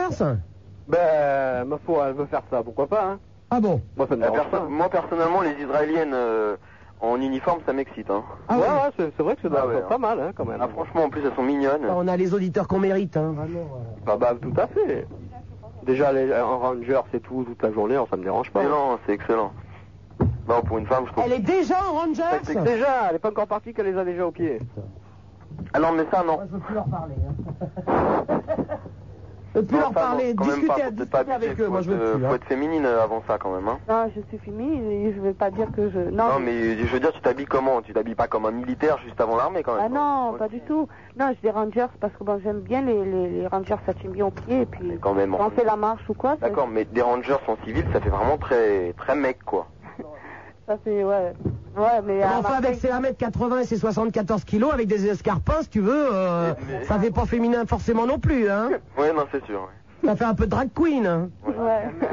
Ben, ma foi, elle veut faire ça, pourquoi pas, hein.
Ah bon?
Moi, ça me
Eh,
dérange
perso-
pas.
Moi, personnellement, les Israéliennes euh, en uniforme, ça m'excite, hein.
Ah
ouais,
ouais.
ouais, c'est c'est vrai que c'est
Ah ouais,
pas
hein.
mal, hein, quand même.
Ah, franchement, en plus, elles sont mignonnes.
Bah, On a les auditeurs qu'on mérite, hein, vraiment.
Bah, bah, tout à fait. Déjà, les, en ranger, c'est tout, toute la journée, alors ça me dérange pas.
Excellent, c'est excellent. Non, pour une femme, je trouve.
Elle est déjà en
C'est que déjà, elle est pas encore partie qu'elle les a déjà au pied.
Ah non, mais ça, non.
Je plus leur parler. Hein. je plus
Non,
leur
non,
parler, discuter,
faut
discuter avec eux,
faut
moi je veux
être,
plus.
Faut
hein.
être féminine euh, avant ça, quand même, hein.
Non, je suis féminine et je veux pas dire que je... Non,
Non, mais je veux dire, tu t'habilles comment? Tu t'habilles pas comme un militaire juste avant l'armée, quand
Ah
même.
non, pas du tout. Non, j'ai des rangers parce que bon, j'aime bien les, les, les rangers, ça tient bien au pied et puis
quand même.
quand on fait la marche ou quoi,
D'accord, mais des rangers en civil, ça fait vraiment très, très mec, quoi.
ça fait, ouais. Ouais, mais... à
Enfin, avec ses 1m80 et ses 74 kilos, avec des escarpins, si tu veux, euh, ça fait pas féminin forcément non plus, hein.
Ouais, non, c'est sûr. ouais.
Ça fait un peu drag queen. hein.
Ouais.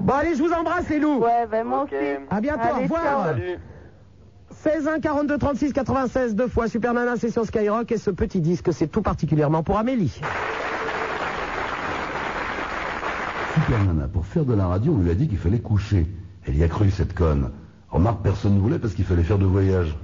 Bon, allez, je vous embrasse, les loups.
Ouais, ben moi aussi.
À bientôt,
Allez,
au revoir.
ciao.
Salut.
16 1 42 36 96 deux fois Super Nana c'est sur Skyrock et ce petit disque c'est tout particulièrement pour Amélie.
Super Nana, pour faire de la radio, on lui a dit qu'il fallait coucher. Elle y a cru, cette conne. Remarque, personne ne voulait parce qu'il fallait faire de voyage.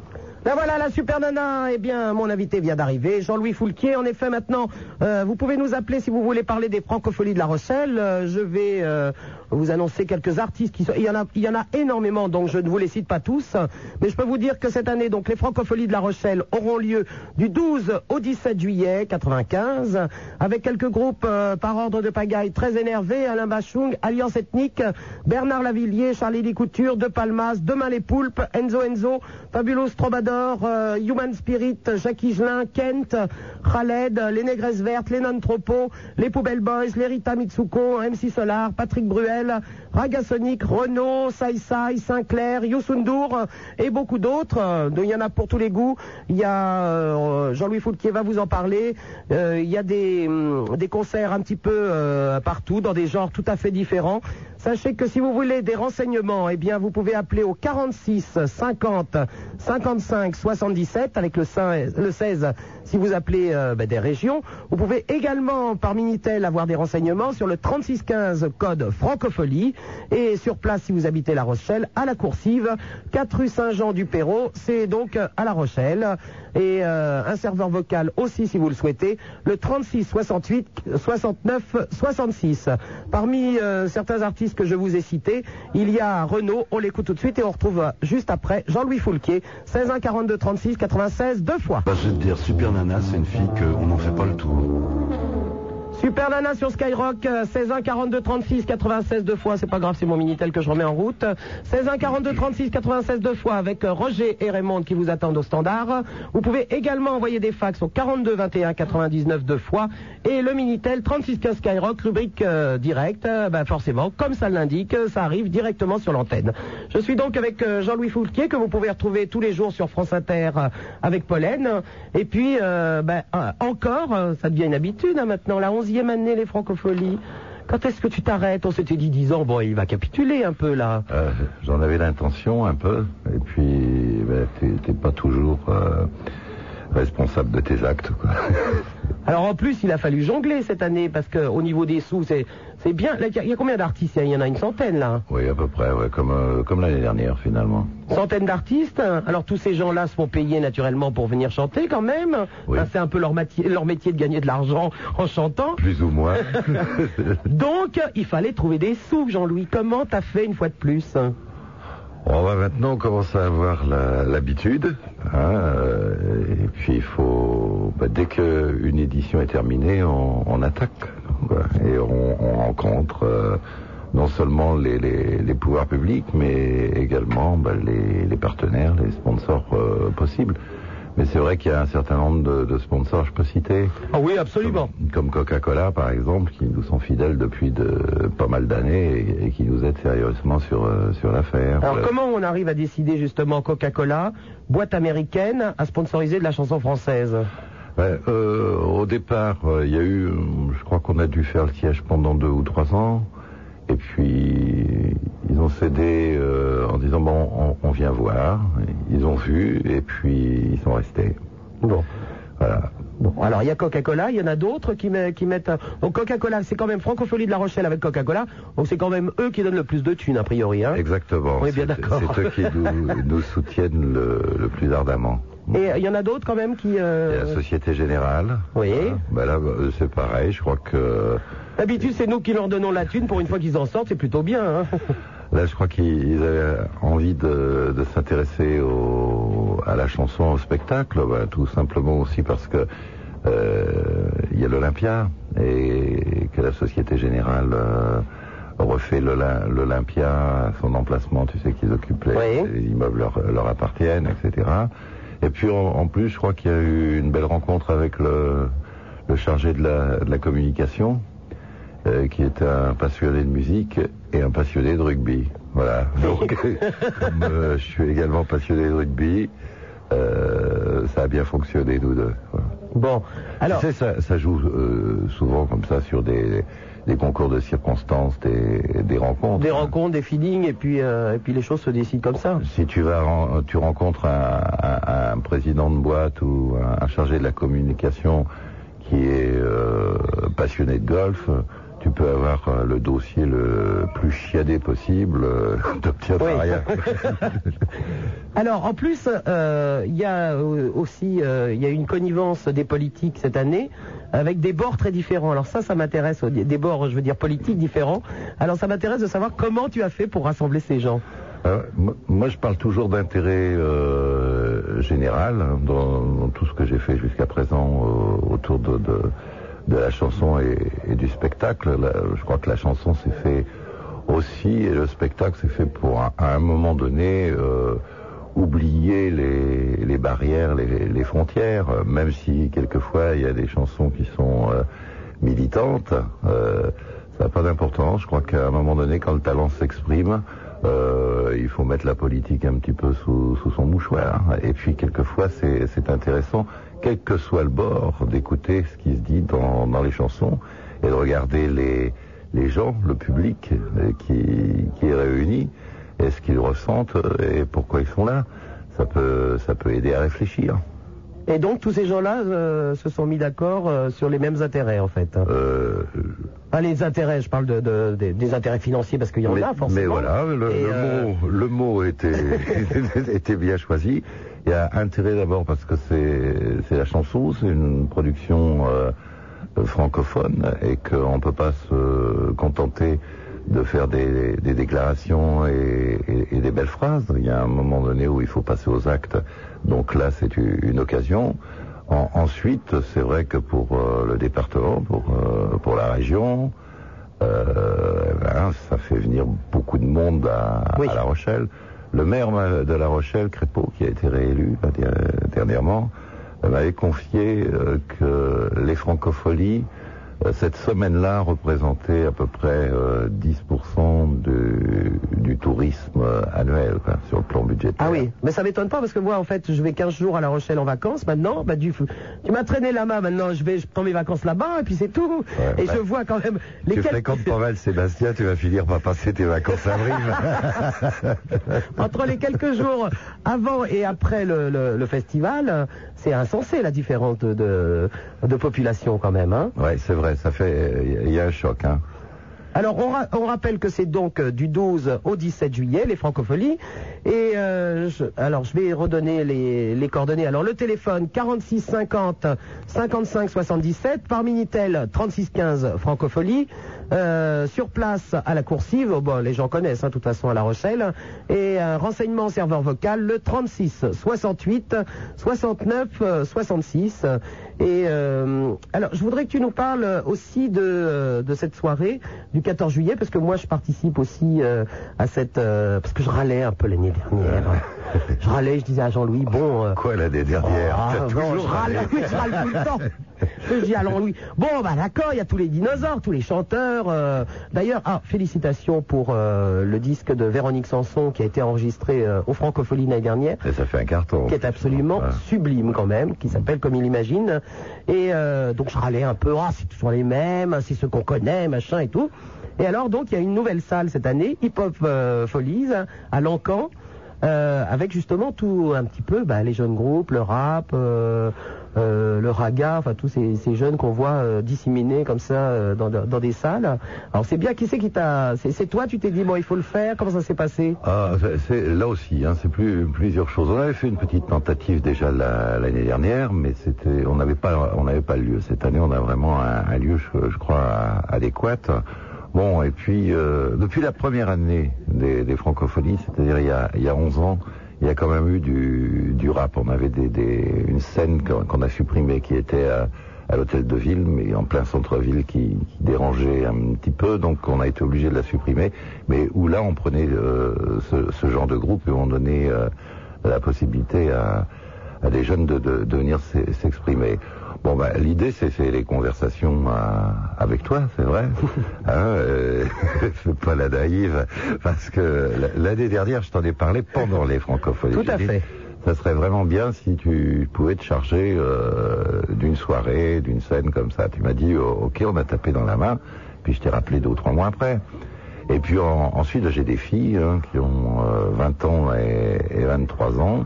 Ben voilà la Super Nana. Eh bien, mon invité vient d'arriver, Jean-Louis Foulquier. En effet, maintenant, euh, vous pouvez nous appeler si vous voulez parler des francopholies de La Rochelle. Euh, je vais euh, vous annoncer quelques artistes qui sont... Il y, en a, il y en a énormément, donc je ne vous les cite pas tous. Mais je peux vous dire que cette année, donc, les francopholies de La Rochelle auront lieu du 12 au 17 juillet 95, avec quelques groupes par ordre de pagaille très énervés. Alain Bachung, Alliance Ethnique, Bernard Lavillier, Charlie Licouture, De Palmas, Demain les Poulpes, Enzo Enzo, Fabulous Euh, Human Spirit, Jackie Gelin, Kent, Khaled, Les Négresses Vertes, Les Non-Tropos, Les Poubelles Boys, Les Rita Mitsuko, MC Solar, Patrick Bruel, Ragasonic, Renault, Sai, Sinclair, Youssoundour euh, et beaucoup d'autres. Euh, Il y en a pour tous les goûts. Il y a Jean-Louis Foulquier va vous en parler. Il y a des, hum, des concerts un petit peu partout, dans des genres tout à fait différents. Sachez que si vous voulez des renseignements, eh bien, vous pouvez appeler au 46 50 55 77 avec le, 5 le 16 si vous appelez euh, ben, des régions. Vous pouvez également par Minitel avoir des renseignements sur le 36 15 code francophonie et sur place si vous habitez La Rochelle à la Coursive, 4 rue Saint-Jean-du-Perrault, c'est donc euh, à La Rochelle et euh, un serveur vocal aussi si vous le souhaitez, le 36 68 69 66. Parmi certains artistes que je vous ai cités, il y a Renaud, on l'écoute tout de suite et on retrouve juste après Jean-Louis Foulquier, 16 1 42 36 96 deux fois.
Bah, Nana, c'est une fille qu'on n'en fait pas le tour.
Super Nana sur Skyrock, euh, 16 1 42 36 96 deux fois, c'est pas grave, c'est mon Minitel que je remets en route. 16 1 42 36 96 deux fois avec euh, Roger et Raymond qui vous attendent au standard. Vous pouvez également envoyer des fax au 42 21 99 deux fois et le Minitel 36 15 Skyrock, rubrique euh, direct, euh, bah, forcément, comme ça l'indique, ça arrive directement sur l'antenne. Je suis donc avec Jean-Louis Foulquier que vous pouvez retrouver tous les jours sur France Inter avec Pollen. Et puis, euh, encore, ça devient une habitude hein, maintenant, la 11e année, les francopholies. Quand est-ce que tu t'arrêtes? On s'était dit 10 ans, bon, il va capituler un peu là.
Euh, J'en avais l'intention un peu, et puis ben, t'es pas toujours euh, responsable de tes actes.
Alors en plus, il a fallu jongler cette année parce que au niveau des sous, c'est c'est bien. Il y, a- il y a combien d'artistes Il y en a une centaine là?
oui, à peu près, ouais, comme, euh, comme l'année dernière finalement.
Centaines d'artistes. Alors tous ces gens-là se font payer naturellement pour venir chanter quand même. Enfin, c'est un peu leur, leur métier de gagner de l'argent en chantant.
Plus ou moins.
Donc il fallait trouver des sous, Jean-Louis. Comment t'as fait une fois de plus?
On va maintenant on commence à avoir l'habitude, hein, euh, et puis il faut, bah, dès qu'une édition est terminée, on, attaque, quoi, et on, on rencontre euh, non seulement les, pouvoirs publics, mais également bah, les, les partenaires, les sponsors euh, possibles. Mais c'est vrai qu'il y a un certain nombre de, de sponsors, je peux citer.
Ah oui, absolument.
Comme, comme Coca-Cola, par exemple, qui nous sont fidèles depuis de, pas mal d'années et, et qui nous aident sérieusement sur, euh, sur l'affaire.
Alors
Voilà.
comment on arrive à décider justement Coca-Cola, boîte américaine, à sponsoriser de la chanson française?
Ouais, euh, au départ, euh, il y a eu, je crois qu'on a dû faire le siège pendant deux ou trois ans. Et puis, ils ont cédé en disant, bon, on, on vient voir. Ils ont vu et puis ils sont restés.
Bon.
Voilà.
Bon, alors il y a Coca-Cola, il y en a d'autres qui, met- qui mettent... Donc Coca-Cola, c'est quand même Francophonie de La Rochelle avec Coca-Cola, donc c'est quand même eux qui donnent le plus de thunes a priori. Hein
Exactement.
On est bien
C'est-
d'accord.
C'est eux qui nous, nous soutiennent le, le plus ardemment.
Et euh, il y en a d'autres quand même qui... euh,
la Société Générale.
Oui.
Ben là, bah, c'est pareil. Je crois que
D'habitude c'est nous qui leur donnons la thune, pour une fois qu'ils en sortent, c'est plutôt bien. Hein
Là, je crois qu'ils avaient envie de, de s'intéresser au, à la chanson, au spectacle, bah, tout simplement aussi parce que euh, il y a l'Olympia et que la Société Générale euh, refait l'Olym- l'Olympia à son emplacement, tu sais qu'ils occupent les, les immeubles leur, leur appartiennent, etc. Et puis en, en plus, je crois qu'il y a eu une belle rencontre avec le, le chargé de la, de la communication euh, qui est un passionné de musique et un passionné de rugby. Voilà. Donc, comme euh, je suis également passionné de rugby, euh, ça a bien fonctionné, nous deux. Voilà.
Bon, alors...
Tu sais, ça, ça joue euh, souvent comme ça sur des, des concours de circonstances, des, des rencontres.
Des rencontres, des feelings, et puis, euh, et puis les choses se décident comme ça.
Si tu vas, tu rencontres un, un- un président de boîte ou un, un chargé de la communication qui est euh, passionné de golf, tu peux avoir euh, le dossier le plus chiadé possible, euh, t'obtiendras rien.
Alors, en plus, euh, il y a aussi euh, y a une connivence des politiques cette année avec des bords très différents. Alors ça, ça m'intéresse, des bords, je veux dire, politiques différents. Alors ça m'intéresse de savoir comment tu as fait pour rassembler ces gens.
Euh, mo- moi, je parle toujours d'intérêt général hein, dans, dans tout ce que j'ai fait jusqu'à présent autour de, de, de la chanson et, du spectacle. Je crois que la chanson s'est fait aussi et le spectacle s'est fait pour, à, à un moment donné, euh, oublier les, barrières, les, frontières, même si quelquefois il y a des chansons qui sont euh, militantes. euh, ça n'a pas d'importance. Je crois qu'à un moment donné, quand le talent s'exprime, euh, il faut mettre la politique un petit peu sous, sous son mouchoir. Et puis quelquefois, c'est intéressant, quel que soit le bord, d'écouter ce qui se dit dans, les chansons et de regarder les, gens, le public euh, qui, est réuni, et ce qu'ils ressentent et pourquoi ils sont là. Ça peut, ça peut aider à réfléchir.
Et donc tous ces gens-là euh, se sont mis d'accord euh, sur les mêmes intérêts en fait.
Euh,
Pas les intérêts, je parle de, de- des- des intérêts financiers parce qu'il y en
mais,
a forcément.
mais voilà, le, le
euh,
mot, le mot était, était bien choisi. Il y a intérêt d'abord parce que c'est c'est la chanson, c'est une production euh, francophone et qu'on ne peut pas se contenter de faire des, des déclarations et, et- et des belles phrases. Il y a un moment donné où il faut passer aux actes. Donc là, c'est une occasion. En- ensuite, c'est vrai que pour euh, le département, pour, euh, pour la région, euh, eh ben, ça fait venir beaucoup de monde à, à La Rochelle. Le maire ma- de La Rochelle, Crépeau, qui a été réélu dernièrement, m'avait confié euh, que les francopholies, cette semaine-là, représentaient à peu près euh, 10% du, du tourisme euh, annuel quoi, sur le plan budgétaire.
Ah oui, mais ça m'étonne pas parce que moi en fait je vais 15 jours à La Rochelle en vacances maintenant, bah du tu m'as traîné là-bas maintenant, je vais je prends mes vacances là-bas et puis c'est tout. et je vois quand même les
Tu
quelques-
fréquentes pas mal Sébastien, tu vas finir par passer tes vacances à Brive.
entre les quelques jours avant et après le, le- le festival, euh, c'est insensé la différence de, de, population quand même. Hein.
Ouais, c'est vrai, ça fait, il y a un choc, hein.
Alors on, on rappelle que c'est donc euh, du 12 au 17 juillet les francopholies et euh, je, alors je vais redonner les, les coordonnées. Alors le téléphone 46 50 55 77 par minitel 36 15 francophonie euh, sur place à la coursive. Oh, bon, les gens connaissent hein, de toute façon à La Rochelle et un renseignement serveur vocal le 36 68 69 euh, 66 Et euh, alors, je voudrais que tu nous parles aussi de, euh, de cette soirée du 14 juillet, parce que moi, je participe aussi euh, à cette... euh, parce que je râlais un peu l'année dernière. je râlais, je disais à Jean-Louis, bon... euh,
Quoi l'année dernière
ah, je râle, oui, je râle tout le temps. Je dis à Jean-Louis, bon, bah d'accord, il y a tous les dinosaures, tous les chanteurs. euh, D'ailleurs, ah, félicitations pour euh, le disque de Véronique Sanson qui a été enregistré euh, au Francophonie l'année dernière
Et ça fait un carton.
qui est absolument sublime quand même, qui s'appelle Comme il imagine. Et euh, donc je râlais un peu, ah c'est toujours les mêmes, c'est ceux qu'on connaît, machin et tout. Et alors donc il y a une nouvelle salle cette année, Hip Hop euh, Folies, à Lancan, euh, avec justement tout un petit peu bah, les jeunes groupes, le rap, euh, euh, le raga, enfin tous ces, jeunes qu'on voit euh, disséminés comme ça euh, dans, des salles. Alors c'est bien, qui c'est qui t'a... C'est toi, tu t'es dit, bon il faut le faire, comment ça s'est passé?
Ah, c'est- là aussi, hein, c'est plus plusieurs choses. On avait fait une petite tentative déjà la- l'année dernière, mais on n'avait pas, on n'avait pas le lieu. Cette année, on a vraiment un, lieu, je, crois, adéquat. Bon, et puis euh, depuis la première année des, des francophonies, c'est-à-dire il y a, il y a 11 ans, il y a quand même eu du, du rap. On avait des, des- une scène qu'on a supprimée qui était à, à l'hôtel de ville, mais en plein centre-ville, qui, qui dérangeait un petit peu, donc on a été obligé de la supprimer. Mais où là, on prenait euh, ce, ce genre de groupe et on donnait euh, la possibilité à, à des jeunes de, de, de venir s'e- s'exprimer. Bon, bah, l'idée, c'est les conversations euh, avec toi, c'est vrai. Hein, euh, fais pas la naïve, parce que l'année dernière, je t'en ai parlé pendant les francophonies.
Tout à
dit,
fait.
Ça serait vraiment bien si tu pouvais te charger euh, d'une soirée, d'une scène comme ça. Tu m'as dit, oh, ok, on a tapé dans la main, puis je t'ai rappelé deux ou trois mois après. Et puis en- ensuite, j'ai des filles hein, qui ont euh, 20 ans et, et 23 ans,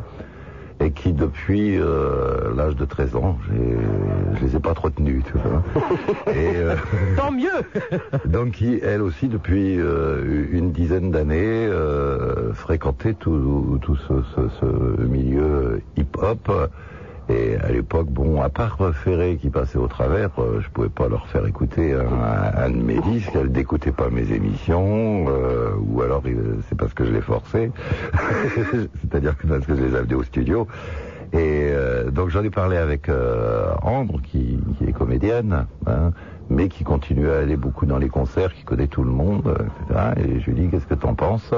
et qui depuis euh, l'âge de 13 ans, je les ai pas trop tenues, tu vois. Et, euh,
Tant mieux
donc qui, elle aussi, depuis euh, une dizaine d'années, euh, fréquentait tout, tout ce, ce- ce milieu hip-hop. Et à l'époque, bon, à part Ferré qui passait au travers, euh, je pouvais pas leur faire écouter un, de mes disques. Elles n'écoutaient pas mes émissions, euh, ou alors euh, c'est parce que je les forçais. C'est-à-dire que parce que je les amenais au studio. Et euh, donc j'en ai parlé avec euh, Ambre, qui, qui est comédienne, hein, mais qui continue à aller beaucoup dans les concerts, qui connaît tout le monde, euh, etc. Et je lui dis, qu'est-ce que t'en penses?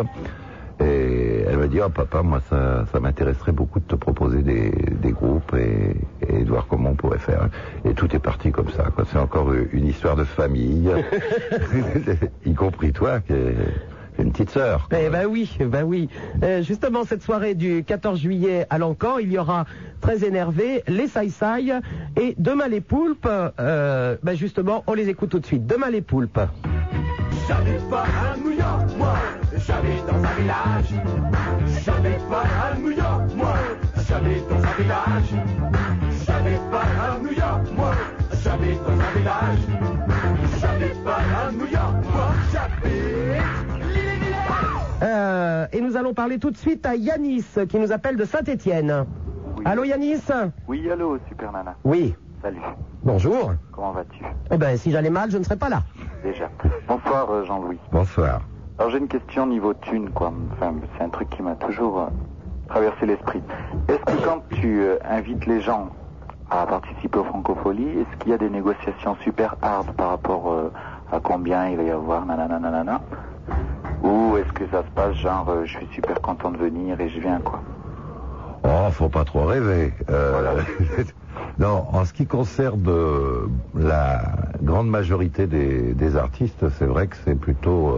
Et elle me dit, ah papa, moi ça, ça m'intéresserait beaucoup de te proposer des, des groupes et, et de voir comment on pourrait faire. Et tout est parti comme ça. quoi. C'est encore une histoire de famille, y compris toi, qui est une petite sœur.
Eh ben oui, ben oui. Euh, justement, cette soirée du 14 juillet à Lancan, il y aura très énervé les Saïsaï et demain les poulpes. euh, ben justement, on les écoute tout de suite. Demain les poulpes.
Pas à New York, moi, j'habite dans un village. J'habite pas à New York, moi, j'habite dans un village. J'habite pas à New York, moi, j'habite dans un village. J'habite pas à New York, moi, j'habite.
Euh, et nous allons parler tout de suite à Yanis qui nous appelle de Saint-Étienne. Allô Yanis
Oui, allô, Super Nana.
Oui.
Salut.
Bonjour.
Comment vas-tu?
Eh ben, si j'allais mal, je ne serais pas là.
Déjà. Bonsoir, euh, Jean-Louis.
Bonsoir.
Alors, j'ai une question niveau thune, quoi. Enfin, c'est un truc qui m'a toujours euh, traversé l'esprit. Est-ce que quand tu euh, invites les gens à participer aux francopholies, est-ce qu'il y a des négociations super hard par rapport euh, à combien il va y avoir, nanana, nanana? Ou est-ce que ça se passe genre, je suis super content de venir et je viens, quoi?
Oh, faut pas trop rêver. Non, en ce qui concerne la grande majorité des, des artistes, c'est vrai que c'est plutôt,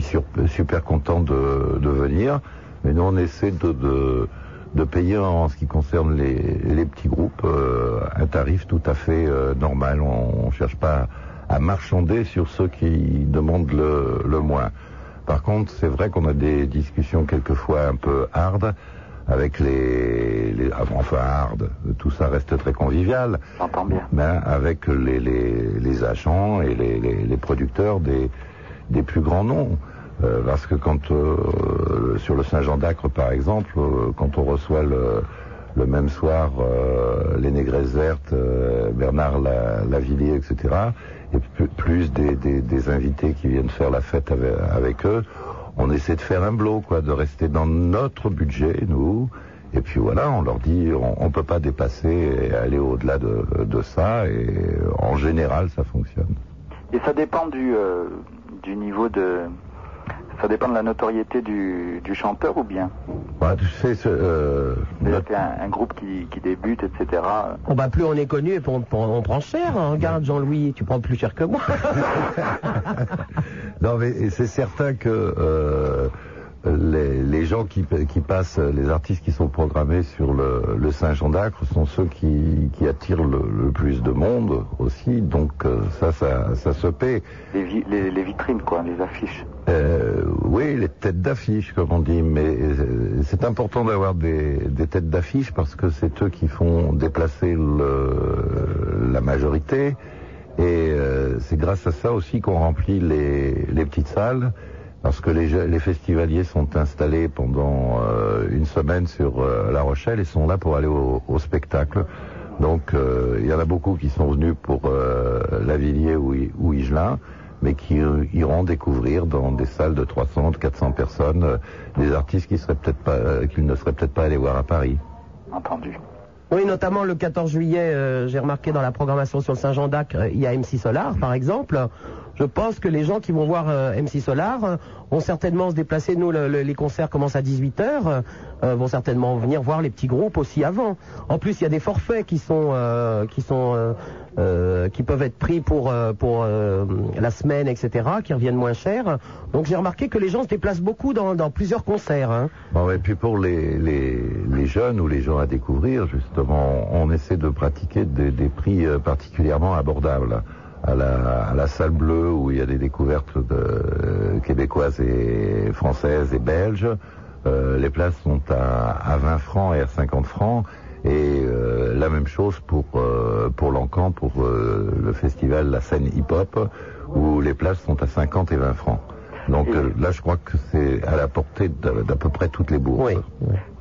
suis sur- super content de, de venir, mais nous on essaie de, de, de payer en ce qui concerne les, les petits groupes euh, un tarif tout à fait euh, normal. On, on cherche pas à marchander sur ceux qui demandent le, le moins. Par contre, c'est vrai qu'on a des discussions quelquefois un peu hard avec les, les- enfin hard, tout ça reste très convivial.
J'entends bien.
Mais avec les, les, les agents et les, les, les producteurs des, des plus grands noms. Euh, parce que quand euh, sur le Saint-Jean d'Acre par exemple, euh, quand on reçoit le, le même soir les Négresses Vertes, Bernard La- Lavillier, etc., et plus des, des, invités qui viennent faire la fête avec, eux, on essaie de faire un bloc, quoi, de rester dans notre budget, nous, Et puis voilà, on leur dit, on, on peut pas dépasser et aller au-delà de, de ça. Et en général, ça fonctionne.
Et ça dépend du, du niveau de... Ça dépend de la notoriété du, du chanteur ou bien?
Ouais, tu sais, ce, euh,
C'est-à-dire qu'un un groupe qui, qui débute, etc.
Bon bah plus on est connu et plus on, on prend cher. hein. Regarde Jean-Louis, tu prends plus cher que moi.
Non, mais c'est certain que euh, les, les gens qui, qui passent, les artistes qui sont programmés sur le, le Saint-Jean d'Acre sont ceux qui, qui attirent le, le plus de monde aussi. Donc euh, ça, ça, ça se paie.
les, vi- les, les vitrines, quoi, les affiches.
Euh, oui, les têtes d'affiche, comme on dit, mais euh, c'est important d'avoir des, des têtes d'affiche parce que c'est eux qui font déplacer le, la majorité. Et euh, c'est grâce à ça aussi qu'on remplit les, les petites salles, parce que les, les festivaliers sont installés pendant euh, une semaine sur euh, La Rochelle et sont là pour aller au, au spectacle. Donc euh, il y en a beaucoup qui sont venus pour euh, Lavilliers ou, ou Igelin, mais qui iront découvrir dans des salles de 300, 400 personnes euh, des artistes qui seraient peut-être pas, euh, qu'ils ne seraient peut-être pas allés voir à Paris.
Entendu.
Oui, notamment le 14 juillet, euh, j'ai remarqué dans la programmation sur le Saint-Jean d'Acre, il y a MC Solar, par exemple. Je pense que les gens qui vont voir euh, MC Solar euh, vont certainement se déplacer. Nous, le- le- les concerts commencent à 18h, vont certainement venir voir les petits groupes aussi avant. En plus, il y a des forfaits qui sont euh, qui sont euh, euh, qui peuvent être pris pour euh, pour euh, la semaine, etc., qui reviennent moins cher. Donc j'ai remarqué que les gens se déplacent beaucoup dans, dans plusieurs concerts. hein.
Bon, et puis pour les, les, les jeunes ou les gens à découvrir, justement, on essaie de pratiquer des, des prix euh, particulièrement abordables. À la, à la salle bleue où il y a des découvertes de, euh, québécoises et françaises et belges, euh, les places sont à, à 20 francs et à 50 francs. Et euh, la même chose pour euh, pour l'Encan, pour euh, le festival La Scène Hip Hop, où les places sont à 50 et 20 francs. Donc euh, là, je crois que c'est à la portée d'à peu près toutes les bourses.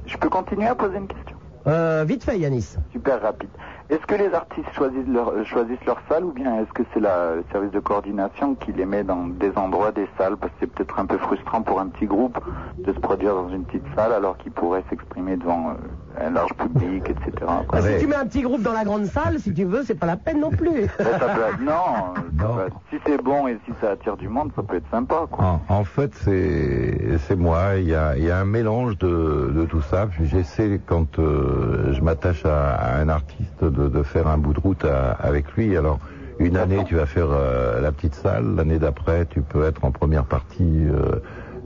Je peux continuer à poser une question?
Euh, vite fait, Yanis.
Super rapide. Est-ce que les artistes choisissent leur, euh, choisissent leur salle ou bien est-ce que c'est la- le service de coordination qui les met dans des endroits des salles? Parce que c'est peut-être un peu frustrant pour un petit groupe de se produire dans une petite salle alors qu'ils pourraient s'exprimer devant euh, un large public, etc. quoi.
Bah, Si tu mets un petit groupe dans la grande salle, si tu veux, c'est pas la peine non plus.
Mais ça peut- non, si c'est bon et si ça attire du monde, ça peut être sympa. Quoi.
En, en fait, c'est moi. Il y a, il y a un mélange de, de tout ça. J'essaie, quand euh, je m'attache à, à un artiste, de, de faire un bout de route à- avec lui. Alors, une année, tu vas faire euh, la petite salle. L'année d'après, tu peux être en première partie euh,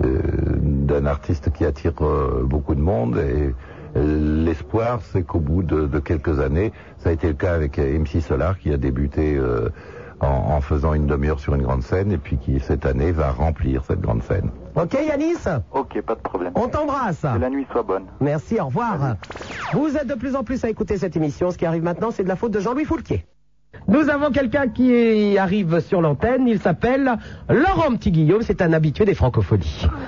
euh, d'un artiste qui attire euh, beaucoup de monde. Et euh, l'espoir, c'est qu'au bout de, de quelques années, ça a été le cas avec MC Solar, qui a débuté euh, en, en faisant une demi-heure sur une grande scène, et puis qui cette année va remplir cette grande scène.
Ok, Yanis
Ok, pas de problème.
On t'embrasse.
Que la nuit soit bonne.
Merci, au revoir. Vous êtes de plus en plus à écouter cette émission. Ce qui arrive maintenant, c'est de la faute de Jean-Louis Foulquier. Nous avons quelqu'un qui arrive sur l'antenne. Il s'appelle Laurent Petit Guillaume. C'est un habitué des francophonies.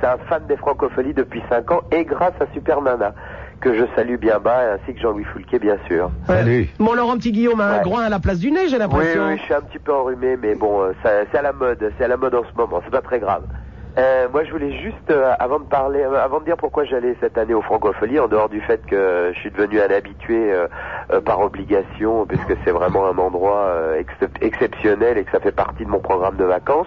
C'est un fan des francophonies depuis 5 ans et grâce à Super Nana, que je salue bien bas, ainsi que Jean-Louis Foulquier, bien sûr.
Salut.
Mon Laurent Petit Guillaume a un
Ouais.
groin à la place du nez, j'ai
Oui,
l'impression.
oui, je suis un petit peu enrhumé, mais bon, euh, c'est à la mode, c'est à la mode en ce moment, c'est pas très grave. Euh, moi, je voulais juste, euh, avant de parler, euh, avant de dire pourquoi j'allais cette année au Francophonie, en dehors du fait que je suis devenu un habitué euh, euh, par obligation, puisque c'est vraiment un endroit euh, excep- exceptionnel et que ça fait partie de mon programme de vacances.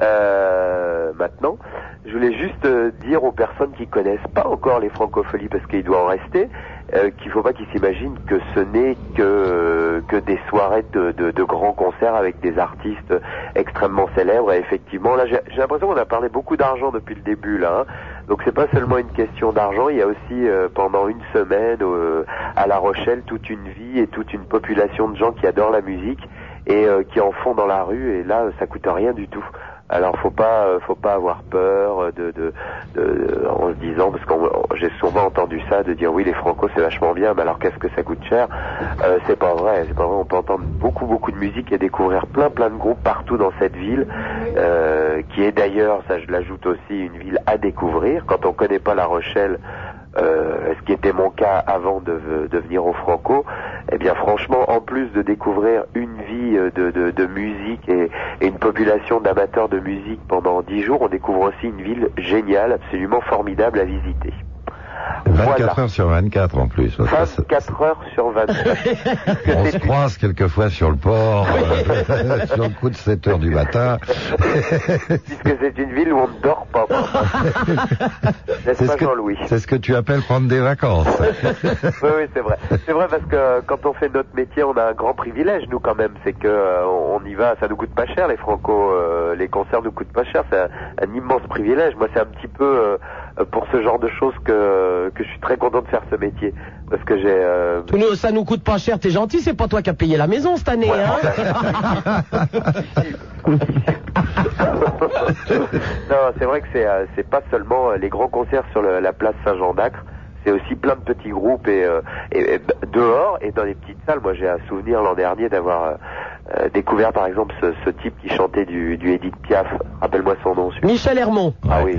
Euh, maintenant, je voulais juste euh, dire aux personnes qui connaissent pas encore les francopholies, parce qu'il doit en rester, euh, qu'il faut pas qu'ils s'imaginent que ce n'est que que des soirées de, de, de grands concerts avec des artistes extrêmement célèbres. Et effectivement, là, j'ai j'ai l'impression qu'on a parlé beaucoup d'argent depuis le début, là. hein. Donc c'est pas seulement une question d'argent, il y a aussi euh, pendant une semaine euh, à La Rochelle toute une vie et toute une population de gens qui adorent la musique et euh, qui en font dans la rue. Et là, ça coûte rien du tout. Alors faut pas, euh, faut pas avoir peur euh, de, de, de- en se disant parce que j'ai souvent entendu ça de dire oui les Franco c'est vachement bien, mais alors qu'est-ce que ça coûte cher? Euh, C'est pas vrai, c'est pas vrai. On peut entendre beaucoup beaucoup de musique et découvrir plein plein de groupes partout dans cette ville, euh, qui est d'ailleurs, ça je l'ajoute aussi, une ville à découvrir. Quand on connaît pas La Rochelle, euh, ce qui était mon cas avant de, venir au Franco, eh bien franchement, en plus de découvrir une vie euh, de, musique et une population d'amateurs de musique pendant dix jours, on découvre aussi une ville géniale, absolument formidable à visiter.
24 heures sur 24 en plus. Parce que ça-
24 heures sur 24.
on se croise quelquefois sur le port, euh, sur le coup de 7 heures du matin.
Puisque c'est une ville où on ne dort pas. N'est-ce
C'est ce
pas
que-
Jean-Louis
C'est ce que tu appelles prendre des vacances.
oui, oui, c'est vrai. C'est vrai parce que quand on fait notre métier, on a un grand privilège, nous, quand même. C'est que euh, on y va, ça nous coûte pas cher, les franco, euh, les concerts nous coûtent pas cher. C'est un, un immense privilège. Moi, c'est un petit peu euh, euh, pour ce genre de choses que, que je suis très content de faire ce métier. Parce que j'ai... euh,
ça nous coûte pas cher, t'es gentil, c'est pas toi qui as payé la maison cette année, hein
non, c'est vrai que c'est euh, c'est pas seulement euh, les grands concerts sur le- la place Saint-Jean d'Acre, c'est aussi plein de petits groupes et, euh, et- et b- dehors et dans les petites salles. Moi, j'ai un souvenir l'an dernier d'avoir euh, euh, découvert par exemple ce, ce type qui chantait du, du Edith Piaf. Rappelle-moi son nom. celui-là.
Michel Hermont.
Ah oui.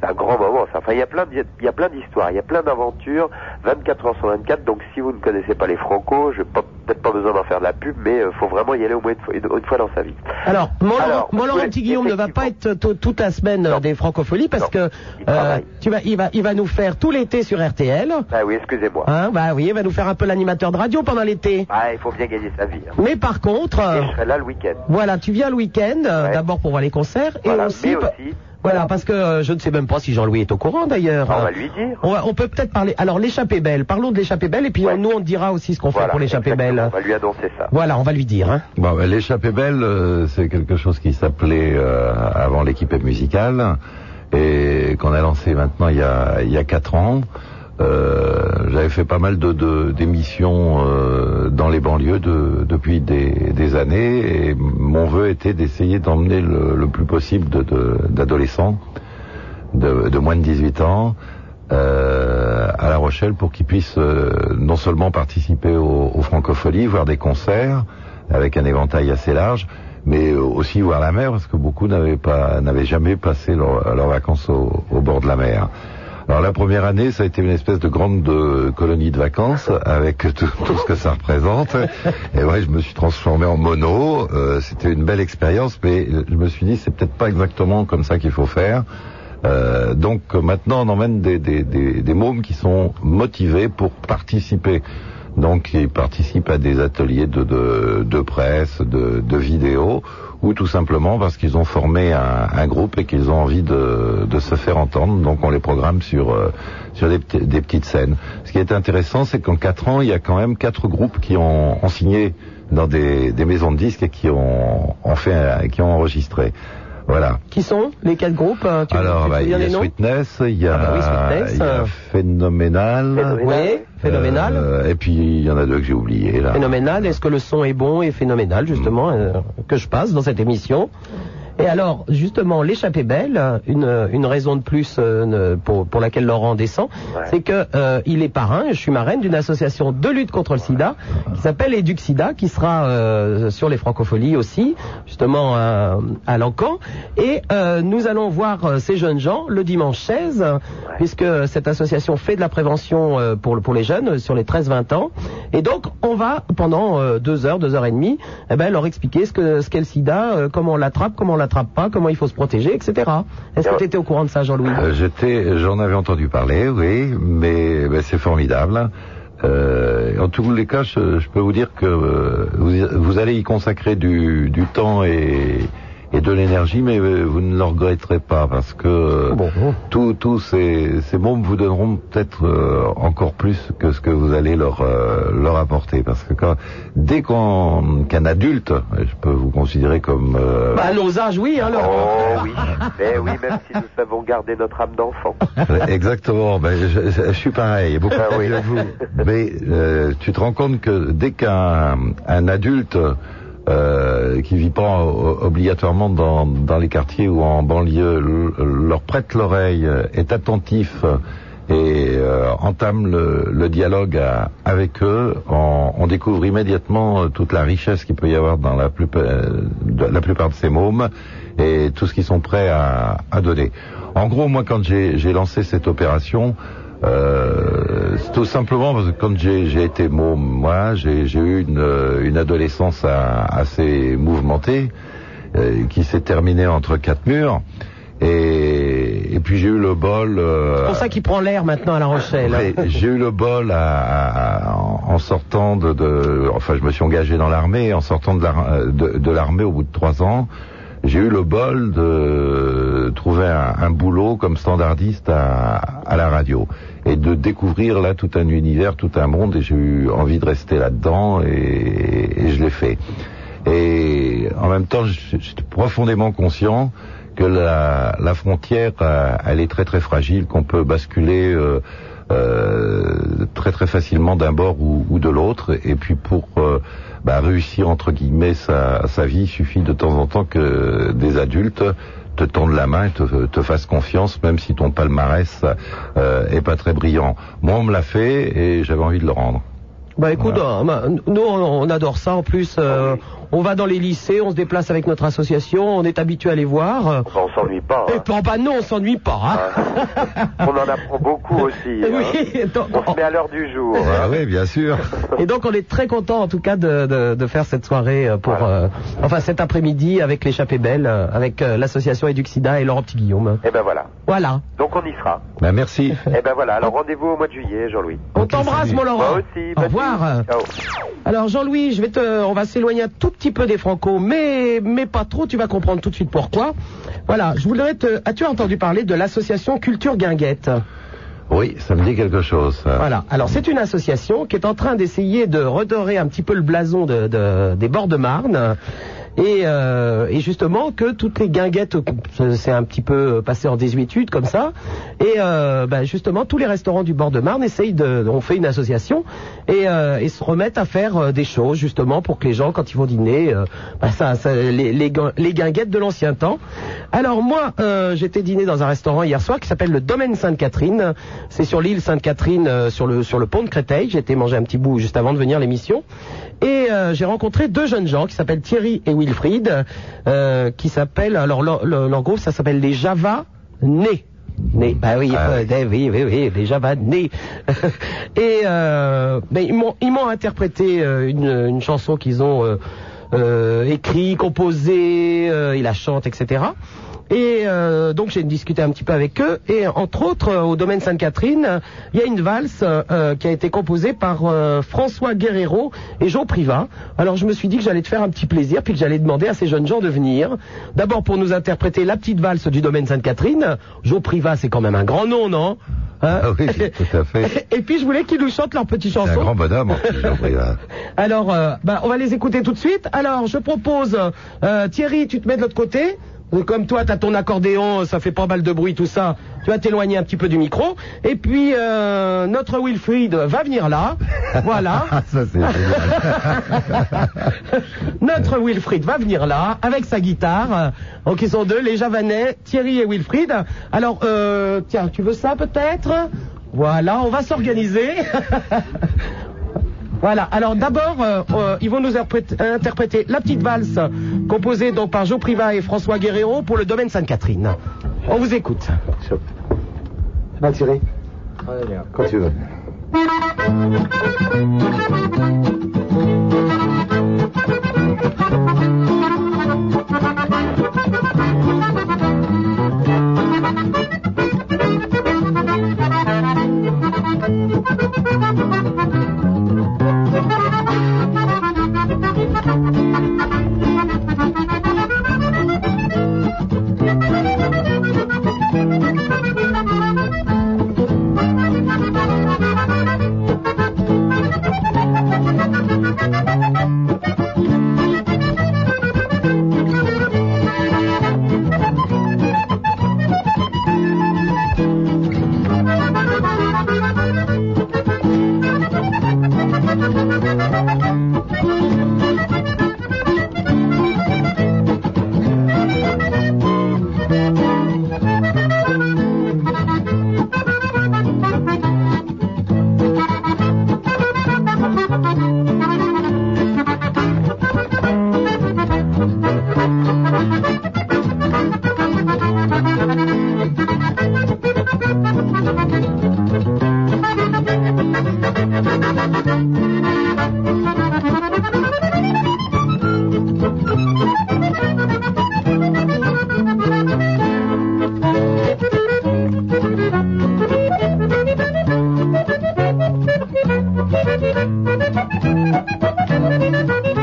C'est un grand moment. ça. Enfin, il y a plein, il y a plein d'histoires, il y a plein d'aventures. 24 heures sur 24. Donc, si vous ne connaissez pas les Franco, je pas peut-être pas besoin d'en faire de la pub, mais euh, faut vraiment y aller au moins une fois, une- une fois dans sa vie.
Alors, mon,
Alors,
Laurent- mon Laurent
oui,
Petit Guillaume ne va pas être toute la semaine euh, des francopholies parce que euh, tu vas, il va, il va nous faire tout l'été sur RTL.
Ah oui, excusez-moi.
Hein, bah oui, il va nous faire un peu l'animateur de radio pendant l'été.
Ah, il faut bien gagner sa vie. hein.
Mais par contre, euh,
Et je serai là le week-end.
voilà, tu viens le week-end d'abord pour voir les concerts et aussi,
mais aussi-
voilà, parce que euh, je ne sais même pas si Jean-Louis est au courant d'ailleurs.
On
Euh,
va lui dire.
On, va- on peut peut-être parler. Alors l'échappée belle. Parlons de l'échappée belle et puis nous on dira aussi ce qu'on fait pour l'échappée belle.
On va lui annoncer ça.
Voilà, on va lui dire. Hein.
Bon, ben, l'échappée belle, euh, c'est quelque chose qui s'appelait euh, avant l'équipe musicale et qu'on a lancé maintenant il y a il y a quatre ans. Euh, J'avais fait pas mal de d'émissions euh, dans les banlieues de- depuis des, des années et mon vœu était d'essayer d'emmener le, le plus possible d'adolescents de, de moins de 18 ans euh, à La Rochelle pour qu'ils puissent euh, non seulement participer aux, aux voir des concerts avec un éventail assez large, mais aussi voir la mer parce que beaucoup n'avaient pas n'avaient jamais passé leur- leurs vacances au, au bord de la mer. Alors la première année, ça a été une espèce de grande euh, colonie de vacances avec tout, ce que ça représente. Et ouais, je me suis transformé en mono. Euh, C'était une belle expérience, mais je me suis dit c'est peut-être pas exactement comme ça qu'il faut faire. Euh, donc maintenant on emmène des, des, des, des mômes qui sont motivés pour participer. Donc ils participent à des ateliers de, de, de presse, de, de vidéos, ou tout simplement parce qu'ils ont formé un, groupe et qu'ils ont envie de, se faire entendre. Donc on les programme sur, euh, des, petites scènes. Ce qui est intéressant, c'est qu'en quatre ans, il y a quand même quatre groupes qui ont, signé dans des, maisons de disques et qui ont, qui ont enregistré. Voilà.
Qui sont les quatre groupes euh, tu-
Alors, bah, il y
souviens
a
des noms
Sweetness, il y a,
Ah bah oui, Sweetness,
il y a
euh.
Phénoménal.
Oui, Phénoménal.
Euh, et puis, il y en a deux que j'ai oubliés, là.
Phénoménal. Est-ce que le son est bon et phénoménal, justement,
Mm.
euh, que je passe dans cette émission? Et alors, justement, l'échappée belle, une, une raison de plus euh, pour, pour laquelle Laurent descend, c'est que euh, il est parrain, je suis marraine d'une association de lutte contre le sida qui s'appelle Eduxida, qui sera euh, sur les francopholies aussi, justement à, Lancan. Et nous allons voir ces jeunes gens le dimanche 16, puisque cette association fait de la prévention pour, pour les jeunes sur les 13-20 ans. Et donc, on va, pendant deux heures, deux heures et demie, eh ben, leur expliquer ce que ce qu'est le sida, comment on l'attrape, comment on l'attrape pas, comment il faut se protéger, etc. Est-ce que tu étais au courant de ça, Jean-Louis?
Euh, J'étais, j'en avais entendu parler, oui, mais ben, c'est formidable. Euh, en tous les cas, je, je peux vous dire que euh, vous, vous allez y consacrer du, du temps et, et de l'énergie, mais euh, vous ne le regretterez pas parce que tous tous ces, ces mômes vous donneront peut-être euh, encore plus que ce que vous allez leur euh, leur apporter. Parce que quand, dès qu'on qu'un adulte, je peux vous considérer comme euh,
Bah, à nos âges, oui, hein, Laurent.
Oh oui, mais oui, même si nous savons garder notre âme d'enfant.
Exactement. Ben, je, je- je suis pareil, beaucoup
Ah oui.
vous. Mais euh, tu te rends compte que dès qu'un un adulte euh, qui vit pas obligatoirement dans, dans les quartiers ou en banlieue leur prête l'oreille, euh, est attentif et euh, entame le, dialogue à- avec eux, on, découvre immédiatement euh, toute la richesse qu'il peut y avoir dans la plupart, euh, de, ces mômes et tout ce qu'ils sont prêts à, à donner. En gros, moi, quand j'ai lancé cette opération, euh, c'est tout simplement parce que quand j'ai été môme, moi, j'ai eu une, euh, une adolescence assez mouvementée euh, qui s'est terminée entre quatre murs. Et, et puis j'ai eu le bol. euh,
C'est pour ça qu'il prend l'air maintenant à La Rochelle. hein.
J'ai eu le bol à- à- à- en sortant de, de- enfin, je me suis engagé dans l'armée. En sortant de la- de de l'armée au bout de trois ans, j'ai eu le bol de trouver un, un boulot comme standardiste à, à la radio et de découvrir là tout un univers, tout un monde. Et j'ai eu envie de rester là-dedans et, et je l'ai fait. Et en même temps, j'étais profondément conscient que la, la frontière, euh, elle est très très fragile, qu'on peut basculer euh, très très facilement d'un bord ou, ou de l'autre. Et puis pour euh, bah, réussir entre guillemets sa, sa vie, il suffit de temps en temps que des adultes te tendent la main et te, te fassent confiance, même si ton palmarès euh, est pas très brillant. Moi, on me l'a fait et j'avais envie de le rendre.
Bah écoute, euh, bah, nous on on adore ça en plus. euh, on va dans les lycées, on se déplace avec notre association, on est habitué à les voir.
Enfin, on s'ennuie pas.
Et puis, bah non, on s'ennuie pas. hein.
On en apprend beaucoup aussi. hein.
Oui, donc-
On se met à l'heure du jour.
Ah oui, bien sûr.
Et donc on est très content en tout cas de, de, de faire cette soirée euh, pour, euh, enfin cet après-midi avec l'échappée belle, euh, avec euh, l'association Eduxida et Laurent Petit Guillaume.
Et ben voilà.
Voilà.
Donc on y sera.
Bah, merci.
Et ben voilà. Alors rendez-vous au mois de juillet, Jean-Louis.
On t'embrasse mon Laurent.
Moi aussi.
Au revoir.
Ciao.
Alors Jean-Louis, je vais te, on va s'éloigner un tout petit peu des Franco, mais mais pas trop. Tu vas comprendre tout de suite pourquoi. Voilà, je voudrais te. As-tu entendu parler de l'association Culture Guinguette?
Oui, ça me dit quelque chose. ça.
Voilà. Alors c'est une association qui est en train d'essayer de redorer un petit peu le blason de, de- des bords de Marne. Et, euh, et justement que toutes les guinguettes, c'est un petit peu passé en désuétude comme ça. Et euh, bah, justement tous les restaurants du bord de Marne essayent de, on fait une association et, euh, et se remettent à faire euh, des choses justement pour que les gens quand ils vont dîner, euh, bah, ça, ça- les, les, guin- les guinguettes de l'ancien temps. Alors moi, euh, j'étais dîner dans un restaurant hier soir qui s'appelle le Domaine Sainte-Catherine. C'est sur l'île Sainte-Catherine, euh, sur le sur le pont de Créteil. J'ai été manger un petit bout juste avant de venir l'émission. Et euh, j'ai rencontré deux jeunes gens qui s'appellent Thierry et Wilfried, euh, qui s'appellent alors leur, leur- groupe ça s'appelle les Java Nés. Nés. Bah oui, euh, eh oui, oui, oui, les Java Nés. et euh, ben, ils m'ont ils m'ont interprété euh, une, une chanson qu'ils ont euh, euh, écrit, composée, euh, ils la chantent, etc. Et euh, donc j'ai discuté un petit peu avec eux. Et entre autres, euh, au domaine Sainte-Catherine, il y a une valse euh, qui a été composée par euh, François Guerrero et Joe Priva. Alors je me suis dit que j'allais te faire un petit plaisir, puis que j'allais demander à ces jeunes gens de venir. D'abord pour nous interpréter la petite valse du domaine Sainte-Catherine. Joe Priva, c'est quand même un grand nom, non? Hein?
Ah oui, tout à fait.
Et puis je voulais qu'ils nous chantent leur petite
C'est un
chanson.
grand bonhomme, en plus, Jean Bréa.
Alors, euh, bah, on va les écouter tout de suite. Alors, je propose, euh, Thierry, tu te mets de l'autre côté. Comme toi, t'as ton accordéon, ça fait pas mal de bruit, tout ça. Tu vas t'éloigner un petit peu du micro. Et puis, euh, notre Wilfried va venir là. Voilà.
Ça, c'est génial.
Notre Wilfried va venir là, avec sa guitare. Donc, ils sont deux, les Javanais, Thierry et Wilfried. Alors, euh, tiens, tu veux ça peut-être? Voilà, on va s'organiser. Voilà. Alors d'abord, euh, euh, ils vont nous interpréter la petite valse composée donc par Joe Priva et François Guerrero pour le domaine Sainte-Catherine. On vous écoute.
Quand tu veux.
Hein. Thank you.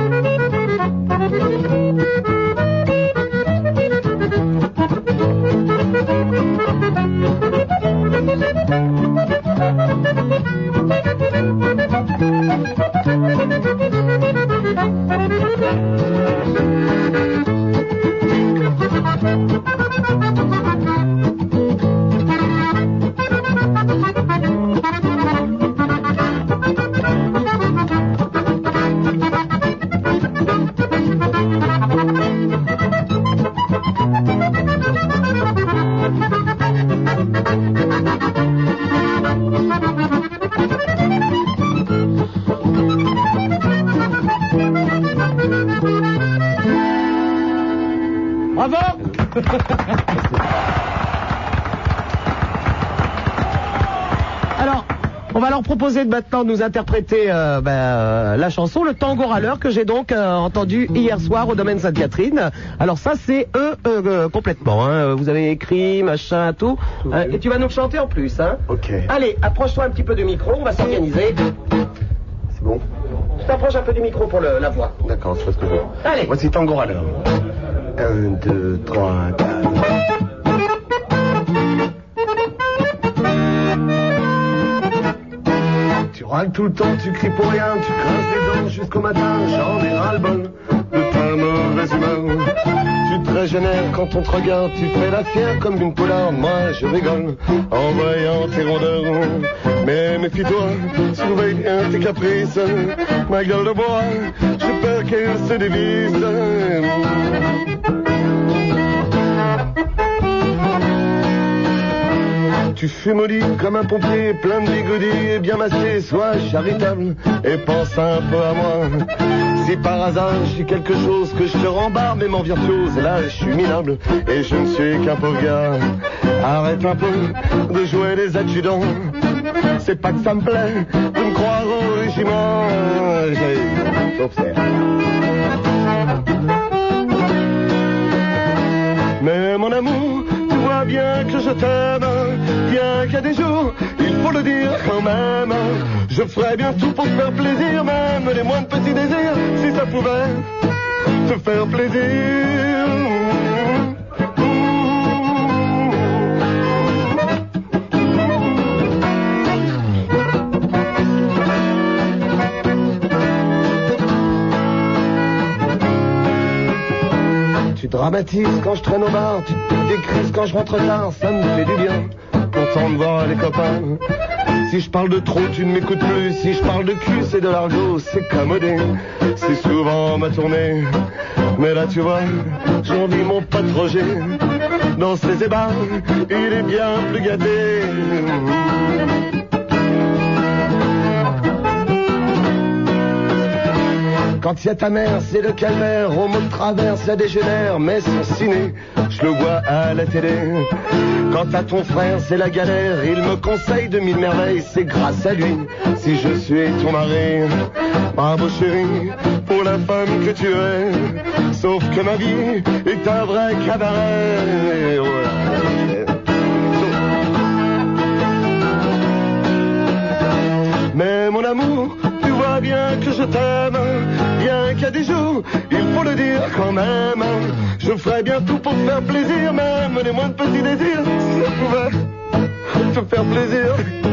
de maintenant nous interpréter euh, ben, euh, la chanson Le tango râleur que j'ai donc euh, entendu hier soir au domaine Sainte-Catherine. Alors ça c'est eux complètement. Hein. Vous avez écrit, machin, tout. et tu vas nous chanter en plus. Hein.
Ok.
Allez, approche-toi un petit peu du micro, on va s'organiser.
C'est bon
Tu t'approches un peu du micro pour la voix.
D'accord, c'est ce que je veux.
Allez.
Voici tango râleur. 1, 2, 3, 4. Tout le temps, tu cries pour rien, tu crains les dents jusqu'au matin, j'en ai ras-le-bol de ta mauvaise humeur. Tu te régénères quand on te regarde, tu fais la fière comme une poularde, moi je rigole en voyant tes rondeurs. Mais méfie-toi, surveille bien tes caprices, ma gueule de bois, j'ai peur qu'elle se dévisse. Tu fumes au lit comme un pompier, plein de bigoudis et bien massé. Sois charitable et pense un peu à moi. Si par hasard j'ai quelque chose que je te rembarre, même en virtuose, là je suis minable et je ne suis qu'un pauvre gars. Arrête un peu de jouer les adjudants. C'est pas que ça me plaît de me croire au régiment. J'observe. Mais mon amour, tu vois bien que je t'aime. Bien qu'il y a des jours, il faut le dire quand même. Je ferais bien tout pour te faire plaisir, même les moindres petits désirs, si ça pouvait te faire plaisir. Tu dramatises quand je traîne au bar, tu te piques des crises quand je rentre tard, ça me fait du bien. Content de voir les copains. Si je parle de trop, tu ne m'écoutes plus. Si je parle de cul, c'est de l'argot, c'est commodé. C'est souvent ma tournée. Mais là, tu vois, j'envie mon pote Roger. Dans ses ébats, il est bien plus gâté. Quand il y a ta mère, c'est le calvaire. Au mot de travers, dégénère. Mais son ciné, je le vois à la télé. Quant à ton frère, c'est la galère. Il me conseille de mille merveilles. C'est grâce à lui si je suis ton mari. Bravo chérie, pour la femme que tu es. Sauf que ma vie est un vrai cabaret. Mais mon amour, tu vois bien que je t'aime. Bien qu'il y a des jours, il faut le dire quand même. Je ferais bien tout pour te faire plaisir, même les moindres petits désirs. Si ça pouvait te faire plaisir.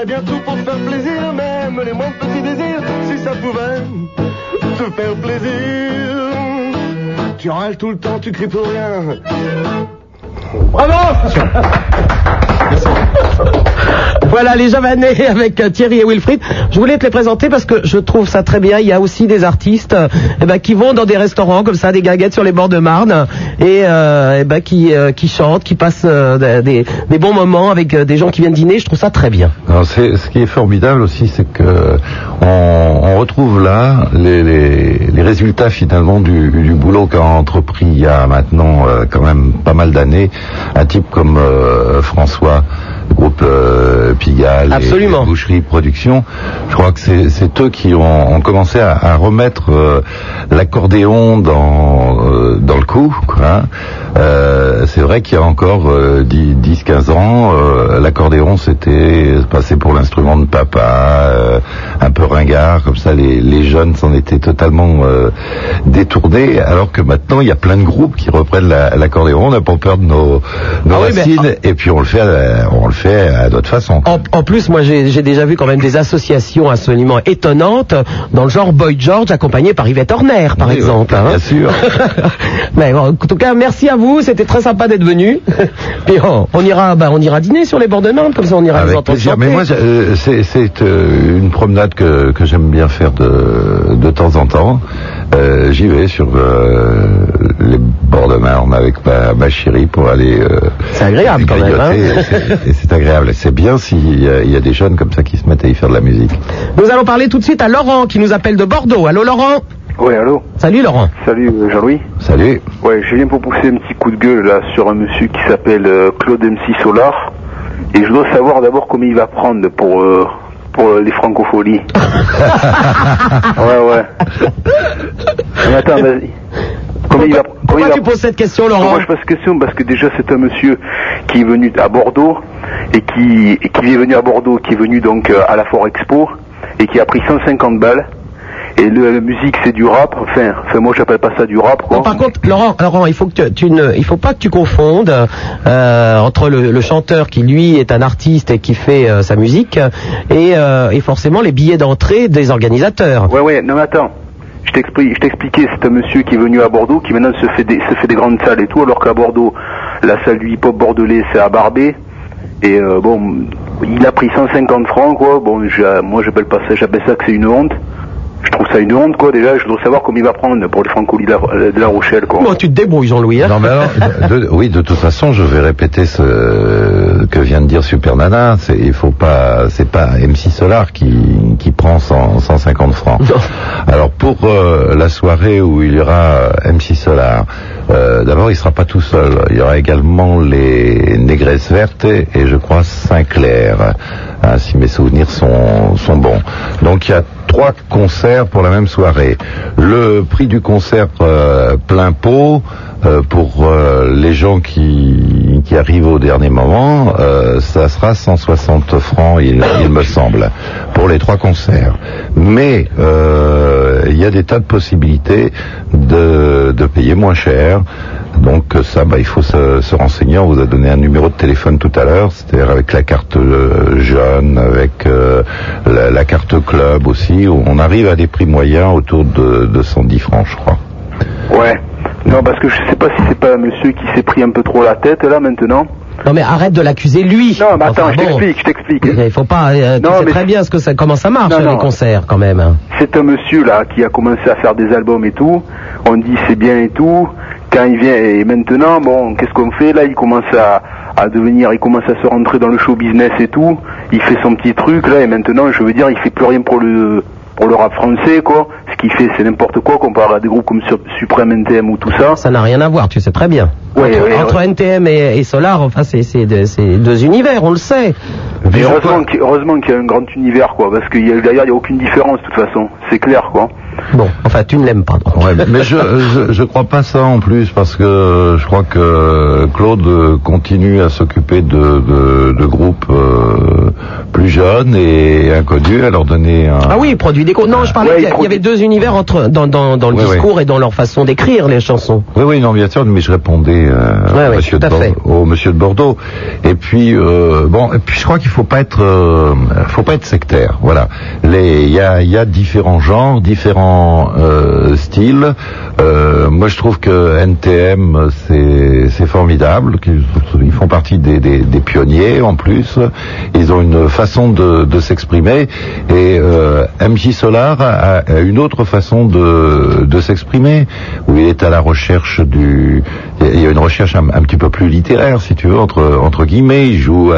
Ferais bien tout pour te faire plaisir, même les moindres petits désirs, si ça pouvait te faire plaisir. Tu râles tout le temps, tu cries pour rien.
Bravo Voilà les Javanais avec euh, Thierry et Wilfried. Je voulais te les présenter parce que je trouve ça très bien. Il y a aussi des artistes euh, eh ben, qui vont dans des restaurants comme ça, des gaguettes sur les bords de Marne, et, euh, eh ben, qui, qui chantent, qui passent des, bons moments avec des gens qui viennent dîner. Je trouve ça très bien.
Alors, ce qui est formidable aussi, c'est que on, on retrouve là les, les, les résultats finalement du, du boulot qu'a entrepris il y a maintenant quand même pas mal d'années un type comme euh, François, groupe euh, Pigalle et, et Boucherie Production. Je crois que c'est, eux qui ont, ont commencé à, à remettre euh, l'accordéon dans euh, dans le coup. Quoi, hein. Euh, c'est vrai qu'il y a encore euh, 10-15 ans, euh, l'accordéon c'était passé pour l'instrument de papa, euh, un peu ringard, comme ça les, les jeunes s'en étaient totalement euh, détournés, alors que maintenant il y a plein de groupes qui reprennent la- l'accordéon, on n'a pas peur de nos, nos
Ah oui, mais-
racines, et puis on le fait, à, on le fait à d'autres façons.
En, en plus, moi, j'ai déjà vu quand même des associations absolument étonnantes dans le genre Boy George accompagné par Yvette Horner, par exemple. hein.
Bien sûr.
Mais bon, en tout cas, merci à vous. Vous, c'était très sympa d'être venu. Puis on, on ira, bah, on ira dîner sur les bords de Nantes, comme ça on ira
Avec
entendre
plaisir.
chanter.
Mais moi, euh, c'est euh, une promenade que, que j'aime bien faire de, de temps en temps. Euh, J'y vais sur euh, les bords de Marne avec ma, ma chérie pour aller. euh,
c'est agréable quand même. hein.
c'est- agréable. C'est bien s'il y, y a des jeunes comme ça qui se mettent à y faire de la musique.
Nous allons parler tout de suite à Laurent qui nous appelle de Bordeaux. Allô Laurent?
Oui, allô
Salut Laurent.
Salut euh, Jean-Louis.
Salut.
Ouais, je viens pour pousser un petit coup de gueule là sur un monsieur qui s'appelle euh, Claude MC Solar. Et je dois savoir d'abord combien il va prendre pour, euh, pour les francopholies. ouais, ouais. Mais attends, vas-y. Combien il va, combien
Pourquoi
il va-
tu poses cette question Laurent
Moi je pose cette question? Parce que déjà c'est un monsieur qui est venu à Bordeaux et qui, et qui est venu à Bordeaux, qui est venu donc euh, à la Fort Expo et qui a pris 150 balles. Et le- la musique c'est du rap, enfin, enfin moi j'appelle pas ça du rap quoi.
Non, par contre, Laurent, Laurent, il faut que tu, tu ne, il faut pas que tu confondes euh, entre le, le chanteur qui lui est un artiste et qui fait euh, sa musique et, euh, et forcément les billets d'entrée des organisateurs.
Ouais, ouais, non mais attends. Je t'explique, je t'expliquais, c'est un monsieur qui est venu à Bordeaux, qui maintenant se fait des, se fait des grandes salles et tout, alors qu'à Bordeaux, la salle du hip-hop bordelais, c'est à Barbé. Et bon, il a pris 150 francs, quoi. Bon, je- moi, j'appelle pas ça, j'appelle ça que c'est une honte. Je trouve ça une honte, quoi. Déjà, je dois savoir combien il va prendre pour les francolis de la, de la Rochelle, quoi.
Bon, tu te débrouilles, Jean-Louis. hein.
Non, mais alors, de- de- oui, de toute façon, je vais répéter ce que vient de dire Super Nana. C'est, il faut pas, c'est pas MC Solar qui, qui prend 100 150 francs. Alors, pour euh, la soirée où il y aura euh, MC Solar, euh, d'abord, il sera pas tout seul. Il y aura également les Négresses Vertes et, et je crois Saint-Clair, hein, si mes souvenirs sont, sont bons. Donc, il y a trois concerts pour la même soirée. Le prix du concert euh, plein pot euh, pour euh, les gens qui, qui arrivent au dernier moment, euh, ça sera 160 francs, il, il me semble, pour les trois concerts. Mais euh, il y a des tas de possibilités de, de payer moins cher. Donc ça, bah, il faut se, se renseigner. On vous a donné un numéro de téléphone tout à l'heure, c'est-à-dire avec la carte euh, jeune, avec la, la carte club aussi. On arrive à des prix moyens autour de, de 110 francs, je crois.
Ouais. Non, parce que je sais pas si c'est pas un monsieur qui s'est pris un peu trop la tête, là, maintenant.
Non mais arrête de l'accuser lui.
Non, mais attends,
Enfin,
je t'explique, je t'explique.
Il faut pas. euh, tu
Non,
sais
mais
très bien ce que ça, comment ça marche
Non, non.
les concerts quand même.
C'est un monsieur là qui a commencé à faire des albums et tout. On dit c'est bien et tout. Quand il vient et maintenant, bon, qu'est-ce qu'on fait là? Il commence à, à devenir, il commence à se rentrer dans le show business et tout. Il fait son petit truc là et maintenant, je veux dire, il fait plus rien pour le pour le rap français quoi. Ce qu'il fait, c'est n'importe quoi comparé à des groupes comme Su- Supreme NTM ou tout ça.
Ça n'a rien à voir, tu sais très bien.
Ouais,
entre
ouais,
entre
ouais.
NTM et, et Solar, enfin c'est deux, univers, on le sait.
Mais heureusement qu'il heureusement qu'il y a un grand univers quoi, parce qu'il y a d'ailleurs il y a aucune différence de toute façon. C'est clair quoi.
Bon, enfin tu ne l'aimes pas.
Ouais, mais je, je je crois pas ça en plus parce que je crois que Claude euh, continue à s'occuper de, de, de groupes euh, plus jeunes et inconnus, à leur donner un.
Ah oui, il produit des Non, je parlais,
Ouais,
il y,
il
avait deux univers entre dans, dans, dans le discours et dans leur façon d'écrire les chansons.
Oui, oui, non, bien sûr, mais je répondais euh,
Ouais,
monsieur de. Bordeaux, au monsieur de Bordeaux. Et puis, euh, bon, et puis je crois qu'il faut pas être, faut pas être sectaire. Voilà, les, il y a, il y a différents genres, différents euh, styles. Euh, moi, je trouve que NTM, c'est, formidable. Ils font partie des, pionniers en plus. Ils ont une façon de, s'exprimer. Et euh, MJ Solar a, une autre façon de, s'exprimer, où il est à la recherche du... Il y a une recherche un, petit peu plus littéraire, si tu veux, entre, guillemets. Il joue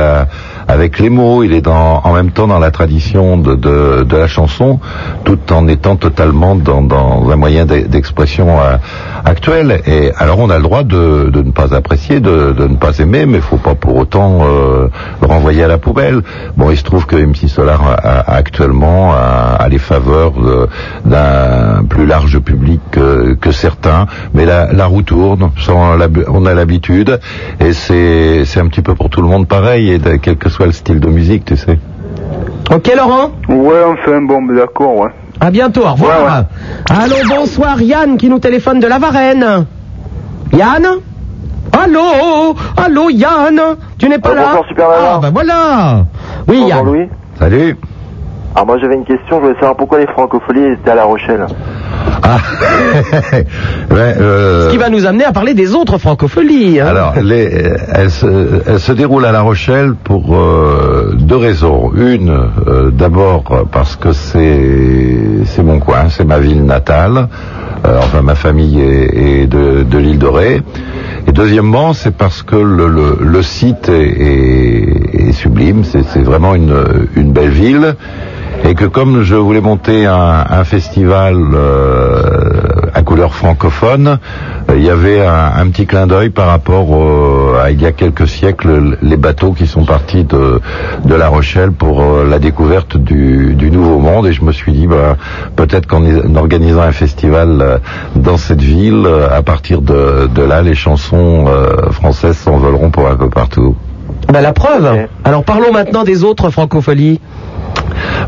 avec les mots, il est dans, en même temps dans la tradition de la chanson, tout en étant totalement dans, dans un moyen d'e- d'expression euh, actuel. Et alors on a le droit de, de ne pas apprécier, de, de ne pas aimer, mais il faut pas pour autant euh, le renvoyer à la poubelle. Bon, il se trouve que MC Solar a- a- actuellement a, a les faveurs d'un plus large public que, que certains, mais la, la roue tourne, on a l'hab- on a l'habitude, et c'est un petit peu pour tout le monde pareil, et de- quel que soit le style de musique, tu sais.
Ok Laurent?
Ouais, enfin bon, d'accord, ouais.
À bientôt, au revoir. Allô, bonsoir, Yann qui nous téléphone de la Varenne. Yann Allô Allô, Yann Tu n'es pas là
bonsoir, Super.
Ah, ben voilà Oui,
Bonjour,
Yann.
Louis.
Salut
Alors moi j'avais une question, je voulais savoir pourquoi les francopholies étaient à La Rochelle.
Ah, euh,
Ce qui va nous amener à parler des autres francopholies. hein.
Alors, les, euh, elle, se, elle se déroule à La Rochelle pour euh, deux raisons. Une, euh, d'abord parce que c'est c'est mon coin, c'est ma ville natale. Enfin, ma famille est, est de, de l'île de Ré. Et deuxièmement, c'est parce que le, le, le site est, est- est sublime. C'est c'est vraiment une, une belle ville. Et que comme je voulais monter un, un festival euh, à couleur francophone, euh, il y avait un, un petit clin d'œil par rapport au- à il y a quelques siècles les bateaux qui sont partis de, de La Rochelle pour euh, la découverte du, du Nouveau Monde. Et je me suis dit, bah, peut-être qu'en en organisant un festival euh, dans cette ville, euh, à partir de, de là, les chansons euh, françaises s'envoleront pour un peu partout.
Ben, la preuve. Alors parlons maintenant des autres francopholies.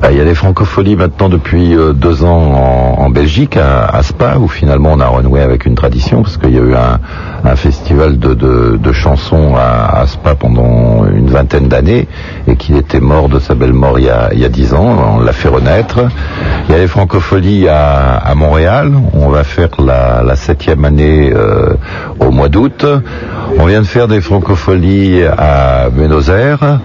Euh, Il y a des francopholies maintenant depuis euh, deux ans en, Belgique, à, à Spa, où finalement on a renoué avec une tradition, parce qu'il y a eu un, festival de, chansons à, à Spa pendant une vingtaine d'années, et qu'il était mort de sa belle mort il y a, dix ans, on l'a fait renaître. Il y a les francopholies à, Montréal, on va faire la, la septième année euh, au mois d'août. On vient de faire des francopholies à Buenos Aires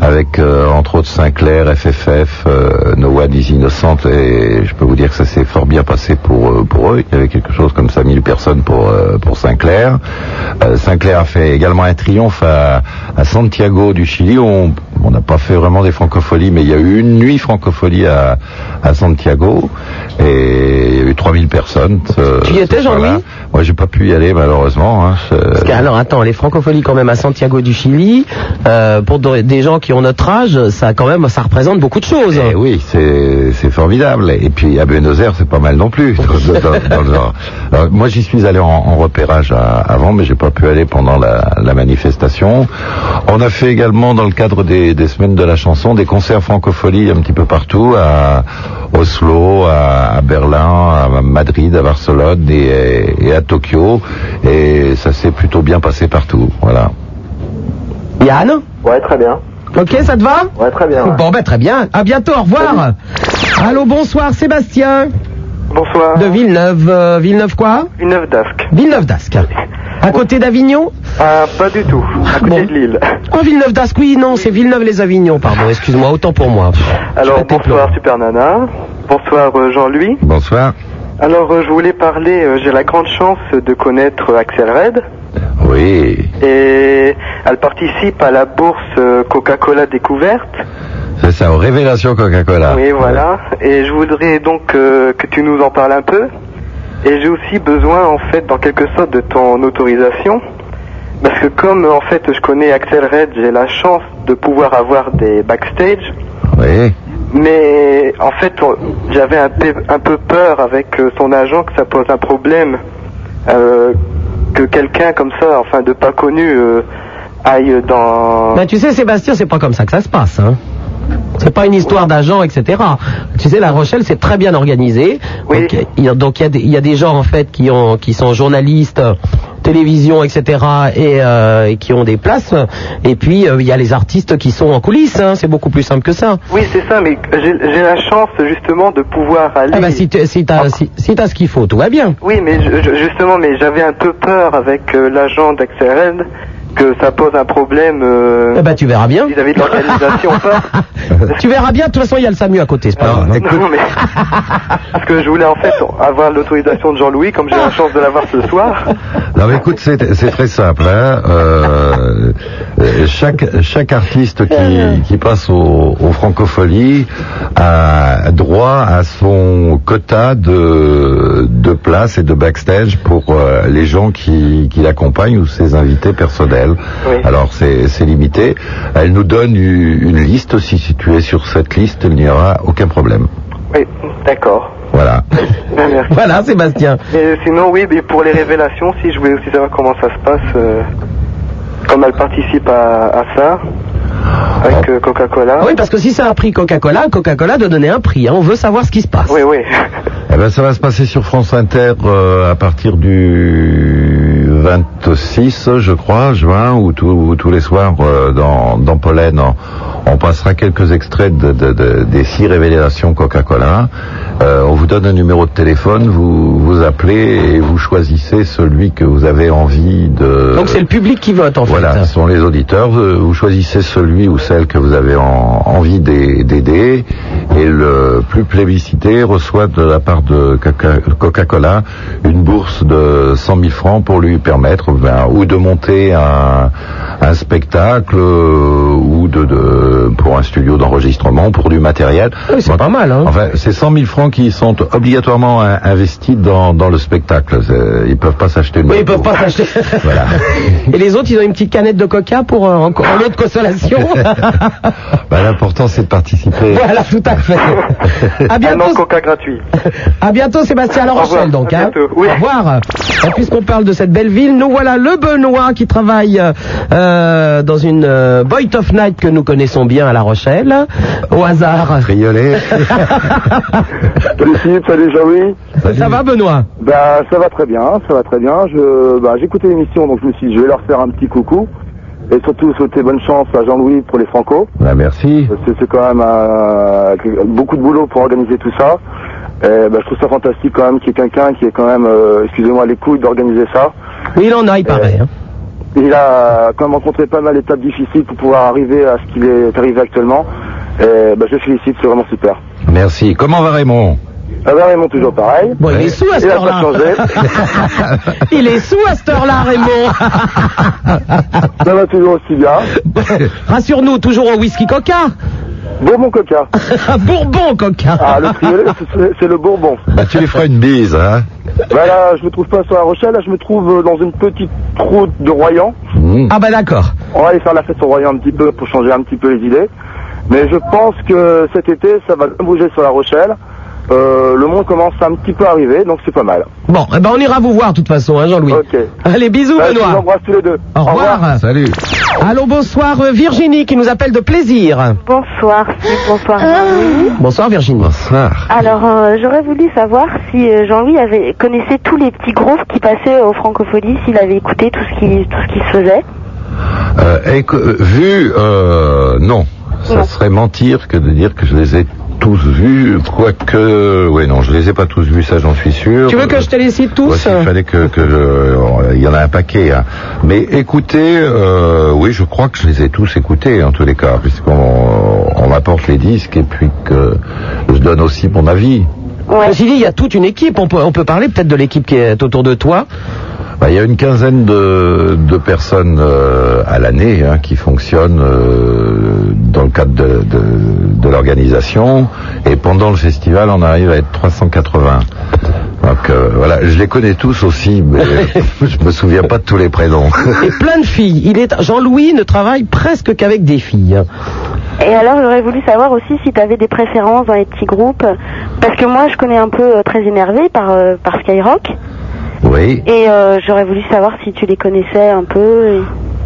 avec euh, entre autres Sinclair, FFF, euh, No One is Innocent, et je peux vous dire que ça s'est fort bien passé pour euh, pour eux. Il y avait quelque chose comme 5000 personnes pour euh, pour Sinclair. Euh, Sinclair a fait également un triomphe à, à Santiago du Chili. où On on n'a pas fait vraiment des francopholies, mais il y a eu une nuit francophonie à, à Santiago et il y a eu 3000 personnes.
Tu y étais. Jean-Louis
Moi, j'ai pas pu y aller malheureusement. hein.
Parce que, alors attends, les francopholies quand même à Santiago du Chili, euh, pour de- des gens qui ont notre âge, ça quand même, ça représente beaucoup de choses.
Eh oui, c'est c'est formidable. Et puis à Buenos Aires, c'est pas mal non plus. dans- dans- dans le genre. Alors, moi, j'y suis allé en, en repérage à- avant, mais j'ai pas pu aller pendant la, la manifestation. On a fait également, dans le cadre des, des semaines de la chanson, des concerts francopholies un petit peu partout, à Oslo, à, à Berlin, à Madrid, à Barcelone et, et à Tokyo. Et ça s'est plutôt bien passé partout. Voilà.
Yann?
Ouais, très bien.
Ok, ça te va
Ouais, très bien. ouais.
Bon, ben très bien. À bientôt, au revoir. Allô, bonsoir, Sébastien.
Bonsoir.
De Villeneuve. euh, Villeneuve quoi
Villeneuve d'Ascq.
Villeneuve d'Ascq. À côté d'Avignon
Ah, pas du tout. À côté de Lille.
Oh, Villeneuve d'Ascq, oui, non, c'est Villeneuve-les-Avignons, pardon, excuse-moi, autant pour moi.
Alors, bonsoir Super Nana. Bonsoir euh, Jean-Louis.
Bonsoir.
Alors, euh, je voulais parler, euh, j'ai la grande chance de connaître Axel Red.
Oui.
Et elle participe à la bourse euh, Coca-Cola Découverte.
C'est ça, aux révélations Coca-Cola.
Oui, voilà. Et je voudrais donc euh, que tu nous en parles un peu. Et j'ai aussi besoin, en fait, dans quelque sorte, de ton autorisation. Parce que comme, en fait, je connais Axel Red, j'ai la chance de pouvoir avoir des backstage.
Oui.
Mais en fait, j'avais un, peu- un peu peur avec euh, son agent que ça pose un problème. euh, que quelqu'un comme ça, enfin de pas connu, euh, aille dans...
Ben, tu sais, Sébastien, c'est pas comme ça que ça se passe. Hein. C'est pas une histoire d'agent, etc. Tu sais, La Rochelle, c'est très bien organisé. Donc, il y a- donc il y, a des- il y a des gens en fait qui ont, qui sont journalistes, télévision, etc. Et, euh, et qui ont des places. Et puis euh, il y a les artistes qui sont en coulisses. hein. C'est beaucoup plus simple que ça.
Oui, c'est ça, mais j'ai la chance justement de pouvoir aller...
Ah ben, si t'as si, si t'as ce qu'il faut, tout va bien.
Oui, mais je- justement, mais j'avais un peu peur avec euh, l'agent d'Axel Red que ça pose un problème euh,
Eh ben, tu verras bien.
vis-à-vis de l'organisation. pas.
tu verras bien. De toute façon, il y a le SAMU à côté. C'est pas grave. hein.
Non, mais parce que je voulais en fait avoir l'autorisation de Jean-Louis, comme j'ai la chance de l'avoir ce soir.
Non mais écoute, c'est c'est très simple. Hein. Euh, euh, chaque chaque artiste qui, qui passe au, au a droit à son quota de de places et de backstage pour euh, les gens qui, qui l'accompagnent ou ses invités personnels. Alors c'est c'est limité. Elle nous donne une liste. Si, si tu es sur cette liste, il n'y aura aucun problème.
Oui, d'accord.
Voilà.
Merci.
Voilà, Sébastien.
Sinon, oui, mais pour les révélations, si je voulais aussi savoir comment ça se passe, euh, comme elle participe à, ça, avec euh, Coca-Cola.
Oui, parce que si c'est un prix Coca-Cola, Coca-Cola doit donner un prix. hein. On veut savoir ce qui se passe.
Oui, oui.
Eh ben, ça va se passer sur France Inter euh, à partir du 26, je crois, juin, où tous les soirs euh, dans, dans Pollen, on, on passera quelques extraits de, de- de- des six révélations Coca-Cola. Euh, on vous donne un numéro de téléphone, vous vous appelez et vous choisissez celui que vous avez envie de.
Donc c'est le public qui vote en fait.
Voilà, ce sont les auditeurs. Vous choisissez celui ou celle que vous avez en- envie d'ai- d'aider et le plus plébiscité reçoit de la part de Coca- Coca-Cola une bourse de 100 000 francs pour lui permettre ben, ou de monter un, un spectacle euh, ou de, de- pour un studio d'enregistrement, pour du matériel.
Oui, c'est pas mal. Hein.
Enfin, c'est 100 000 francs qui sont obligatoirement in- investis dans, dans le spectacle. Ils peuvent pas s'acheter une
Oui, ils peuvent pas s'acheter.
Voilà.
Et les autres, ils ont une petite canette de coca pour euh, en, en lieu de
Bah, L'important, c'est de participer.
voilà, tout à fait. À bientôt.
coca gratuit.
À bientôt Sébastien à La
Au revoir,
Rochelle donc.
à
hein.
bientôt, oui.
Au revoir. Et Puisqu'on parle de cette belle ville, nous voilà le Benoît qui travaille euh, dans une euh, Boy of Night que nous connaissons bien à La Rochelle. Au hasard.
Friolet.
Salut Philippe, salut Jean-Louis.
Ça va Benoît?
Bah ça va très bien, ça va très bien. Je bah j'écoutais l'émission donc je me suis dit je vais leur faire un petit coucou et surtout souhaiter bonne chance à Jean-Louis pour les Franco.
Bah, merci.
Parce que c'est quand même euh, beaucoup de boulot pour organiser tout ça. Et bah, je trouve ça fantastique quand même qu'il y ait quelqu'un qui est quand même, euh, excusez-moi, à l'écoute d'organiser ça.
Il en a, il paraît. hein.
Il a quand même rencontré pas mal d'étapes difficiles pour pouvoir arriver à ce qu'il est arrivé actuellement. Et bah, je le félicite, c'est vraiment super.
Merci. Comment va Raymond?
Ah bah Raymond toujours pareil.
Bon, il est sous à cette
Il a pas
heure-là.
changé.
il est sous à cette heure-là, Raymond.
Ça va toujours aussi bien.
Rassure-nous, toujours au whisky coca.
Bourbon coca.
Bourbon coca.
Ah, le friolet, c'est- le bourbon.
bah, Tu lui feras une bise, hein
Bah là, je me trouve pas sur La Rochelle, là, je me trouve euh, dans une petite route de Royan.
Ah bah d'accord.
On va aller faire la fête sur Royan un petit peu pour changer un petit peu les idées. Mais je pense que cet été, ça va bouger sur La Rochelle. Euh, le monde commence à un petit peu arriver, donc c'est pas mal.
Bon, eh ben on ira vous voir de toute façon, hein, Jean-Louis.
Ok.
Allez, bisous
Bah, je vous
Benoît.
embrasse tous les deux.
Au revoir.
Salut.
Allô, bonsoir euh, Virginie qui nous appelle de plaisir.
Bonsoir, bonsoir Jean-Louis.
Bonsoir Virginie.
Bonsoir.
Alors, euh, j'aurais voulu savoir si euh, Jean-Louis avait connaissait tous les petits groupes qui passaient aux Francopholies, s'il avait écouté tout ce qui tout ce qui se faisait.
Euh, éco- vu, euh, non. Ça serait mentir que de dire que je les ai tous vus, quoique, ouais, non, je les ai pas tous vus, ça j'en suis sûr.
Tu veux que je te les cite tous?
Ouais, s'il fallait que, que je- il y en a un paquet. hein. Mais écoutez, euh, oui, je crois que je les ai tous écoutés en tous les cas, puisqu'on on m'apporte les disques et puis que je donne aussi mon avis.
Ceci dit, il y a toute une équipe. On peut, on peut parler peut-être de l'équipe qui est autour de toi.
Bah, Il y a une quinzaine de, de personnes euh, à l'année hein, qui fonctionnent euh, dans le cadre de, de, de l'organisation et pendant le festival on arrive à être 380. Donc euh, voilà, je les connais tous aussi, mais je me souviens pas de tous les prénoms.
Et plein de filles. Il est Jean-Louis ne travaille presque qu'avec des filles.
Et alors, j'aurais voulu savoir aussi si tu avais des préférences dans les petits groupes, parce que moi, je connais un peu euh, très énervé par euh, par Skyrock, et euh, j'aurais voulu savoir si tu les connaissais un peu.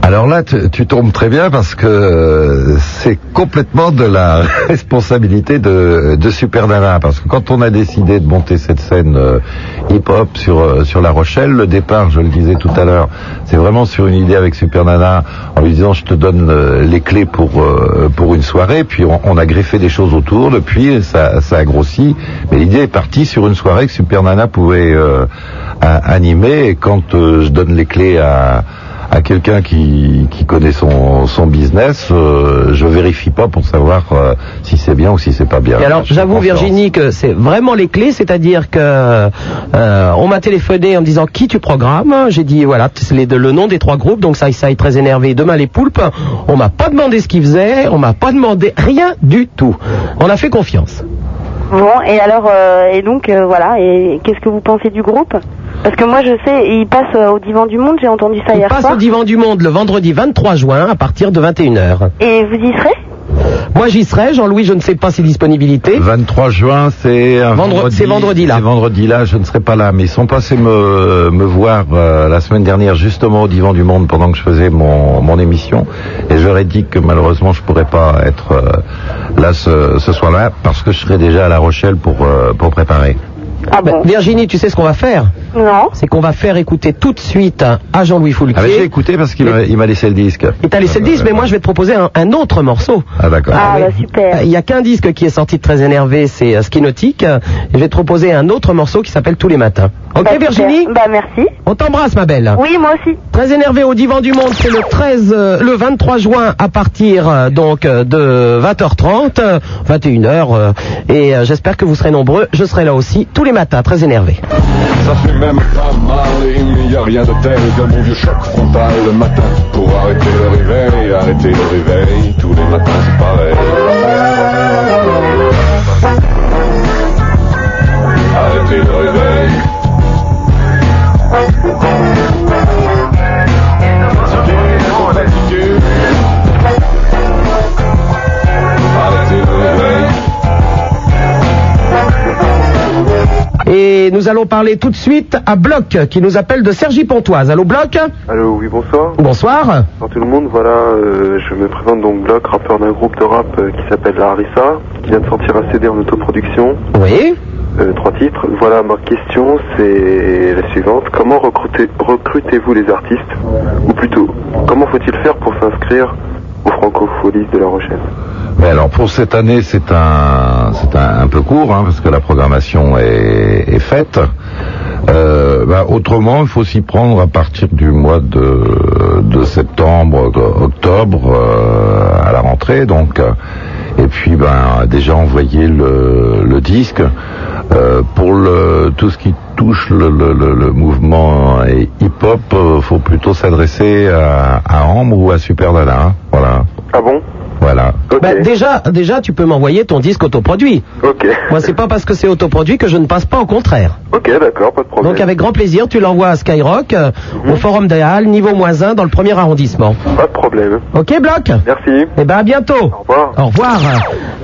Alors là, tu, tombes très bien parce que euh, c'est complètement de la responsabilité de, de Super Nana. Parce que quand on a décidé de monter cette scène euh, hip-hop sur, euh, sur La Rochelle, le départ, je le disais tout à l'heure, c'est vraiment sur une idée avec Super Nana en lui disant je te donne les clés pour, une soirée. Puis on, a greffé des choses autour. Depuis, ça, ça a grossi. Mais l'idée est partie sur une soirée que Super Nana pouvait animer. Et quand je donne les clés à à quelqu'un qui, qui connaît son, son business, euh, je vérifie pas pour savoir euh, si c'est bien ou si c'est pas bien.
Et alors, j'avoue. Virginie, que c'est vraiment les clés, c'est-à-dire que euh, on m'a téléphoné en me disant qui tu programmes? J'ai dit voilà, c'est les- le nom des trois groupes, donc ça, ça est très énervé. Demain les poulpes. On m'a pas demandé ce qu'ils faisaient, on m'a pas demandé rien du tout. On a fait confiance.
Bon, et alors, euh, et donc, euh, voilà, et qu'est-ce que vous pensez du groupe? Parce que moi, je sais, il passe euh, au Divan du Monde, j'ai entendu ça
Il
hier
passe
soir.
au Divan du Monde le vendredi 23 juin à partir de 21h.
Et vous y serez?
Moi j'y serai, Jean-Louis, je ne sais pas ses disponibilités.
23 juin, c'est vendredi.
c'est vendredi, là.
C'est vendredi là, je ne serai pas là, mais ils sont passés me, me voir euh, la semaine dernière justement au Divan du Monde pendant que je faisais mon, mon émission, et je leur ai dit que malheureusement je pourrais pas être euh, là ce, ce soir-là parce que je serai déjà à La Rochelle pour euh, pour préparer.
Ah bon
Virginie, tu sais ce qu'on va faire
Non.
C'est qu'on va faire écouter tout de suite à Jean-Louis Foulquier.
Ah, j'ai écouté parce qu'il m'a laissé le disque.
Il t'a laissé le disque, mais moi je vais te proposer un, un autre morceau.
Ah, d'accord.
Ah,
oui.
bah, super.
Il n'y a qu'un disque qui est sorti de très énervé, c'est euh, Ski Nautique. Et je vais te proposer un autre morceau qui s'appelle Tous les matins. Ok
Bah.
Virginie
Bah, merci.
On t'embrasse ma belle.
Oui, moi aussi.
Très énervé au divan du monde, c'est le 13, euh, le 23 juin à partir euh, donc euh, de 20h30, euh, 21h, euh, et euh, j'espère que vous serez nombreux. Je serai là aussi tous les matins, très énervé.
Ça fait même pas mal, il n'y a rien de tel qu'un bon vieux choc frontal le matin pour arrêter le réveil, arrêter le réveil, tous les matins c'est pareil. Arrêter le réveil.
Et nous allons parler tout de suite à Bloc, qui nous appelle de Sergi Pontoise. Allô Bloc
Allô, oui, bonsoir.
Bonsoir.
Bonsoir tout le monde, voilà, euh, je me présente donc Bloc, rappeur d'un groupe de rap euh, qui s'appelle La Harissa, qui vient de sortir un CD en autoproduction.
Oui.
Euh, trois titres. Voilà, ma question c'est la suivante. Comment recrutez- recrutez-vous les artistes? Ou plutôt, comment faut-il faire pour s'inscrire aux Francopholies de La Rochelle?
Alors pour cette année, c'est un, c'est un, peu court, hein, parce que la programmation est, est faite. Euh, bah, autrement, il faut s'y prendre à partir du mois de, de septembre, octobre, euh, à la rentrée, donc. Et puis, ben, déjà envoyer le, le disque. Euh, pour le, tout ce qui touche le, le, le- le mouvement hip-hop, euh, faut plutôt s'adresser à, à Ambre ou à Super Nana, hein, voilà.
Ah bon?
Voilà.
Bah, déjà, déjà, tu peux m'envoyer ton disque autoproduit.
Ok.
Moi, c'est pas parce que c'est autoproduit que je ne passe pas au contraire.
Ok, d'accord, pas de problème.
Donc, avec grand plaisir, tu l'envoies à Skyrock, euh,
Mhm.
au Forum des Halles, niveau moins 1, dans le premier arrondissement.
Pas de problème.
Ok, Bloc?
Merci.
Eh ben, à bientôt. Au
revoir.
Au revoir.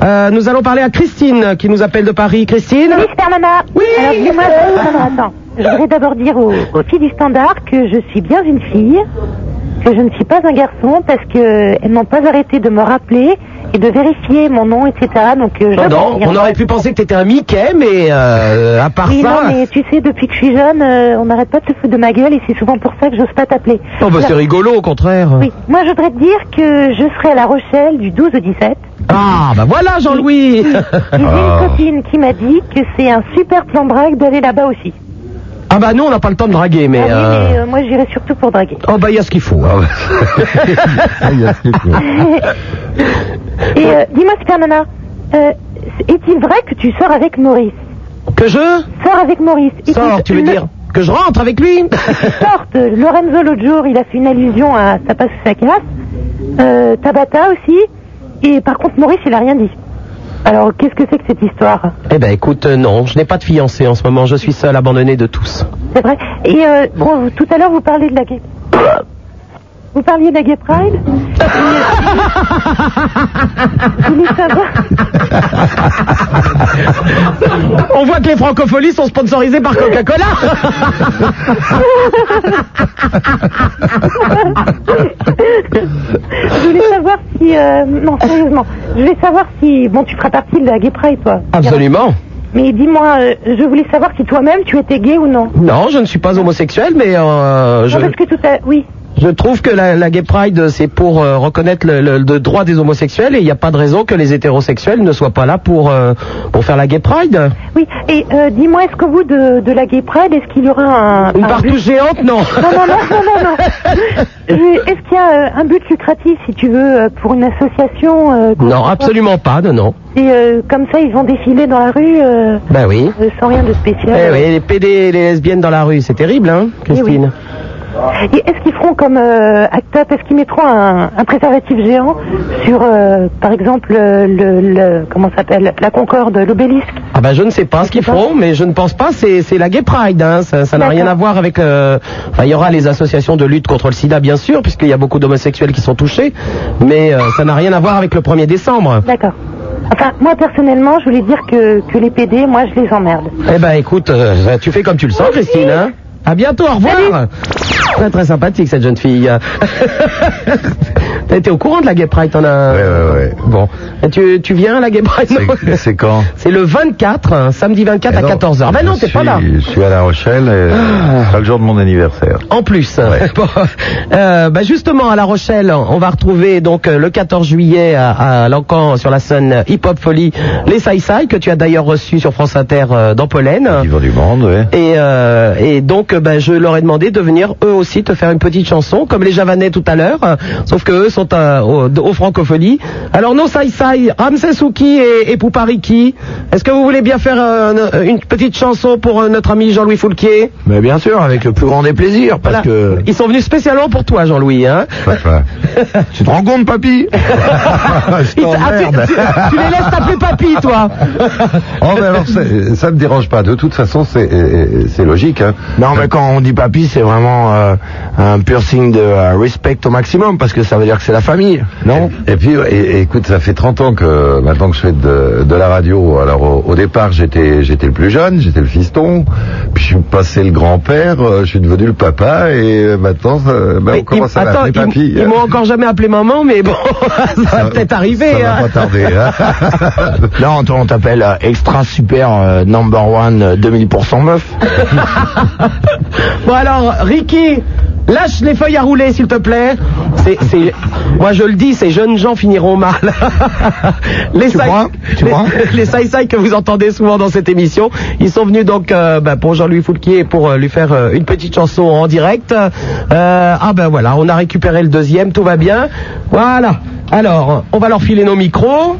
Euh, nous allons parler à Christine, qui nous appelle de Paris. Christine
Oui, Super Nana. Oui. Alors, dis-moi, attends, attends. Je voudrais d'abord dire aux, aux filles du standard que je suis bien une fille, que je ne suis pas un garçon parce que elles n'ont pas arrêté de me rappeler et de vérifier mon nom, etc. Donc, euh, je
Non, non, on aurait pu penser que t'étais un Mickey, mais euh, à part
Oui,
ça...
non, mais tu sais, depuis que je suis jeune, euh, on n'arrête pas de se foutre de ma gueule et c'est souvent pour ça que j'ose pas t'appeler.
Oh, bah, c'est rigolo, au contraire.
Oui, moi je voudrais te dire que je serai à La Rochelle du 12 au 17.
Ah, bah voilà, Jean-Louis
j'ai une copine qui m'a dit que c'est un super plan drague d'aller là-bas aussi.
Ah bah nous, on n'a pas le temps de draguer, mais...
Ah oui,
euh,
mais euh, moi j'irai surtout pour draguer.
Oh bah il y a ce qu'il faut. hein. Il y a ce qu'il faut.
Et euh, dis-moi, Super Nana, euh, est-il vrai que tu sors avec Maurice?
Que je?
Sors avec Maurice.
Sors, tu veux
le-
dire que je rentre avec lui?
Sorte. Lorenzo l'autre jour, il a fait une allusion à ça passe ou ça casse. Euh, Tabata aussi. Et par contre, Maurice, il a rien dit. Alors, qu'est-ce que c'est que cette histoire?
Eh ben écoute, euh, non, je n'ai pas de fiancé en ce moment, je suis seul, abandonné de tous.
C'est vrai. Et euh, bon, vous- tout à l'heure, vous parlez de la. Vous parliez de la gay pride Je voulais savoir.
On voit que les francopholies sont sponsorisées par Coca-Cola
Je voulais savoir si. euh, non, sérieusement. Je voulais savoir si. Bon, tu feras partie de la gay pride, toi.
Absolument.
Mais dis-moi, euh, je voulais savoir si toi-même tu étais gay ou non.
Non, je ne suis pas homosexuel, mais euh, je,
Non, parce que tout à. Oui.
Je trouve que la, la Gay Pride, c'est pour euh, reconnaître le, le- le droit des homosexuels et il n'y a pas de raison que les hétérosexuels ne soient pas là pour, euh, pour faire la Gay Pride.
Oui. Et euh, dis-moi, est-ce qu'au bout de, de la gay pride, est-ce qu'il y aura un.
Une
un
partouche
but-
géante, non.
Non, non, non, non, non, Est-ce qu'il y a un but lucratif, si tu veux, pour une association
Non, absolument pas, non, non.
Et comme ça, ils vont défiler dans la rue
Ben oui.
sans rien de spécial.
Eh oui, les PD et les lesbiennes dans la rue, c'est terrible, hein, Christine
Et est-ce qu'ils feront comme euh, Act Est-ce qu'ils mettront un, un préservatif géant sur, euh, par exemple, le, le- comment s'appelle, la Concorde, l'obélisque?
Ah ben je ne sais pas ce qu'ils feront, mais je ne pense pas. C'est c'est la Gay Pride. Hein. Ça ça n'a rien à voir avec. euh, Enfin, il y aura les associations de lutte contre le SIDA, bien sûr, puisqu'il y a beaucoup d'homosexuels qui sont touchés, mais euh, ça n'a rien à voir avec le 1er décembre.
D'accord. Enfin, moi personnellement, je voulais dire que, que les PD, moi, je les emmerde.
Eh ben écoute, tu fais comme tu le sens, Christine. Hein À bientôt, au revoir. Très très sympathique cette jeune fille. T'as été au courant de la Gay Pride, t'en as.
Ouais, ouais, ouais.
Bon. Et tu, tu viens à la Gay Pride
C'est- C'est quand
C'est le 24, hein, samedi 24 à
Eh non,
14h. Ben non,
je
t'es pas
suis-
là. Ah.
Je suis à La Rochelle et c'est pas le jour de mon anniversaire.
En plus. Bon, euh, bah justement, à La Rochelle, on va retrouver donc euh, le 14 juillet à, à Lancan sur la scène Hip Hop Folie les Sai Sai que tu as d'ailleurs reçu sur France Inter euh, dans Pollen.
du monde, ouais.
Et, euh, et donc, euh, bah, je leur ai demandé de venir eux aussi te faire une petite chanson, comme les Javanais tout à l'heure, euh, sauf que eux sont euh, au, aux Francophonies. Alors, nos Sai Sai, Ramsès Souki et, et Poupariki, est-ce que vous voulez bien faire euh, une petite chanson pour euh, notre ami Jean-Louis Foulquier?
Mais bien sûr, avec le plus grand des plaisirs, parce que...
Ils sont venus spécialement pour toi, Jean-Louis. Hein
tu te rends compte, papy?
Ah, tu, les laisses t'appeler papy, toi
Oh, mais alors, ça me dérange pas. De toute façon, c'est c'est logique. Hein.
Non, mais quand on dit papy, c'est vraiment euh, un pur signe de euh, respect au maximum, parce que ça veut dire que c'est la famille, non?
Et puis, et- écoute, ça fait 30 ans que maintenant que je fais de, de la radio. Alors, au, au départ, j'étais j'étais le plus jeune, j'étais le fiston. Puis, je suis passé le grand-père, euh, je suis devenu le papa, et euh, maintenant, ça- ben, on commence à
Attends,
m'appeler papy.
ils m'ont encore jamais appelé maman, mais bon, ça va peut-être arriver.
ça va
hein.
pas tarder, hein.
Non, on t'appelle extra super number one euh, 2000% meuf.
Bon alors, Ricky, lâche les feuilles à rouler, s'il te plaît. C'est, c'est, moi je le dis, ces jeunes gens finiront mal. les
Tu
les, les que vous entendez souvent dans cette émission, ils sont venus donc euh, bah, pour Jean-Louis Foulquier pour euh, lui faire euh, une petite chanson en direct. Euh, ah ben voilà, on a récupéré le deuxième, tout va bien. Voilà. Alors, on va leur filer nos micros.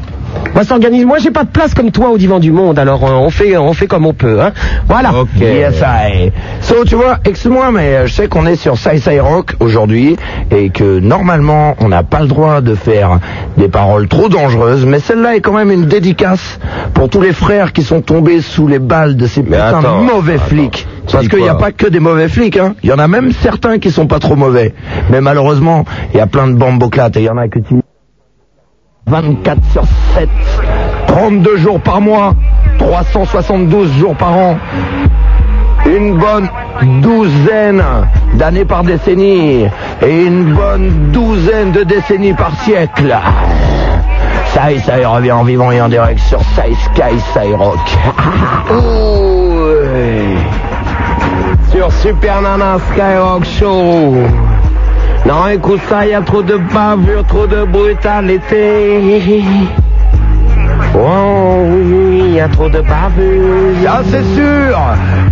On va s'organiser. Moi, j'ai pas de place comme toi au divan du monde, alors euh, on fait, on fait comme on peut. Hein. Voilà.
Yes, I. So, tu vois, excuse-moi, mais euh, je sais qu'on est sur Sai Rock aujourd'hui et que normalement, on n'a pas le droit de faire des paroles trop dangereuses, mais celle-là est quand même une dédicace pour tous les frères qui sont tombés sous les balles de ces putains
attends,
de mauvais
attends.
flics. Parce qu'il n'y a pas que des mauvais flics, hein. Il y en a même certains qui sont pas trop mauvais. Mais malheureusement, il y a plein de bamboclates et il y en a que tu... 24 sur 7, 32 jours par mois, 372 jours par an. Une bonne douzaine d'années par décennie et une bonne douzaine de décennies par siècle. Ça y ça revient en vivant et en direct sur Sai Sky Sai Rock.
Sur Super Nana Skyrock Show. Non, écoute ça, y a trop de bavure, trop de brutalité. Oh oui, y a trop de bavure.
Ça c'est sûr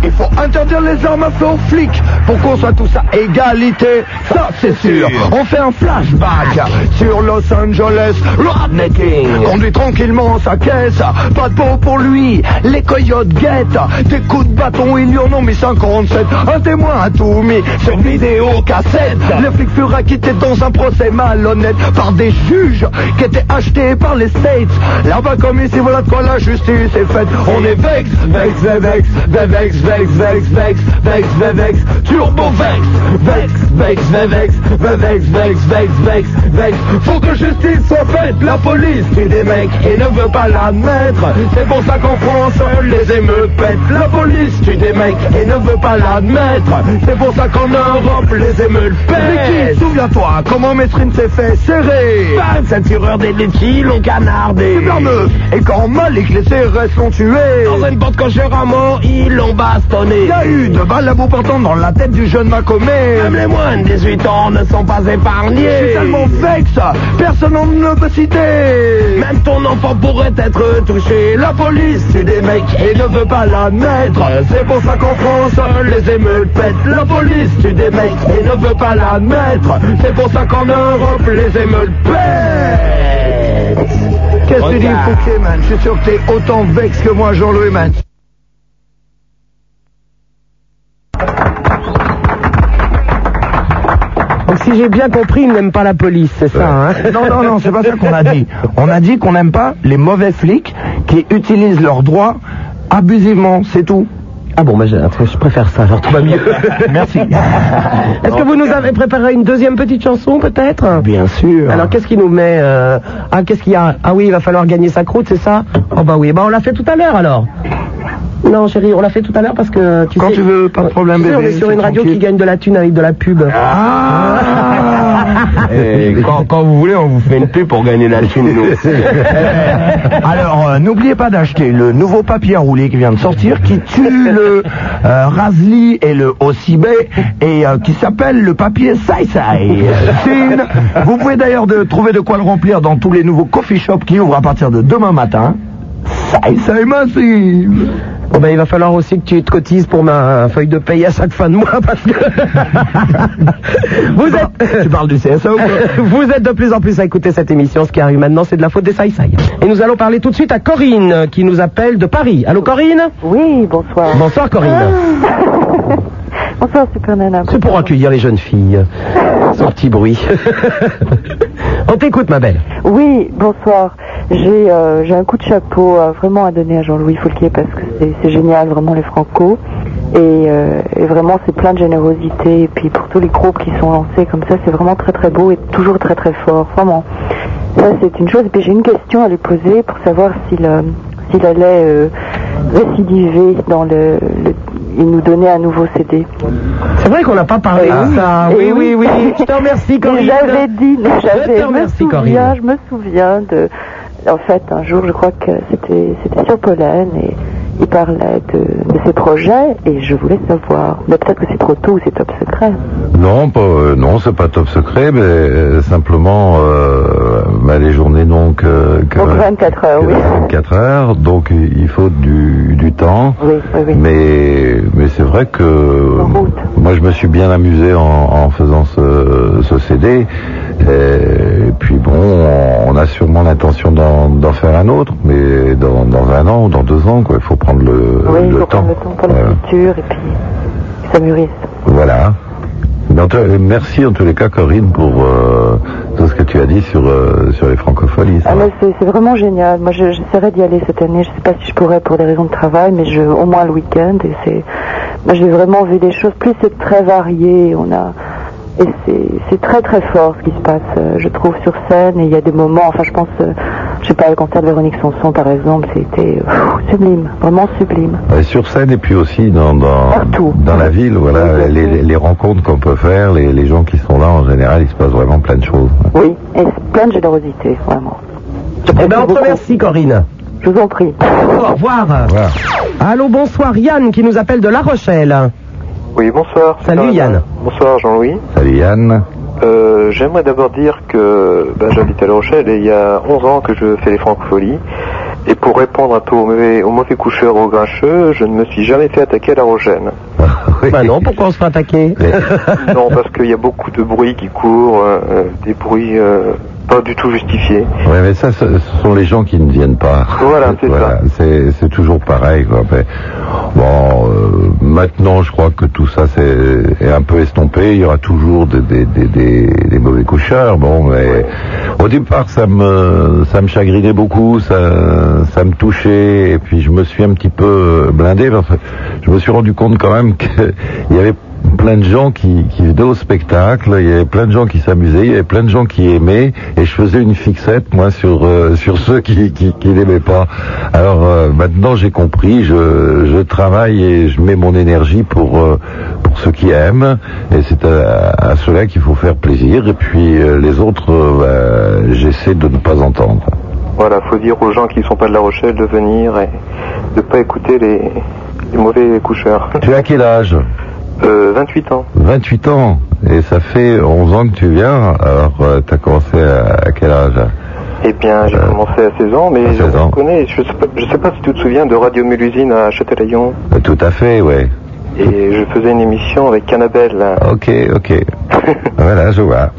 Il faut interdire les armes à feu aux flics pour qu'on soit tous à égalité. Ça c'est sûr On fait un flashback sur Los Angeles Rednecking. Conduit tranquillement sa caisse, pas de peau pour lui. Les coyotes guettent, des coups de bâton, ils lui en ont mis 57. Un témoin a tout mis sur vidéo cassette. Les flics furent acquittés dans un procès malhonnête par des juges qui étaient achetés par les States. Comme ici, voilà de quoi la justice est faite. On est vex, vex, vex, vex, vex, vex, vex, vex, vex, turbo vex, vex, vex, vex, vex, vex, vex, vex, vex. Faut que justice soit faite. La police tue des mecs et ne veut pas l'admettre. C'est pour ça qu'en France, les émeutes pètent. La police tue des mecs et ne veut pas l'admettre. C'est pour ça qu'en Europe, les émeutes pètent. Souviens-toi comment Mestrine s'est fait serrer. Cette fureur des litchis l'ont canardé. C'est. Et quand Malik les CRS l'ont tué. Dans une porte cochère à mort, ils l'ont bastonné. Y a eu de balles à bout portant dans la tête du jeune Macomé. Même les moins de 18 ans ne sont pas épargnés. Je suis tellement vexe, personne ne peut citer. Même ton enfant pourrait être touché. La police tue des mecs et ne veut pas l'admettre. C'est pour ça qu'en France, les émeutes pètent. La police tue des mecs et ne veut pas l'admettre. C'est pour ça qu'en Europe, les émeutes pètent. Qu'est-ce que tu dis, Fouquet, man Je suis sûr que t'es autant vexe que moi, Jean-Louis, man.
Donc si j'ai bien compris, ils n'aiment pas la police, c'est ça, hein
Non, non, non, c'est pas ça qu'on a dit. On a dit qu'on n'aime pas les mauvais flics qui utilisent leurs droits abusivement, c'est tout.
Ah bon, bah, je, je préfère ça, alors tout va mieux.
Merci.
Est-ce que vous nous avez préparé une deuxième petite chanson, peut-être?
Bien sûr.
Alors, qu'est-ce qui nous met euh, Ah, qu'est-ce qu'il y a? Ah oui, il va falloir gagner sa croûte, c'est ça? Oh bah oui, bah on l'a fait tout à l'heure, alors. Non, chérie, on l'a fait tout à l'heure parce que tu
Quand
sais.
tu veux, pas de problème,
tu sais,
bébé,
On est sur une radio
tranquille.
qui gagne de la thune avec de la pub.
Quand, vous voulez, on vous fait une pub pour gagner la thune. Alors, euh, n'oubliez pas d'acheter le nouveau papier à rouler qui vient de sortir, qui tue le euh, Razli et le Ocibe, et euh, qui s'appelle le papier Sai Sai. Vous pouvez d'ailleurs de, trouver de quoi le remplir dans tous les nouveaux coffee shops qui ouvrent à partir de demain matin. Sai Sai Massive.
Bon ben il va falloir aussi que tu te cotises pour ma feuille de paye à chaque fin de mois parce que vous êtes
Tu parles du CSA ou quoi
vous êtes de plus en plus à écouter cette émission. Ce qui arrive maintenant, c'est de la faute des Sai. Et nous allons parler tout de suite à Corinne qui nous appelle de Paris. Allô Corinne?
Oui, bonsoir.
Bonsoir Corinne. C'est pour accueillir les jeunes filles. Sans petit bruit. On t'écoute ma belle.
Oui, bonsoir. J'ai euh, j'ai un coup de chapeau euh, vraiment à donner à Jean-Louis Foulquier parce que c'est- c'est génial, vraiment les Franco. Et, euh, et vraiment, c'est plein de générosité. Et puis pour tous les groupes qui sont lancés comme ça, c'est vraiment très très beau et toujours très très fort, vraiment. Ça, c'est une chose. Et puis j'ai une question à lui poser pour savoir s'il euh, s'il allait euh, récidiver dans le, le- Il nous donnait un nouveau CD.
C'est vrai qu'on n'a pas parlé de ça. Oui, oui, oui. Je te remercie, Corinne.
J'avais dit,
Je
j'avais,
te
je me souviens,
Corinne.
je me souviens de, en fait, un jour, je crois que c'était, c'était sur Pollen et il parlait de, de ses projets et je voulais savoir. Mais peut-être que c'est trop tôt ou c'est top secret.
Non, pas, euh, non, c'est pas top secret, mais euh, simplement euh, bah, les journées donc que, que-
Donc 24 heures,
que
oui.
24 heures, donc il faut du, du temps.
Oui, oui, oui.
Mais mais c'est vrai que moi je me suis bien amusé en, en faisant ce, ce CD. Et puis bon, on, on a sûrement l'intention d'en d'en faire un autre, mais dans, dans un an ou dans deux ans, quoi. Il faut prendre le,
Oui, il
le
faut
temps.
prendre le temps pour la
Voilà.
future et puis que ça mûrisse.
Voilà. Euh, merci en tous les cas Corinne pour euh, tout ce que tu as dit sur, euh, sur les francopholies. ça
Ah, c'est, vraiment génial. Moi, je- j'essaierai d'y aller cette année. Je sais pas si je pourrais pour des raisons de travail, mais je, au moins le week-end. Et c'est, moi, j'ai vraiment vu des choses. Plus c'est très varié. On a, et c'est, c'est très très fort ce qui se passe, euh, je trouve, sur scène. Et il y a des moments. Enfin, je pense, euh, je sais pas, le concert de Véronique Sanson, par exemple, c'était sublime, vraiment sublime.
Sur scène et puis aussi dans, dans, dans la ville, voilà, les, les- les rencontres qu'on peut faire, les, les gens qui sont là en général, il se passe vraiment plein de choses.
Oui, et c'est plein de générosité, vraiment.
Eh ben, on te remercie, Corinne.
Je vous en prie.
Au revoir. Allô, bonsoir, Yann qui nous appelle de La Rochelle.
Oui, bonsoir.
Salut, Yann.
Bonsoir Jean-Louis.
Salut Yann.
Euh, J'aimerais d'abord dire que ben, j'habite à La Rochelle et il y a 11 ans que je fais les francopholies. Et pour répondre un peu aux mauvais, aux mauvais coucheurs, aux grincheux, je ne me suis jamais fait attaquer à La Rochelle.
Bah non, pourquoi on se fait attaquer?
Non, parce qu'il y a beaucoup de bruits qui courent, euh, des bruits euh, pas du tout justifiés.
Ouais, mais ça, ce sont les gens qui ne viennent pas.
Voilà, c'est
ça. C'est, toujours pareil, quoi. Mais, bon, euh, maintenant, je crois que tout ça c'est, est un peu estompé. Il y aura toujours des, des, des, des, des mauvais coucheurs. Bon, mais au départ, ça me, ça me chagrinait beaucoup, ça, ça me touchait. Et puis, je me suis un petit peu blindé parce que je me suis rendu compte quand même qu'il y avait plein de gens qui, qui venaient au spectacle, il y avait plein de gens qui s'amusaient, il y avait plein de gens qui aimaient, et je faisais une fixette, moi, sur, euh, sur ceux qui, qui, qui n'aimaient pas. Alors euh, maintenant j'ai compris, je, je travaille et je mets mon énergie pour, euh, pour ceux qui aiment, et c'est à, à ceux-là qu'il faut faire plaisir, et puis euh, les autres, euh, bah, j'essaie de ne pas entendre.
Voilà, faut dire aux gens qui ne sont pas de La Rochelle de venir et de pas écouter les, les mauvais coucheurs.
Tu as quel âge?
Euh, 28 ans.
28 ans, et ça fait 11 ans que tu viens, alors euh, tu as commencé à, à quel âge
Eh bien, j'ai commencé à 16 ans, mais
à 16
je
ans.
connais, je sais, pas, je sais pas si tu te souviens de Radio Mélusine à Châtelaillon.
Euh, Tout à fait, ouais.
Et je faisais une émission avec Canabelle. là.
Ok, ok. voilà, je vois.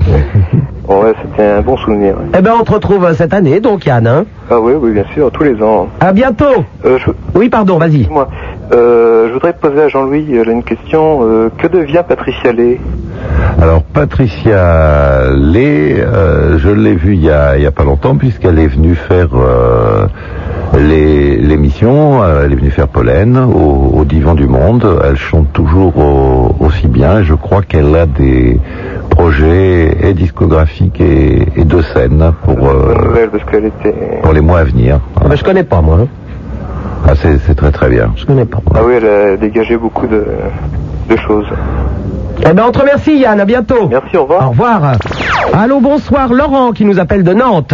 Bon, ouais, c'était un bon souvenir. ouais.
Eh ben, on te retrouve euh, cette année, donc Yann. Hein.
Ah oui, oui, bien sûr, tous les ans.
À bientôt.
Euh, je-
Oui, pardon, vas-y.
Moi, euh, je voudrais poser à Jean-Louis euh, une question. Euh, que devient Patricia Lay
Alors Patricia Lé, euh, je l'ai vue il y a, il y a pas longtemps puisqu'elle est venue faire euh, les- l'émission, euh, elle est venue faire Pollen au, au Divan du Monde. Elle chante toujours au- aussi bien. Je crois qu'elle a des projets et discographiques et, et de scène pour, euh,
Bonne nouvelle, parce qu'elle était...
pour les mois à venir.
Ah ben, je connais pas, moi. hein.
Ah, c'est c'est très très bien.
Je connais pas.
Ah oui, elle a dégagé beaucoup de, de choses.
Eh ben, on te remercie, Yann. À bientôt.
Merci, au revoir.
Au revoir. Allô, bonsoir. Laurent qui nous appelle de Nantes.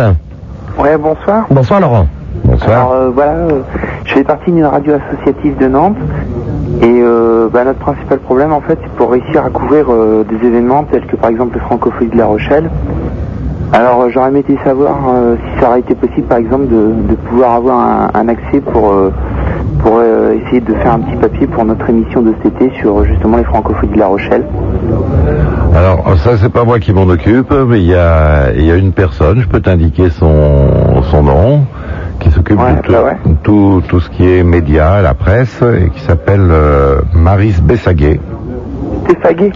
Ouais, bonsoir.
Bonsoir, Laurent.
Alors euh, voilà, euh, je fais partie d'une radio associative de Nantes et euh, bah, notre principal problème en fait c'est pour réussir à couvrir euh, des événements tels que par exemple le Francophonie de La Rochelle. Alors euh, j'aurais aimé savoir euh, si ça aurait été possible par exemple de, de pouvoir avoir un, un accès pour, euh, pour euh, essayer de faire un petit papier pour notre émission de cet été sur justement les Francophonies de La Rochelle.
Alors ça c'est pas moi qui m'en occupe, mais il y a, y a une personne, je peux t'indiquer son, son nom, qui s'occupe de tout, tout, tout ce qui est médias, la presse, et qui s'appelle euh, Maris Bessaguet.
Bessaguet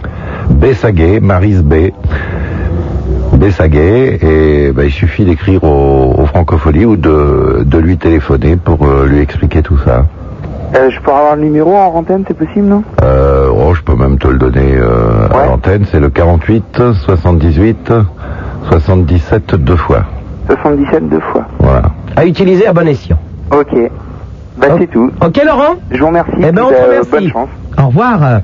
Bessaguet, Maris B. Bessaguet, et ben, il suffit d'écrire au, au Francophonie ou de, de lui téléphoner pour euh, lui expliquer tout ça.
Euh, je pourrais avoir le numéro en antenne, c'est possible non?
Euh, oh, je peux même te le donner euh, à l'antenne, c'est le 48 78 77 deux fois.
77 deux fois.
Voilà.
À utiliser à bon escient.
Ok. Bah c'est tout.
Ok, Laurent?
Je vous remercie.
Eh ben, on te remercie.
bonne chance.
Au revoir.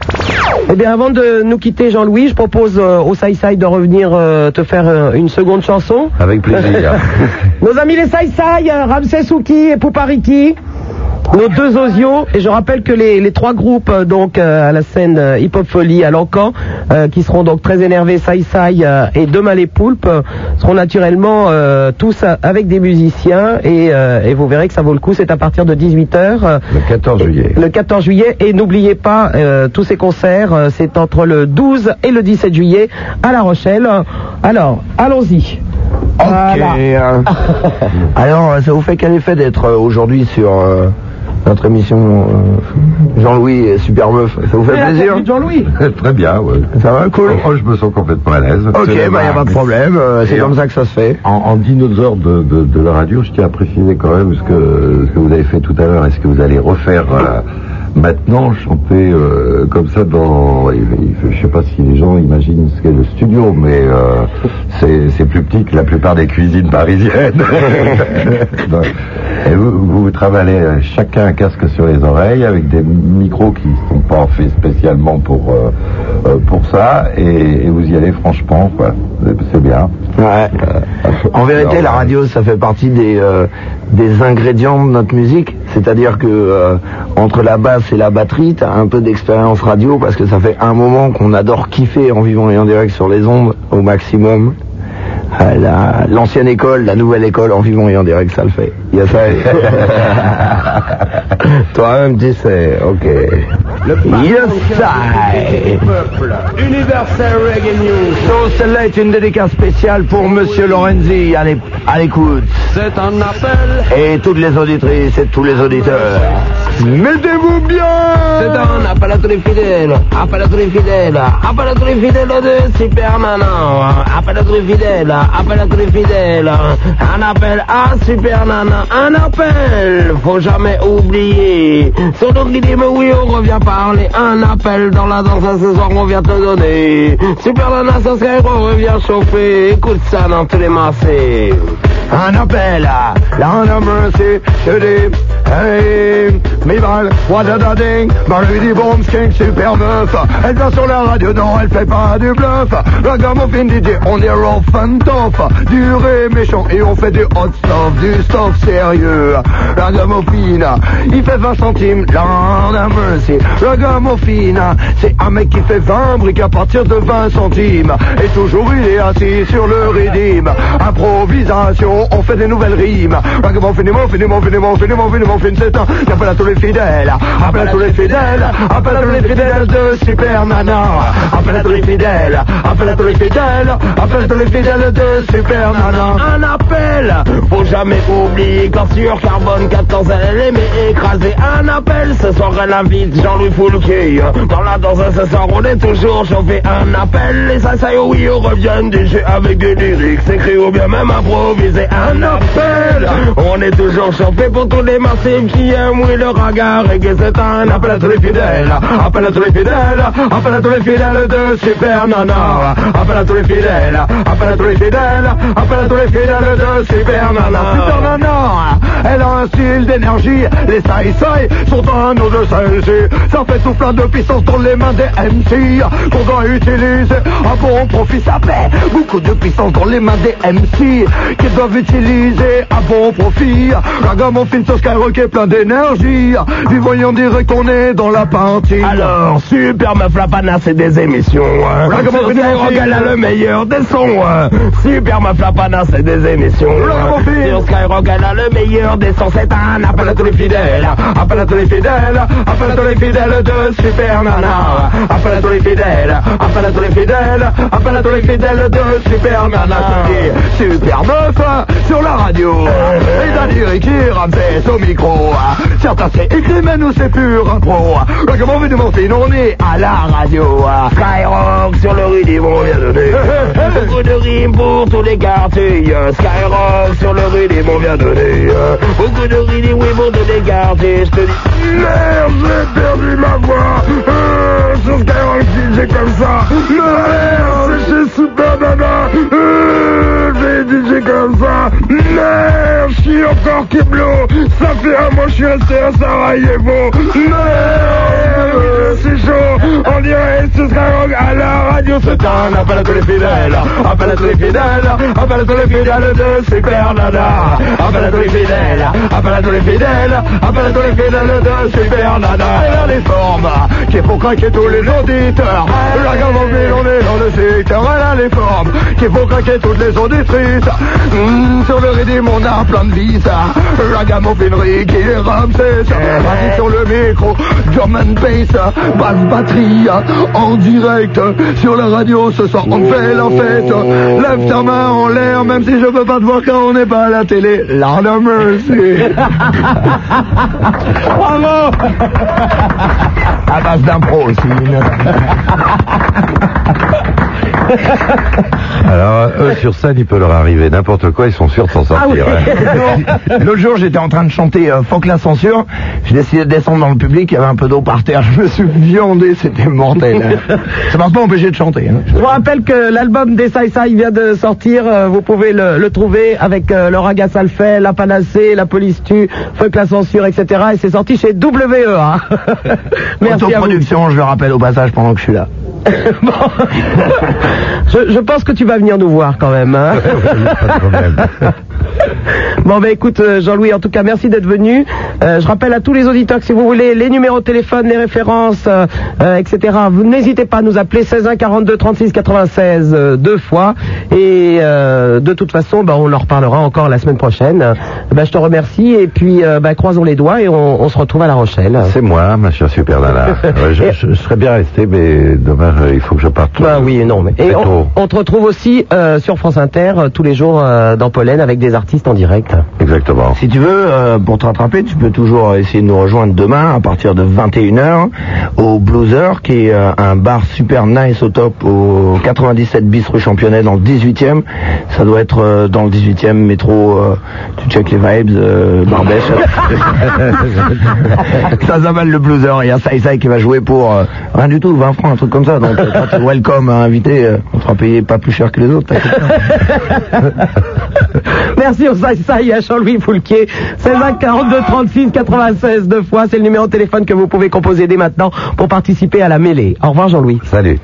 Eh bien, avant de nous quitter, Jean-Louis, je propose euh, au Sai Sai de revenir euh, te faire euh, une seconde chanson.
Avec plaisir.
Nos amis les Sai Sai, euh, Ramsès Souki et Poupariki. Nos deux osios, et je rappelle que les, les trois groupes euh, donc euh, à la scène euh, Hip Hop Folie à Lancan, euh, qui seront donc très énervés, Sai Sai euh, et Demain les Poulpes, euh, seront naturellement euh, tous avec des musiciens, et, euh, et vous verrez que ça vaut le coup, c'est à partir de 18h.
Le 14 juillet.
Le 14 juillet, et n'oubliez pas, euh, tous ces concerts, euh, c'est entre le 12 et le 17 juillet à La Rochelle. Alors, allons-y. Voilà.
euh, Alors, ça vous fait quel effet d'être aujourd'hui sur euh, notre émission euh, Jean-Louis Super Meuf Ça vous fait
Mais
plaisir
Jean-Louis.
Très bien, ouais.
Ça va, cool
Oh, je me sens complètement à l'aise.
Ok,
C'est
bah y a pas de problème, euh, c'est comme
en-
ça que ça se fait.
En, en dinosaure de, de, de la radio, je tiens à préciser quand même ce que, ce que vous avez fait tout à l'heure. Est-ce que vous allez refaire euh, maintenant chanter euh, comme ça dans... Je sais pas si les gens imaginent ce qu'est le studio, mais euh, c'est plus petit que la plupart des cuisines parisiennes. Et vous, vous travaillez euh, chacun un casque sur les oreilles avec des micros qui ne sont pas faits spécialement pour, euh, pour ça et, et vous y allez franchement, quoi. C'est bien.
Ouais. En vérité, la radio, ça fait partie des, des ingrédients de notre musique. C'est-à-dire que entre la et la batterie, t'as un peu d'expérience radio parce que ça fait un moment qu'on adore kiffer en vivant et en direct sur les ondes au maximum. Euh, la- L'ancienne école, la nouvelle école, en vivant et en direct, ça le fait. Il y a ça. Toi-même, tu sais, ok. Yes, I.
Universal Reggae News.
So, celle-là est une dédicace spéciale pour Monsieur Lorenzi, à l'é- à l'écoute.
C'est un appel.
Et toutes les auditrices et tous les auditeurs. Mettez-vous bien
C'est un appel à tous les fidèles, appel à tous les fidèles, appel à tous les fidèles de Super Nana, appel à tous les fidèles, appel à tous les fidèles, un appel à Super Nana, un appel, faut jamais oublier. Sur le rythme, oui, on revient un appel dans la danse ce soir, on vient te donner. Super Nana, serait, on revient chauffer, écoute ça dans tous les massés.
Un appel à la mercy, je dis, hey, Mival, what a ding, Marie dit bomb, skink, super meuf, elle vient sur la radio, non, elle fait pas du bluff, Ragamuffin DJ, on est rough and tough, dur et méchant, et on fait du hot stuff, du stuff sérieux, Ragamuffin, il fait 20 centimes, have mercy, Ragamuffin, c'est un mec qui fait 20 briques à partir de 20 centimes, et toujours il est assis sur le rythme, improvisation, on fait des nouvelles rimes, Ragamuffin, muffin, muffin, muffin, muffin, muffin, c'est un appel à tous les fidèles, appel à tous les fidèles, appel à tous les fidèles de Super Nana, appel à tous les fidèles, appel à tous les fidèles, appel à tous les fidèles de Super Nana.
Un appel, faut jamais oublier quand sur Carbone 14 elle aimait écraser un appel. Ce soir elle invite Jean-Louis Foulquier. Dans la danse ce soir on est toujours chauffé. Un appel, les assaillants oui on revient du jeu avec des lyrics écrits ou bien même improvisés. Un appel, on est toujours chauffé pour tous les masses
c'est qui aime, oui, le raga reggae, c'est un appel à tous les fidèles. Appel à tous les fidèles, appel à tous les fidèles de Super Nana. Appel à tous les fidèles, appel à tous les fidèles, appel à tous les fidèles de Super Nana. Super Nana, elle a un style d'énergie, les sai sont un nom de celle-ci. Ça fait tout plein de puissance dans les mains des MC qu'on doit utiliser à bon profit. Ça fait beaucoup de puissance dans les mains des MC qu'ils doivent utiliser à bon profit. La gamme fine sur Skyrock est plein d'énergie. Du voyant dirait qu'on est dans la partie. Alors, Super Meuf la c'est des émissions. Hein. La gamme sur Skyrock, elle a le meilleur des sons. hein. Super Meuf la c'est des émissions. hein. Sur Skyrock, elle a le meilleur des sons. C'est un appel à tous les fidèles. Appel à tous les fidèles. Appel à tous les fidèles de Super Nana. Appel à tous les fidèles. Appel à tous les fidèles. Appel à tous les fidèles de Super Nana. C'est Super Meuf sur la radio. Et Daniel qui ramène au micro. Certains c'est écrit, mais nous c'est pur impro. Le comment mon film, on est à la radio? Skyrock sur le rythme, on vient donner. Beaucoup de rimes pour tous les quartiers. Skyrock sur le rythme, on vient donner. Beaucoup de rimes, oui, pour tous les quartiers. Je te dis, merde, j'ai perdu ma voix. Euh, sur Skyrock, si j'ai comme ça. Merde, c'est Super Nana. Euh, j'ai j'ai comme ça. Suis encore Kiblo. Ça fait un mois que je suis resté à Sarajevo. Merde, c'est chaud. On dirait ce Skyrock à la radio. C'est un appel à tous les fidèles. Appel à tous les fidèles. Appel à tous les fidèles de Super Nana. Appel à tous les fidèles. Appel à tous les fidèles. Appel à tous les fidèles de Super Nana. Elle a des formes qui pour craquer tous les auditeurs. La gamme en ville, on est dans le secteur. Elle a les formes qui pour craquer toutes les auditrices. Hmm, sur le rythme, on a plein de au finerie qui est Ramsès. Vas-y sur le micro, drum and bass, basse batterie, en direct. Sur la radio, ce soir, on fait la fête. Lève ta main en l'air, même si je peux pas te voir quand on n'est pas à la télé. Lord of mercy. Bravo À base d'impro aussi.
Alors, eux, sur scène, il peut leur arriver n'importe quoi, ils sont sûrs de s'en sortir. hein.
L'autre jour, j'étais en train de chanter euh, Faut que la censure. J'ai décidé de descendre dans le public, il y avait un peu d'eau par terre. Je me suis viandé, c'était mortel. hein. Ça m'a pas empêché de chanter. hein.
Je vous rappelle que l'album des Sai Sai vient de sortir. euh, Vous pouvez le, le trouver avec euh, le Raga Salfait, la Panacée, la Police Tue, Fuck la censure, etc. Et c'est sorti chez WEA. Merci à vous.
Autoproduction, je le rappelle au passage pendant que je suis là.
Je, je pense que tu vas venir nous voir quand même. hein. Bon ben écoute euh, Jean-Louis, en tout cas merci d'être venu. Euh, je rappelle à tous les auditeurs que si vous voulez les numéros de téléphone, les références, euh, euh, etc. Vous n'hésitez pas à nous appeler 16 1 42 36 96 euh, deux fois. Et de toute façon, ben, on en reparlera encore la semaine prochaine. Ben, je te remercie et puis croisons les doigts et on, on se retrouve à La Rochelle.
C'est moi, ma chère Super Nana. Ouais, je, je- je serais bien resté, mais dommage, il faut que je parte.
Bah oui, non, mais et on, on te retrouve aussi sur France Inter tous les jours dans Pollen avec des artistes en direct.
Exactement.
Si tu veux, euh, pour te rattraper, tu peux toujours essayer de nous rejoindre demain à partir de 21h au Blueser, qui est euh, un bar super nice au top au 97 bis rue Championnet dans le 18e. Ça doit être euh, dans le 18e métro. euh, tu check les vibes, euh, Barbèche. ça s'appelle le Blueser. Il y a Sai Sai qui va jouer pour euh, rien du tout, 20 francs, un truc comme ça. Donc, welcome à inviter. euh, on te fera payer pas plus cher que les autres.
Merci au Sai Sai et à Jean-Louis Foulquier. 16 1 42 36 96 deux fois. C'est le numéro de téléphone que vous pouvez composer dès maintenant pour participer à la mêlée. Au revoir Jean-Louis.
Salut.